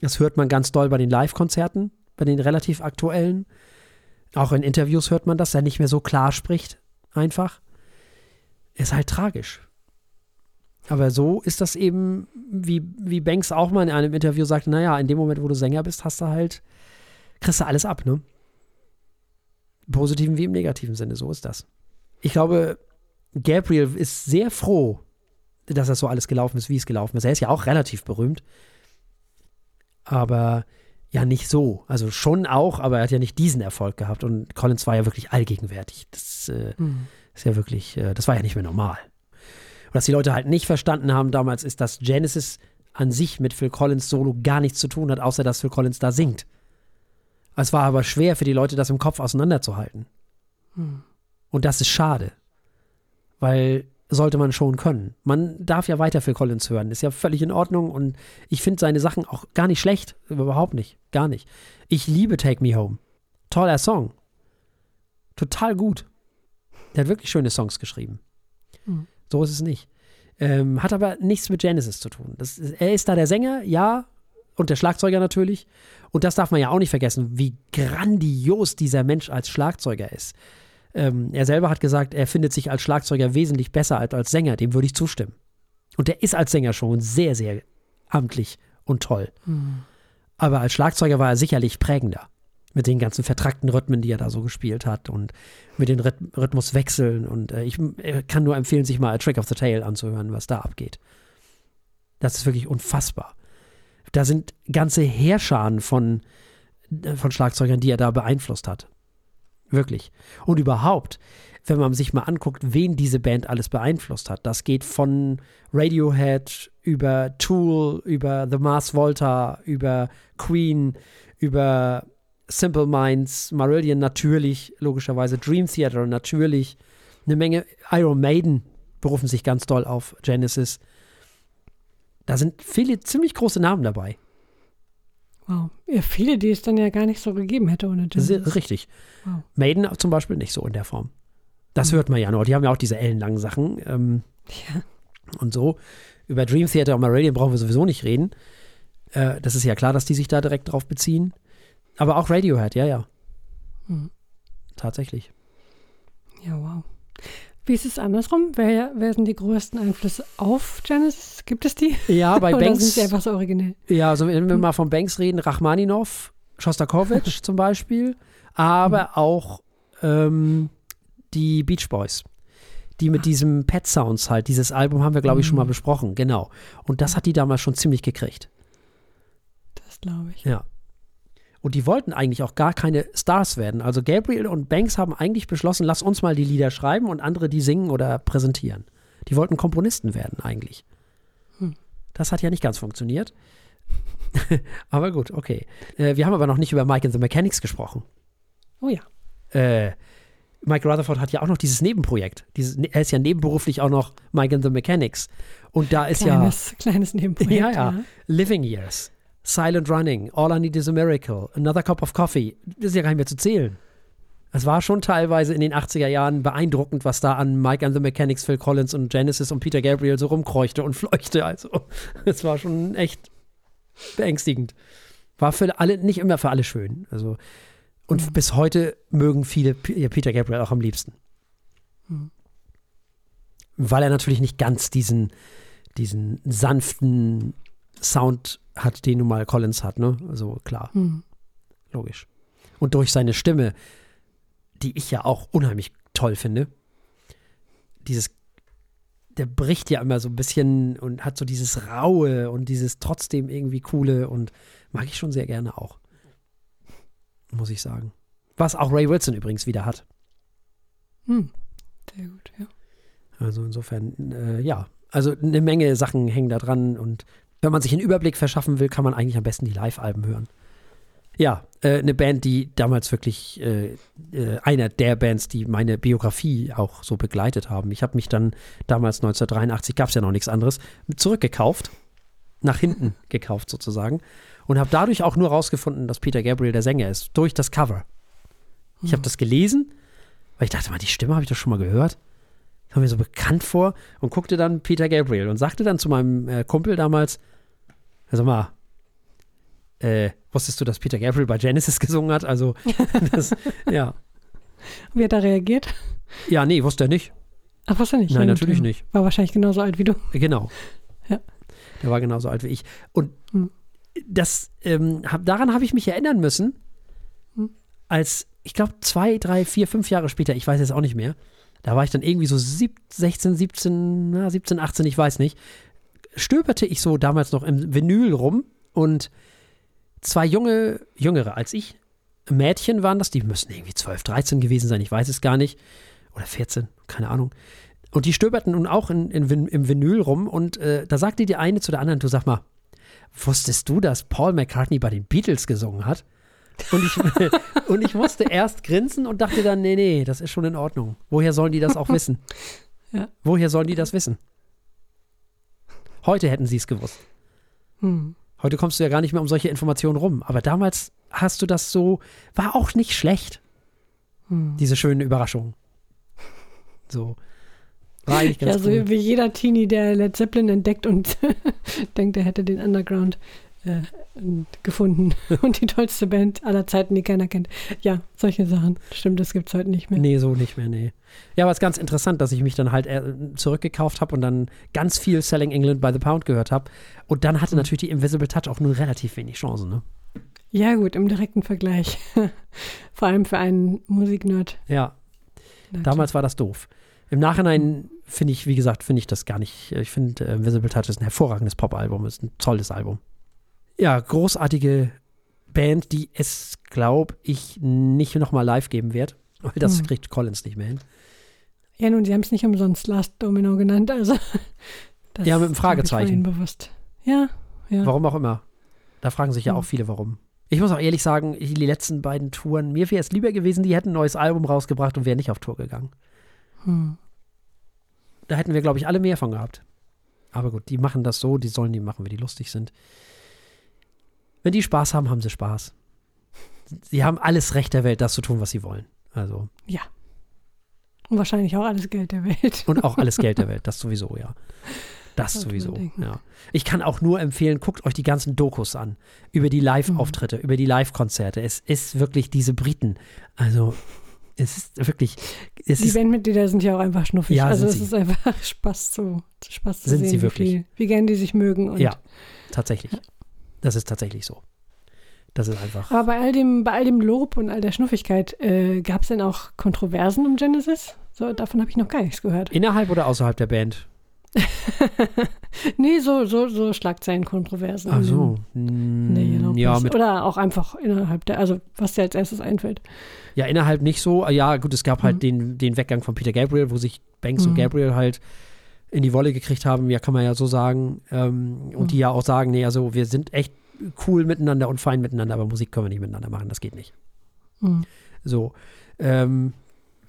Das hört man ganz doll bei den Live-Konzerten, bei den relativ aktuellen. Auch in Interviews hört man das, er nicht mehr so klar spricht, einfach ist halt tragisch. Aber so ist das eben, wie, wie Banks auch mal in einem Interview sagte, naja, in dem Moment, wo du Sänger bist, hast du halt, kriegst du alles ab, ne? Im positiven wie im negativen Sinne, so ist das. Ich glaube, Gabriel ist sehr froh, dass das so alles gelaufen ist, wie es gelaufen ist. Er ist ja auch relativ berühmt. Aber ja, nicht so. Also schon auch, aber er hat ja nicht diesen Erfolg gehabt. Und Collins war ja wirklich allgegenwärtig. Das äh, mhm. Ist ja wirklich, äh, das war ja nicht mehr normal. Und was die Leute halt nicht verstanden haben damals, ist, dass Genesis an sich mit Phil Collins Solo gar nichts zu tun hat, außer dass Phil Collins da singt. Es war aber schwer für die Leute, das im Kopf auseinanderzuhalten. Hm. Und das ist schade. Weil sollte man schon können. Man darf ja weiter Phil Collins hören, ist ja völlig in Ordnung und ich finde seine Sachen auch gar nicht schlecht, überhaupt nicht, gar nicht. Ich liebe Take Me Home. Toller Song. Total gut. Der hat wirklich schöne Songs geschrieben. Mhm. So ist es nicht. Ähm, hat aber nichts mit Genesis zu tun. Das er ist da der Sänger, ja, und der Schlagzeuger natürlich. Und das darf man ja auch nicht vergessen, wie grandios dieser Mensch als Schlagzeuger ist. Ähm, er selber hat gesagt, er findet sich als Schlagzeuger wesentlich besser als als Sänger. Dem würde ich zustimmen. Und er ist als Sänger schon sehr, sehr amtlich und toll. Hm. Aber als Schlagzeuger war er sicherlich prägender. Mit den ganzen vertrackten Rhythmen, die er da so gespielt hat und mit den Rhyth Rhythmuswechseln. Und äh, ich äh, kann nur empfehlen, sich mal A Trick of the Tail anzuhören, was da abgeht. Das ist wirklich unfassbar. Da sind ganze Heerscharen von, äh, von Schlagzeugern, die er da beeinflusst hat. Wirklich. Und überhaupt, wenn man sich mal anguckt, wen diese Band alles beeinflusst hat. Das geht von Radiohead über Tool, über The Mars Volta, über Queen, über Simple Minds, Marillion natürlich, logischerweise Dream Theater natürlich. Eine Menge Iron Maiden berufen sich ganz doll auf Genesis. Da sind viele ziemlich große Namen dabei. Wow. Ja, viele, die es dann ja gar nicht so gegeben hätte ohne ist richtig. Wow. Maiden zum Beispiel nicht so in der Form. Das Mhm. hört man ja nur. Die haben ja auch diese ellenlangen Sachen ähm, Ja. und so. Über Dream Theater und Marillion brauchen wir sowieso nicht reden. Äh, das ist ja klar, dass die sich da direkt drauf beziehen. Aber auch Radiohead, ja, ja. Mhm. Tatsächlich. ja, wow. Wie ist es andersrum? Wer, wer sind die größten Einflüsse auf Genesis? Gibt es die? Ja, bei Oder sind Banks. sie einfach so originell? Ja, also wenn wir mal von Banks reden, Rachmaninov, Shostakovich zum Beispiel, aber Hm. auch ähm, die Beach Boys. Die mit diesem Pet Sounds halt, dieses Album haben wir, glaube ich, schon mal Hm. besprochen, genau. Und das hat die damals schon ziemlich gekriegt. Das glaube ich. Ja. Und die wollten eigentlich auch gar keine Stars werden. Also Gabriel und Banks haben eigentlich beschlossen, lass uns mal die Lieder schreiben und andere die singen oder präsentieren. Die wollten Komponisten werden eigentlich. Hm. Das hat ja nicht ganz funktioniert. aber gut, okay. Äh, wir haben aber noch nicht über Mike and the Mechanics gesprochen. Oh ja. Äh, Mike Rutherford hat ja auch noch dieses Nebenprojekt. Dieses, er ist ja nebenberuflich auch noch Mike and the Mechanics. Und da ist ja Kleines, kleines Nebenprojekt. ja, ja. Living Years, Silent Running, All I Need is a Miracle, Another Cup of Coffee. Das ist ja gar nicht mehr zu zählen. Es war schon teilweise in den 80er Jahren beeindruckend, was da an Mike and the Mechanics, Phil Collins und Genesis und Peter Gabriel so rumkreuchte und fleuchte. Also, es war schon echt beängstigend. War für alle, nicht immer für alle schön. Also, und Mhm. bis heute mögen viele Peter Gabriel auch am liebsten. Mhm. Weil er natürlich nicht ganz diesen, diesen sanften Sound hat, den nun mal Collins hat, ne? Also klar, Hm. logisch. Und durch seine Stimme, die ich ja auch unheimlich toll finde, dieses, der bricht ja immer so ein bisschen und hat so dieses Raue und dieses trotzdem irgendwie Coole und mag ich schon sehr gerne auch. Muss ich sagen. Was auch Ray Wilson übrigens wieder hat. Hm. Sehr gut, ja. Also insofern, äh, ja. Also eine Menge Sachen hängen da dran und wenn man sich einen Überblick verschaffen will, kann man eigentlich am besten die Live-Alben hören. Ja, äh, eine Band, die damals wirklich äh, äh, einer der Bands, die meine Biografie auch so begleitet haben. Ich habe mich dann damals 1983, gab es ja noch nichts anderes, zurückgekauft, nach hinten gekauft sozusagen und habe dadurch auch nur rausgefunden, dass Peter Gabriel der Sänger ist, durch das Cover. Ich habe das gelesen, weil ich dachte mal, die Stimme habe ich doch schon mal gehört. Kam mir so bekannt vor und guckte dann Peter Gabriel und sagte dann zu meinem äh, Kumpel damals, also mal, äh, wusstest du, dass Peter Gabriel bei Genesis gesungen hat? Also, das, ja. Wie hat er reagiert? Ja, nee, wusste er nicht. Ach, was er nicht? Nein, natürlich nicht. War wahrscheinlich genauso alt wie du. Genau. Ja. Der war genauso alt wie ich. Und Hm. das, ähm, hab, daran habe ich mich erinnern müssen, Hm. als, ich glaube, zwei, drei, vier, fünf Jahre später, ich weiß jetzt auch nicht mehr, da war ich dann irgendwie so sieb, 16, 17, na, 17, 18, ich weiß nicht, stöberte ich so damals noch im Vinyl rum und zwei junge, jüngere als ich, Mädchen waren das, die müssen irgendwie 12, 13 gewesen sein, ich weiß es gar nicht. Oder 14, keine Ahnung. Und die stöberten nun auch in, in, im Vinyl rum und äh, da sagte die eine zu der anderen, du sag mal, wusstest du, dass Paul McCartney bei den Beatles gesungen hat? Und ich, und ich musste erst grinsen und dachte dann, nee, nee, das ist schon in Ordnung. Woher sollen die das auch wissen? Ja. Woher sollen die das wissen? Heute hätten sie es gewusst. Hm. Heute kommst du ja gar nicht mehr um solche Informationen rum. Aber damals hast du das so, war auch nicht schlecht, Hm. diese schönen Überraschungen. So. War eigentlich ganz Ja, so cool. wie jeder Teenie, der Led Zeppelin entdeckt und denkt, er hätte den Underground äh, gefunden und die tollste Band aller Zeiten, die keiner kennt. Ja, solche Sachen. Stimmt, das gibt es heute nicht mehr. Nee, so nicht mehr, nee. Ja, aber es ist ganz interessant, dass ich mich dann halt äh, zurückgekauft habe und dann ganz viel Selling England by the Pound gehört habe. Und dann hatte Mhm. natürlich die Invisible Touch auch nur relativ wenig Chancen, ne? Ja, gut, im direkten Vergleich. Vor allem für einen Musiknerd. Ja, damals war das doof. Im Nachhinein finde ich, wie gesagt, finde ich das gar nicht. Ich finde, äh, Invisible Touch ist ein hervorragendes Popalbum, ist ein tolles Album. Ja, großartige Band, die es, glaube ich, nicht nochmal live geben wird. Weil das Hm. kriegt Collins nicht mehr hin. Ja, nun, sie haben es nicht umsonst Last Domino genannt, also. Das Ja, mit einem Fragezeichen. Bewusst. Ja, ja. Warum auch immer. Da fragen sich ja Hm. auch viele, warum. Ich muss auch ehrlich sagen, die letzten beiden Touren, mir wäre es lieber gewesen, die hätten ein neues Album rausgebracht und wären nicht auf Tour gegangen. Hm. Da hätten wir, glaube ich, alle mehr von gehabt. Aber gut, die machen das so, die sollen die machen, wenn die lustig sind. Wenn die Spaß haben, haben sie Spaß. Sie haben alles Recht der Welt, das zu tun, was sie wollen. Also, Ja. Und wahrscheinlich auch alles Geld der Welt. und auch alles Geld der Welt, das sowieso, ja. Das Sollte sowieso, ja. Ich kann auch nur empfehlen, guckt euch die ganzen Dokus an. Über die Live-Auftritte, über die Live-Konzerte. Es ist wirklich diese Briten. Also, es ist wirklich, es Die Bandmitglieder sind ja auch einfach schnuffig. Ja, also sind es sie. ist einfach Spaß zu, Spaß zu Sind sehen, sie wie wirklich. viel- wie gern die sich mögen. Und ja, tatsächlich. Das ist tatsächlich so. Das ist einfach. Aber bei all dem, bei all dem Lob und all der Schnuffigkeit, äh, gab es denn auch Kontroversen um Genesis? So, davon habe ich noch gar nichts gehört. Innerhalb oder außerhalb der Band? nee, so, so, so Schlagzeilen-Kontroversen. Ach so. der Mm, Yellow Ja, Oder auch einfach innerhalb der, also was dir als erstes einfällt. ja, innerhalb nicht so. Ja, gut, es gab halt Mhm. den, den Weggang von Peter Gabriel, wo sich Banks und Mhm. Gabriel halt in die Wolle gekriegt haben, ja, kann man ja so sagen. Ähm, und Mhm. die ja auch sagen, nee, also wir sind echt cool miteinander und fein miteinander, aber Musik können wir nicht miteinander machen, das geht nicht. Hm. So. Ähm,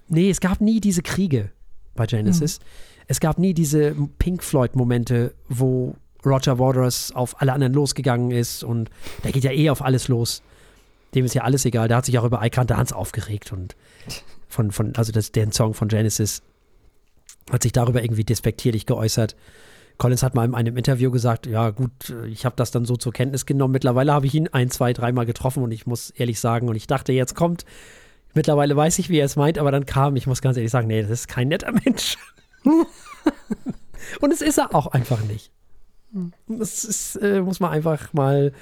nee, es gab nie diese Kriege bei Genesis. Es gab nie diese Pink Floyd-Momente, wo Roger Waters auf alle anderen losgegangen ist und der geht ja eh auf alles los. Dem ist ja alles egal. Der hat sich auch über I Can't Dance aufgeregt und von, von also das, der Song von Genesis hat sich darüber irgendwie despektierlich geäußert. Collins hat mal in einem Interview gesagt, ja gut, ich habe das dann so zur Kenntnis genommen. Mittlerweile habe ich ihn ein, zwei, dreimal getroffen und ich muss ehrlich sagen, und ich dachte, jetzt kommt, mittlerweile weiß ich, wie er es meint, aber dann kam, ich muss ganz ehrlich sagen, nee, das ist kein netter Mensch. und es ist er auch einfach nicht. Das ist, äh, muss man einfach mal,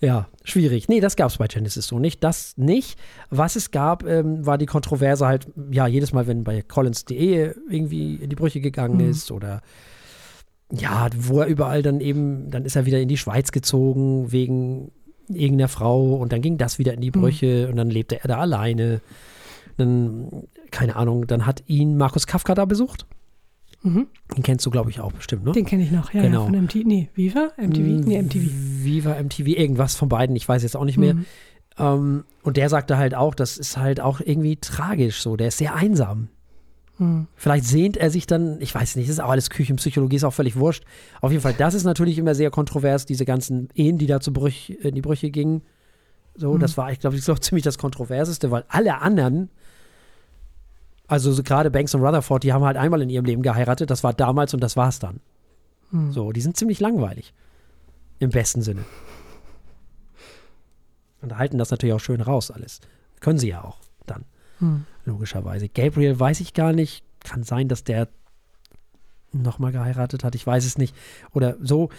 ja, schwierig. Nee, das gab es bei Genesis so nicht. Das nicht. Was es gab, ähm, war die Kontroverse halt, ja, jedes Mal, wenn bei Collins die Ehe irgendwie in die Brüche gegangen Mhm. ist oder ja, wo er überall dann eben, dann ist er wieder in die Schweiz gezogen wegen irgendeiner Frau und dann ging das wieder in die Brüche und dann lebte er da alleine. Dann, keine Ahnung, dann hat ihn Markus Kafka da besucht. Mhm. Den kennst du, glaube ich, auch bestimmt, ne? Den kenne ich noch, ja, Genau. ja, von MTV. Nee, Viva? MTV? Nee, MTV. Viva MTV, irgendwas von beiden, ich weiß jetzt auch nicht mehr. Mhm. Ähm, und der sagte halt auch, das ist halt auch irgendwie tragisch so, der ist sehr einsam. Mhm. Vielleicht sehnt er sich dann, ich weiß nicht, das ist auch alles Küchenpsychologie, ist auch völlig wurscht. Auf jeden Fall, das ist natürlich immer sehr kontrovers, diese ganzen Ehen, die da zu Brüch, in die Brüche gingen. So, Mhm. das war, ich glaube, ist auch ziemlich das Kontroverseste, weil alle anderen, also so gerade Banks und Rutherford, die haben halt einmal in ihrem Leben geheiratet, das war damals und das war's dann. Mhm. So, die sind ziemlich langweilig. Im besten Sinne. Und halten das natürlich auch schön raus, alles. Können sie ja auch dann, Mhm. logischerweise. Gabriel weiß ich gar nicht. Kann sein, dass der nochmal geheiratet hat. Ich weiß es nicht. Oder so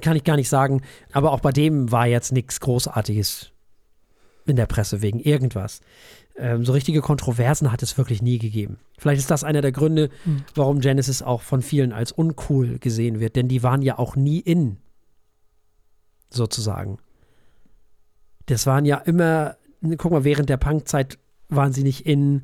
kann ich gar nicht sagen. Aber auch bei dem war jetzt nichts Großartiges in der Presse wegen irgendwas. Ähm, so richtige Kontroversen hat es wirklich nie gegeben. Vielleicht ist das einer der Gründe, Hm. warum Genesis auch von vielen als uncool gesehen wird, denn die waren ja auch nie in, sozusagen. Das waren ja immer, guck mal, während der Punkzeit waren sie nicht in,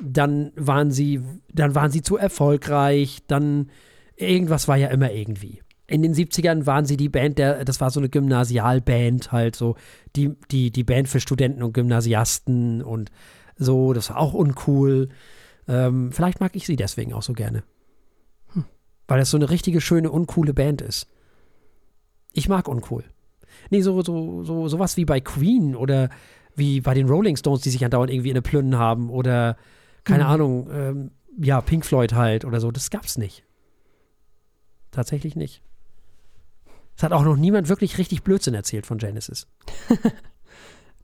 dann waren sie, dann waren sie zu erfolgreich, dann irgendwas war ja immer irgendwie. In den 70ern waren sie die Band, der, das war so eine Gymnasialband, halt so, die, die, die Band für Studenten und Gymnasiasten und so, das war auch uncool. Ähm, vielleicht mag ich sie deswegen auch so gerne. Weil das so eine richtige, schöne, uncoole Band ist. Ich mag uncool. Nee, so, so, so, sowas wie bei Queen oder wie bei den Rolling Stones, die sich andauernd irgendwie in eine Plünnen haben oder, keine Mhm. Ahnung, ähm, ja, Pink Floyd halt oder so. Das gab's nicht. Tatsächlich nicht. Es hat auch noch niemand wirklich richtig Blödsinn erzählt von Genesis.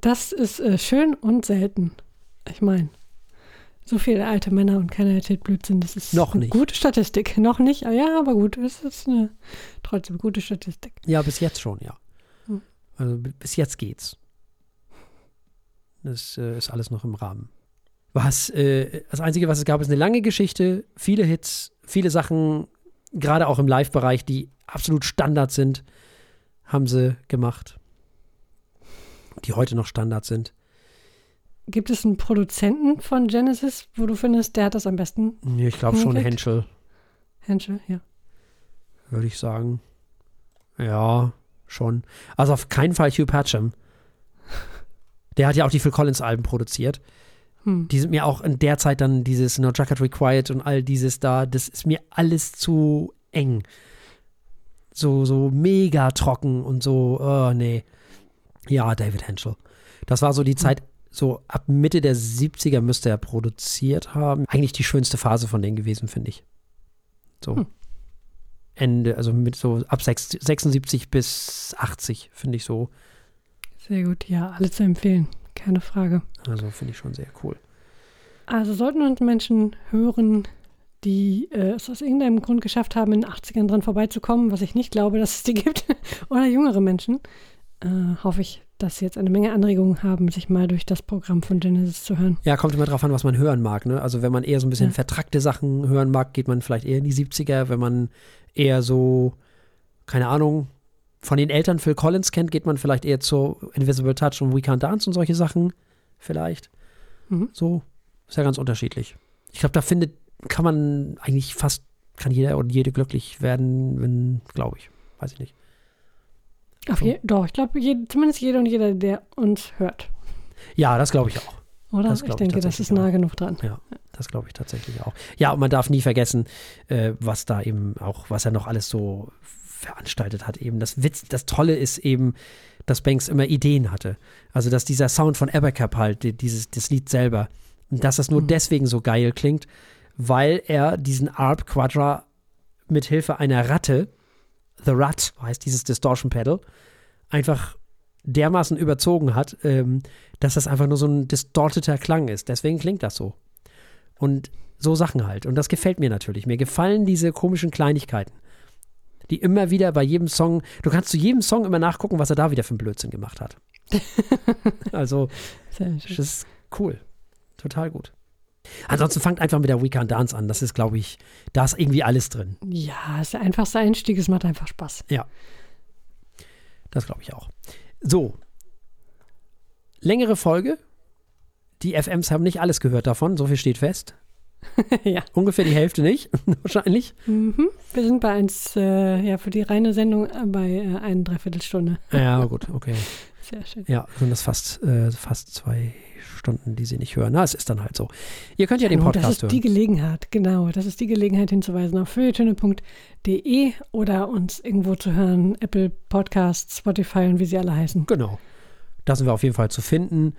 Das ist äh, schön und selten. Ich meine, so viele alte Männer und keiner erzählt Blödsinn. Das ist Noch eine nicht. gute Statistik. Noch nicht, ja, aber gut. Es ist eine trotzdem gute Statistik. Ja, bis jetzt schon, ja. Hm. Also bis jetzt geht's. Das äh, ist alles noch im Rahmen. Was, äh, das Einzige, was es gab, ist eine lange Geschichte, viele Hits, viele Sachen, gerade auch im Live-Bereich, die absolut Standard sind, haben sie gemacht. Die heute noch Standard sind. Gibt es einen Produzenten von Genesis, wo du findest, der hat das am besten? Ja, Ich glaube schon? Henschel, Henschel, ja. würde ich sagen. Ja, schon. Also auf keinen Fall Hugh Patcham. Der hat ja auch die Phil Collins-Alben produziert. Hm. die sind mir auch in der Zeit dann dieses No Jacket Required und all dieses da, das ist mir alles zu eng. So, so mega trocken und so, oh nee. Ja, David Henschel. Das war so die Zeit, so ab Mitte der 70er müsste er produziert haben. Eigentlich die schönste Phase von denen gewesen, finde ich. So. Hm. Ende, also mit so ab 6, 76 bis 80, finde ich so. Sehr gut, ja, alle zu empfehlen. Keine Frage. Also finde ich schon sehr cool. Also sollten uns Menschen hören, die äh, es aus irgendeinem Grund geschafft haben, in den 80ern dran vorbeizukommen, was ich nicht glaube, dass es die gibt, oder jüngere Menschen, äh, hoffe ich, dass sie jetzt eine Menge Anregungen haben, sich mal durch das Programm von Genesis zu hören. Ja, kommt immer drauf an, was man hören mag. Ne? Also wenn man eher so ein bisschen Ja. vertrackte Sachen hören mag, geht man vielleicht eher in die 70er. Wenn man eher so, keine Ahnung, von den Eltern Phil Collins kennt, geht man vielleicht eher zu Invisible Touch und We Can't Dance und solche Sachen vielleicht. Mhm. So, ist ja ganz unterschiedlich. Ich glaube, da findet, kann man eigentlich fast, kann jeder und jede glücklich werden, wenn, glaube ich, weiß ich nicht. Auf je, doch, ich glaube, je, zumindest jeder und jeder, der uns hört. Ja, das glaube ich auch. Oder? Ich denke, das ist nah auch. genug dran. Das glaube ich tatsächlich auch. Ja, und man darf nie vergessen, äh, was da eben auch, was er noch alles so veranstaltet hat. Eben das Witz, das Tolle ist eben, dass Banks immer Ideen hatte. Also dass dieser Sound von Abercap halt, die- dieses das Lied selber, dass das nur Mhm. deswegen so geil klingt, weil er diesen Arp Quadra mit Hilfe einer Ratte, The Rat heißt dieses Distortion Pedal, einfach dermaßen überzogen hat, ähm, dass das einfach nur so ein distorteter Klang ist. Deswegen klingt das so. Und so Sachen halt. Und das gefällt mir natürlich. Mir gefallen diese komischen Kleinigkeiten, die immer wieder bei jedem Song, du kannst zu jedem Song immer nachgucken, was er da wieder für einen Blödsinn gemacht hat. also, das ist cool. Total gut. Ansonsten fangt einfach mit der We Can't Dance an. Das ist, glaube ich, da ist irgendwie alles drin. Ja, ist der einfachste Einstieg, es macht einfach Spaß. Das glaube ich auch. So. Längere Folge. Die FMs haben nicht alles gehört davon, so viel steht fest. ja. Ungefähr die Hälfte nicht, wahrscheinlich. Mhm. Wir sind bei eins, äh, ja, für die reine Sendung äh, bei äh, eine Dreiviertelstunde. Ja, gut, okay. Sehr schön. Ja, sind das fast, äh, fast zwei Stunden, die sie nicht hören. Na, es ist dann halt so. Ihr könnt ja den Genau, das Podcast ist die hören. Gelegenheit, genau. Das ist die Gelegenheit hinzuweisen auf feuilletöne.de oder uns irgendwo zu hören, Apple Podcasts, Spotify und wie sie alle heißen. Genau. Da sind wir auf jeden Fall zu finden.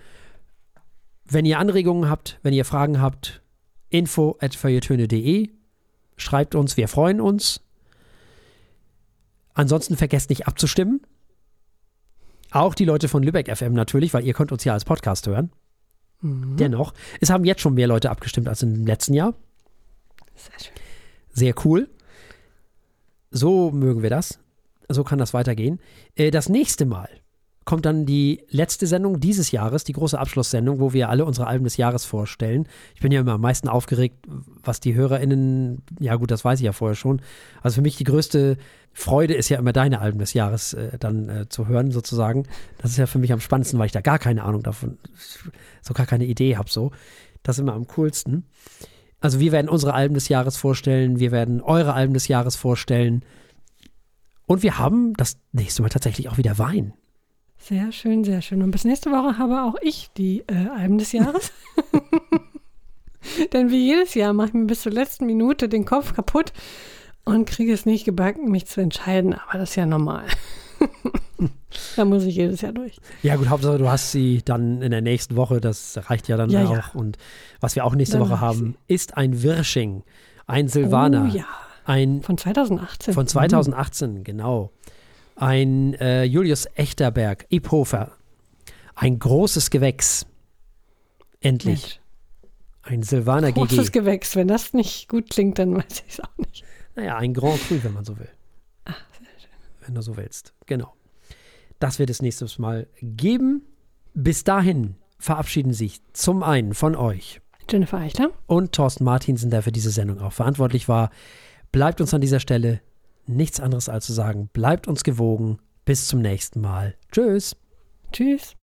Wenn ihr Anregungen habt, wenn ihr Fragen habt, info at feuilletöne.de. Schreibt uns, wir freuen uns. Ansonsten vergesst nicht abzustimmen. Auch die Leute von Lübeck FM natürlich, weil ihr könnt uns ja als Podcast hören. Mhm. Dennoch, es haben jetzt schon mehr Leute abgestimmt als im letzten Jahr. Sehr schön. Sehr cool. So mögen wir das. So kann das weitergehen. Äh, Das nächste Mal kommt dann die letzte Sendung dieses Jahres, die große Abschlusssendung, wo wir alle unsere Alben des Jahres vorstellen. Ich bin ja immer am meisten aufgeregt, was die HörerInnen, ja gut, das weiß ich ja vorher schon. Also für mich die größte Freude ist ja immer deine Alben des Jahres äh, dann äh, zu hören, sozusagen. Das ist ja für mich am spannendsten, weil ich da gar keine Ahnung davon, so gar keine Idee habe, so. Das ist immer am coolsten. Also wir werden unsere Alben des Jahres vorstellen, wir werden eure Alben des Jahres vorstellen. Und wir haben das nächste Mal tatsächlich auch wieder Wein. Sehr schön, sehr schön. Und bis nächste Woche habe auch ich die äh, Alben des Jahres. Denn wie jedes Jahr mache ich mir bis zur letzten Minute den Kopf kaputt und kriege es nicht gebacken, mich zu entscheiden, aber das ist ja normal. da muss ich jedes Jahr durch. Ja, gut, Hauptsache, du hast sie dann in der nächsten Woche, das reicht ja dann Ja, auch. ja. Und was wir auch nächste Dann Woche haben, ist ein Wirsching, ein Silvaner, Oh ja, ein von 2018. von 2018, genau. Ein äh, Julius Echterberg, Iphofer, ein großes Gewächs. Endlich. Mensch, Ein Silvaner großes GG. Gewächs. Wenn das nicht gut klingt, dann weiß ich es auch nicht. Naja, ein Grand Cru, wenn man so will. Ah, Wenn du so willst. Genau. Das wird es nächstes Mal geben. Bis dahin verabschieden sich zum einen von euch Jennifer Eichler. und Thorsten Martinsen, der für diese Sendung auch verantwortlich war. Bleibt uns an dieser Stelle nichts anderes als zu sagen, bleibt uns gewogen. Bis zum nächsten Mal. Tschüss. Tschüss.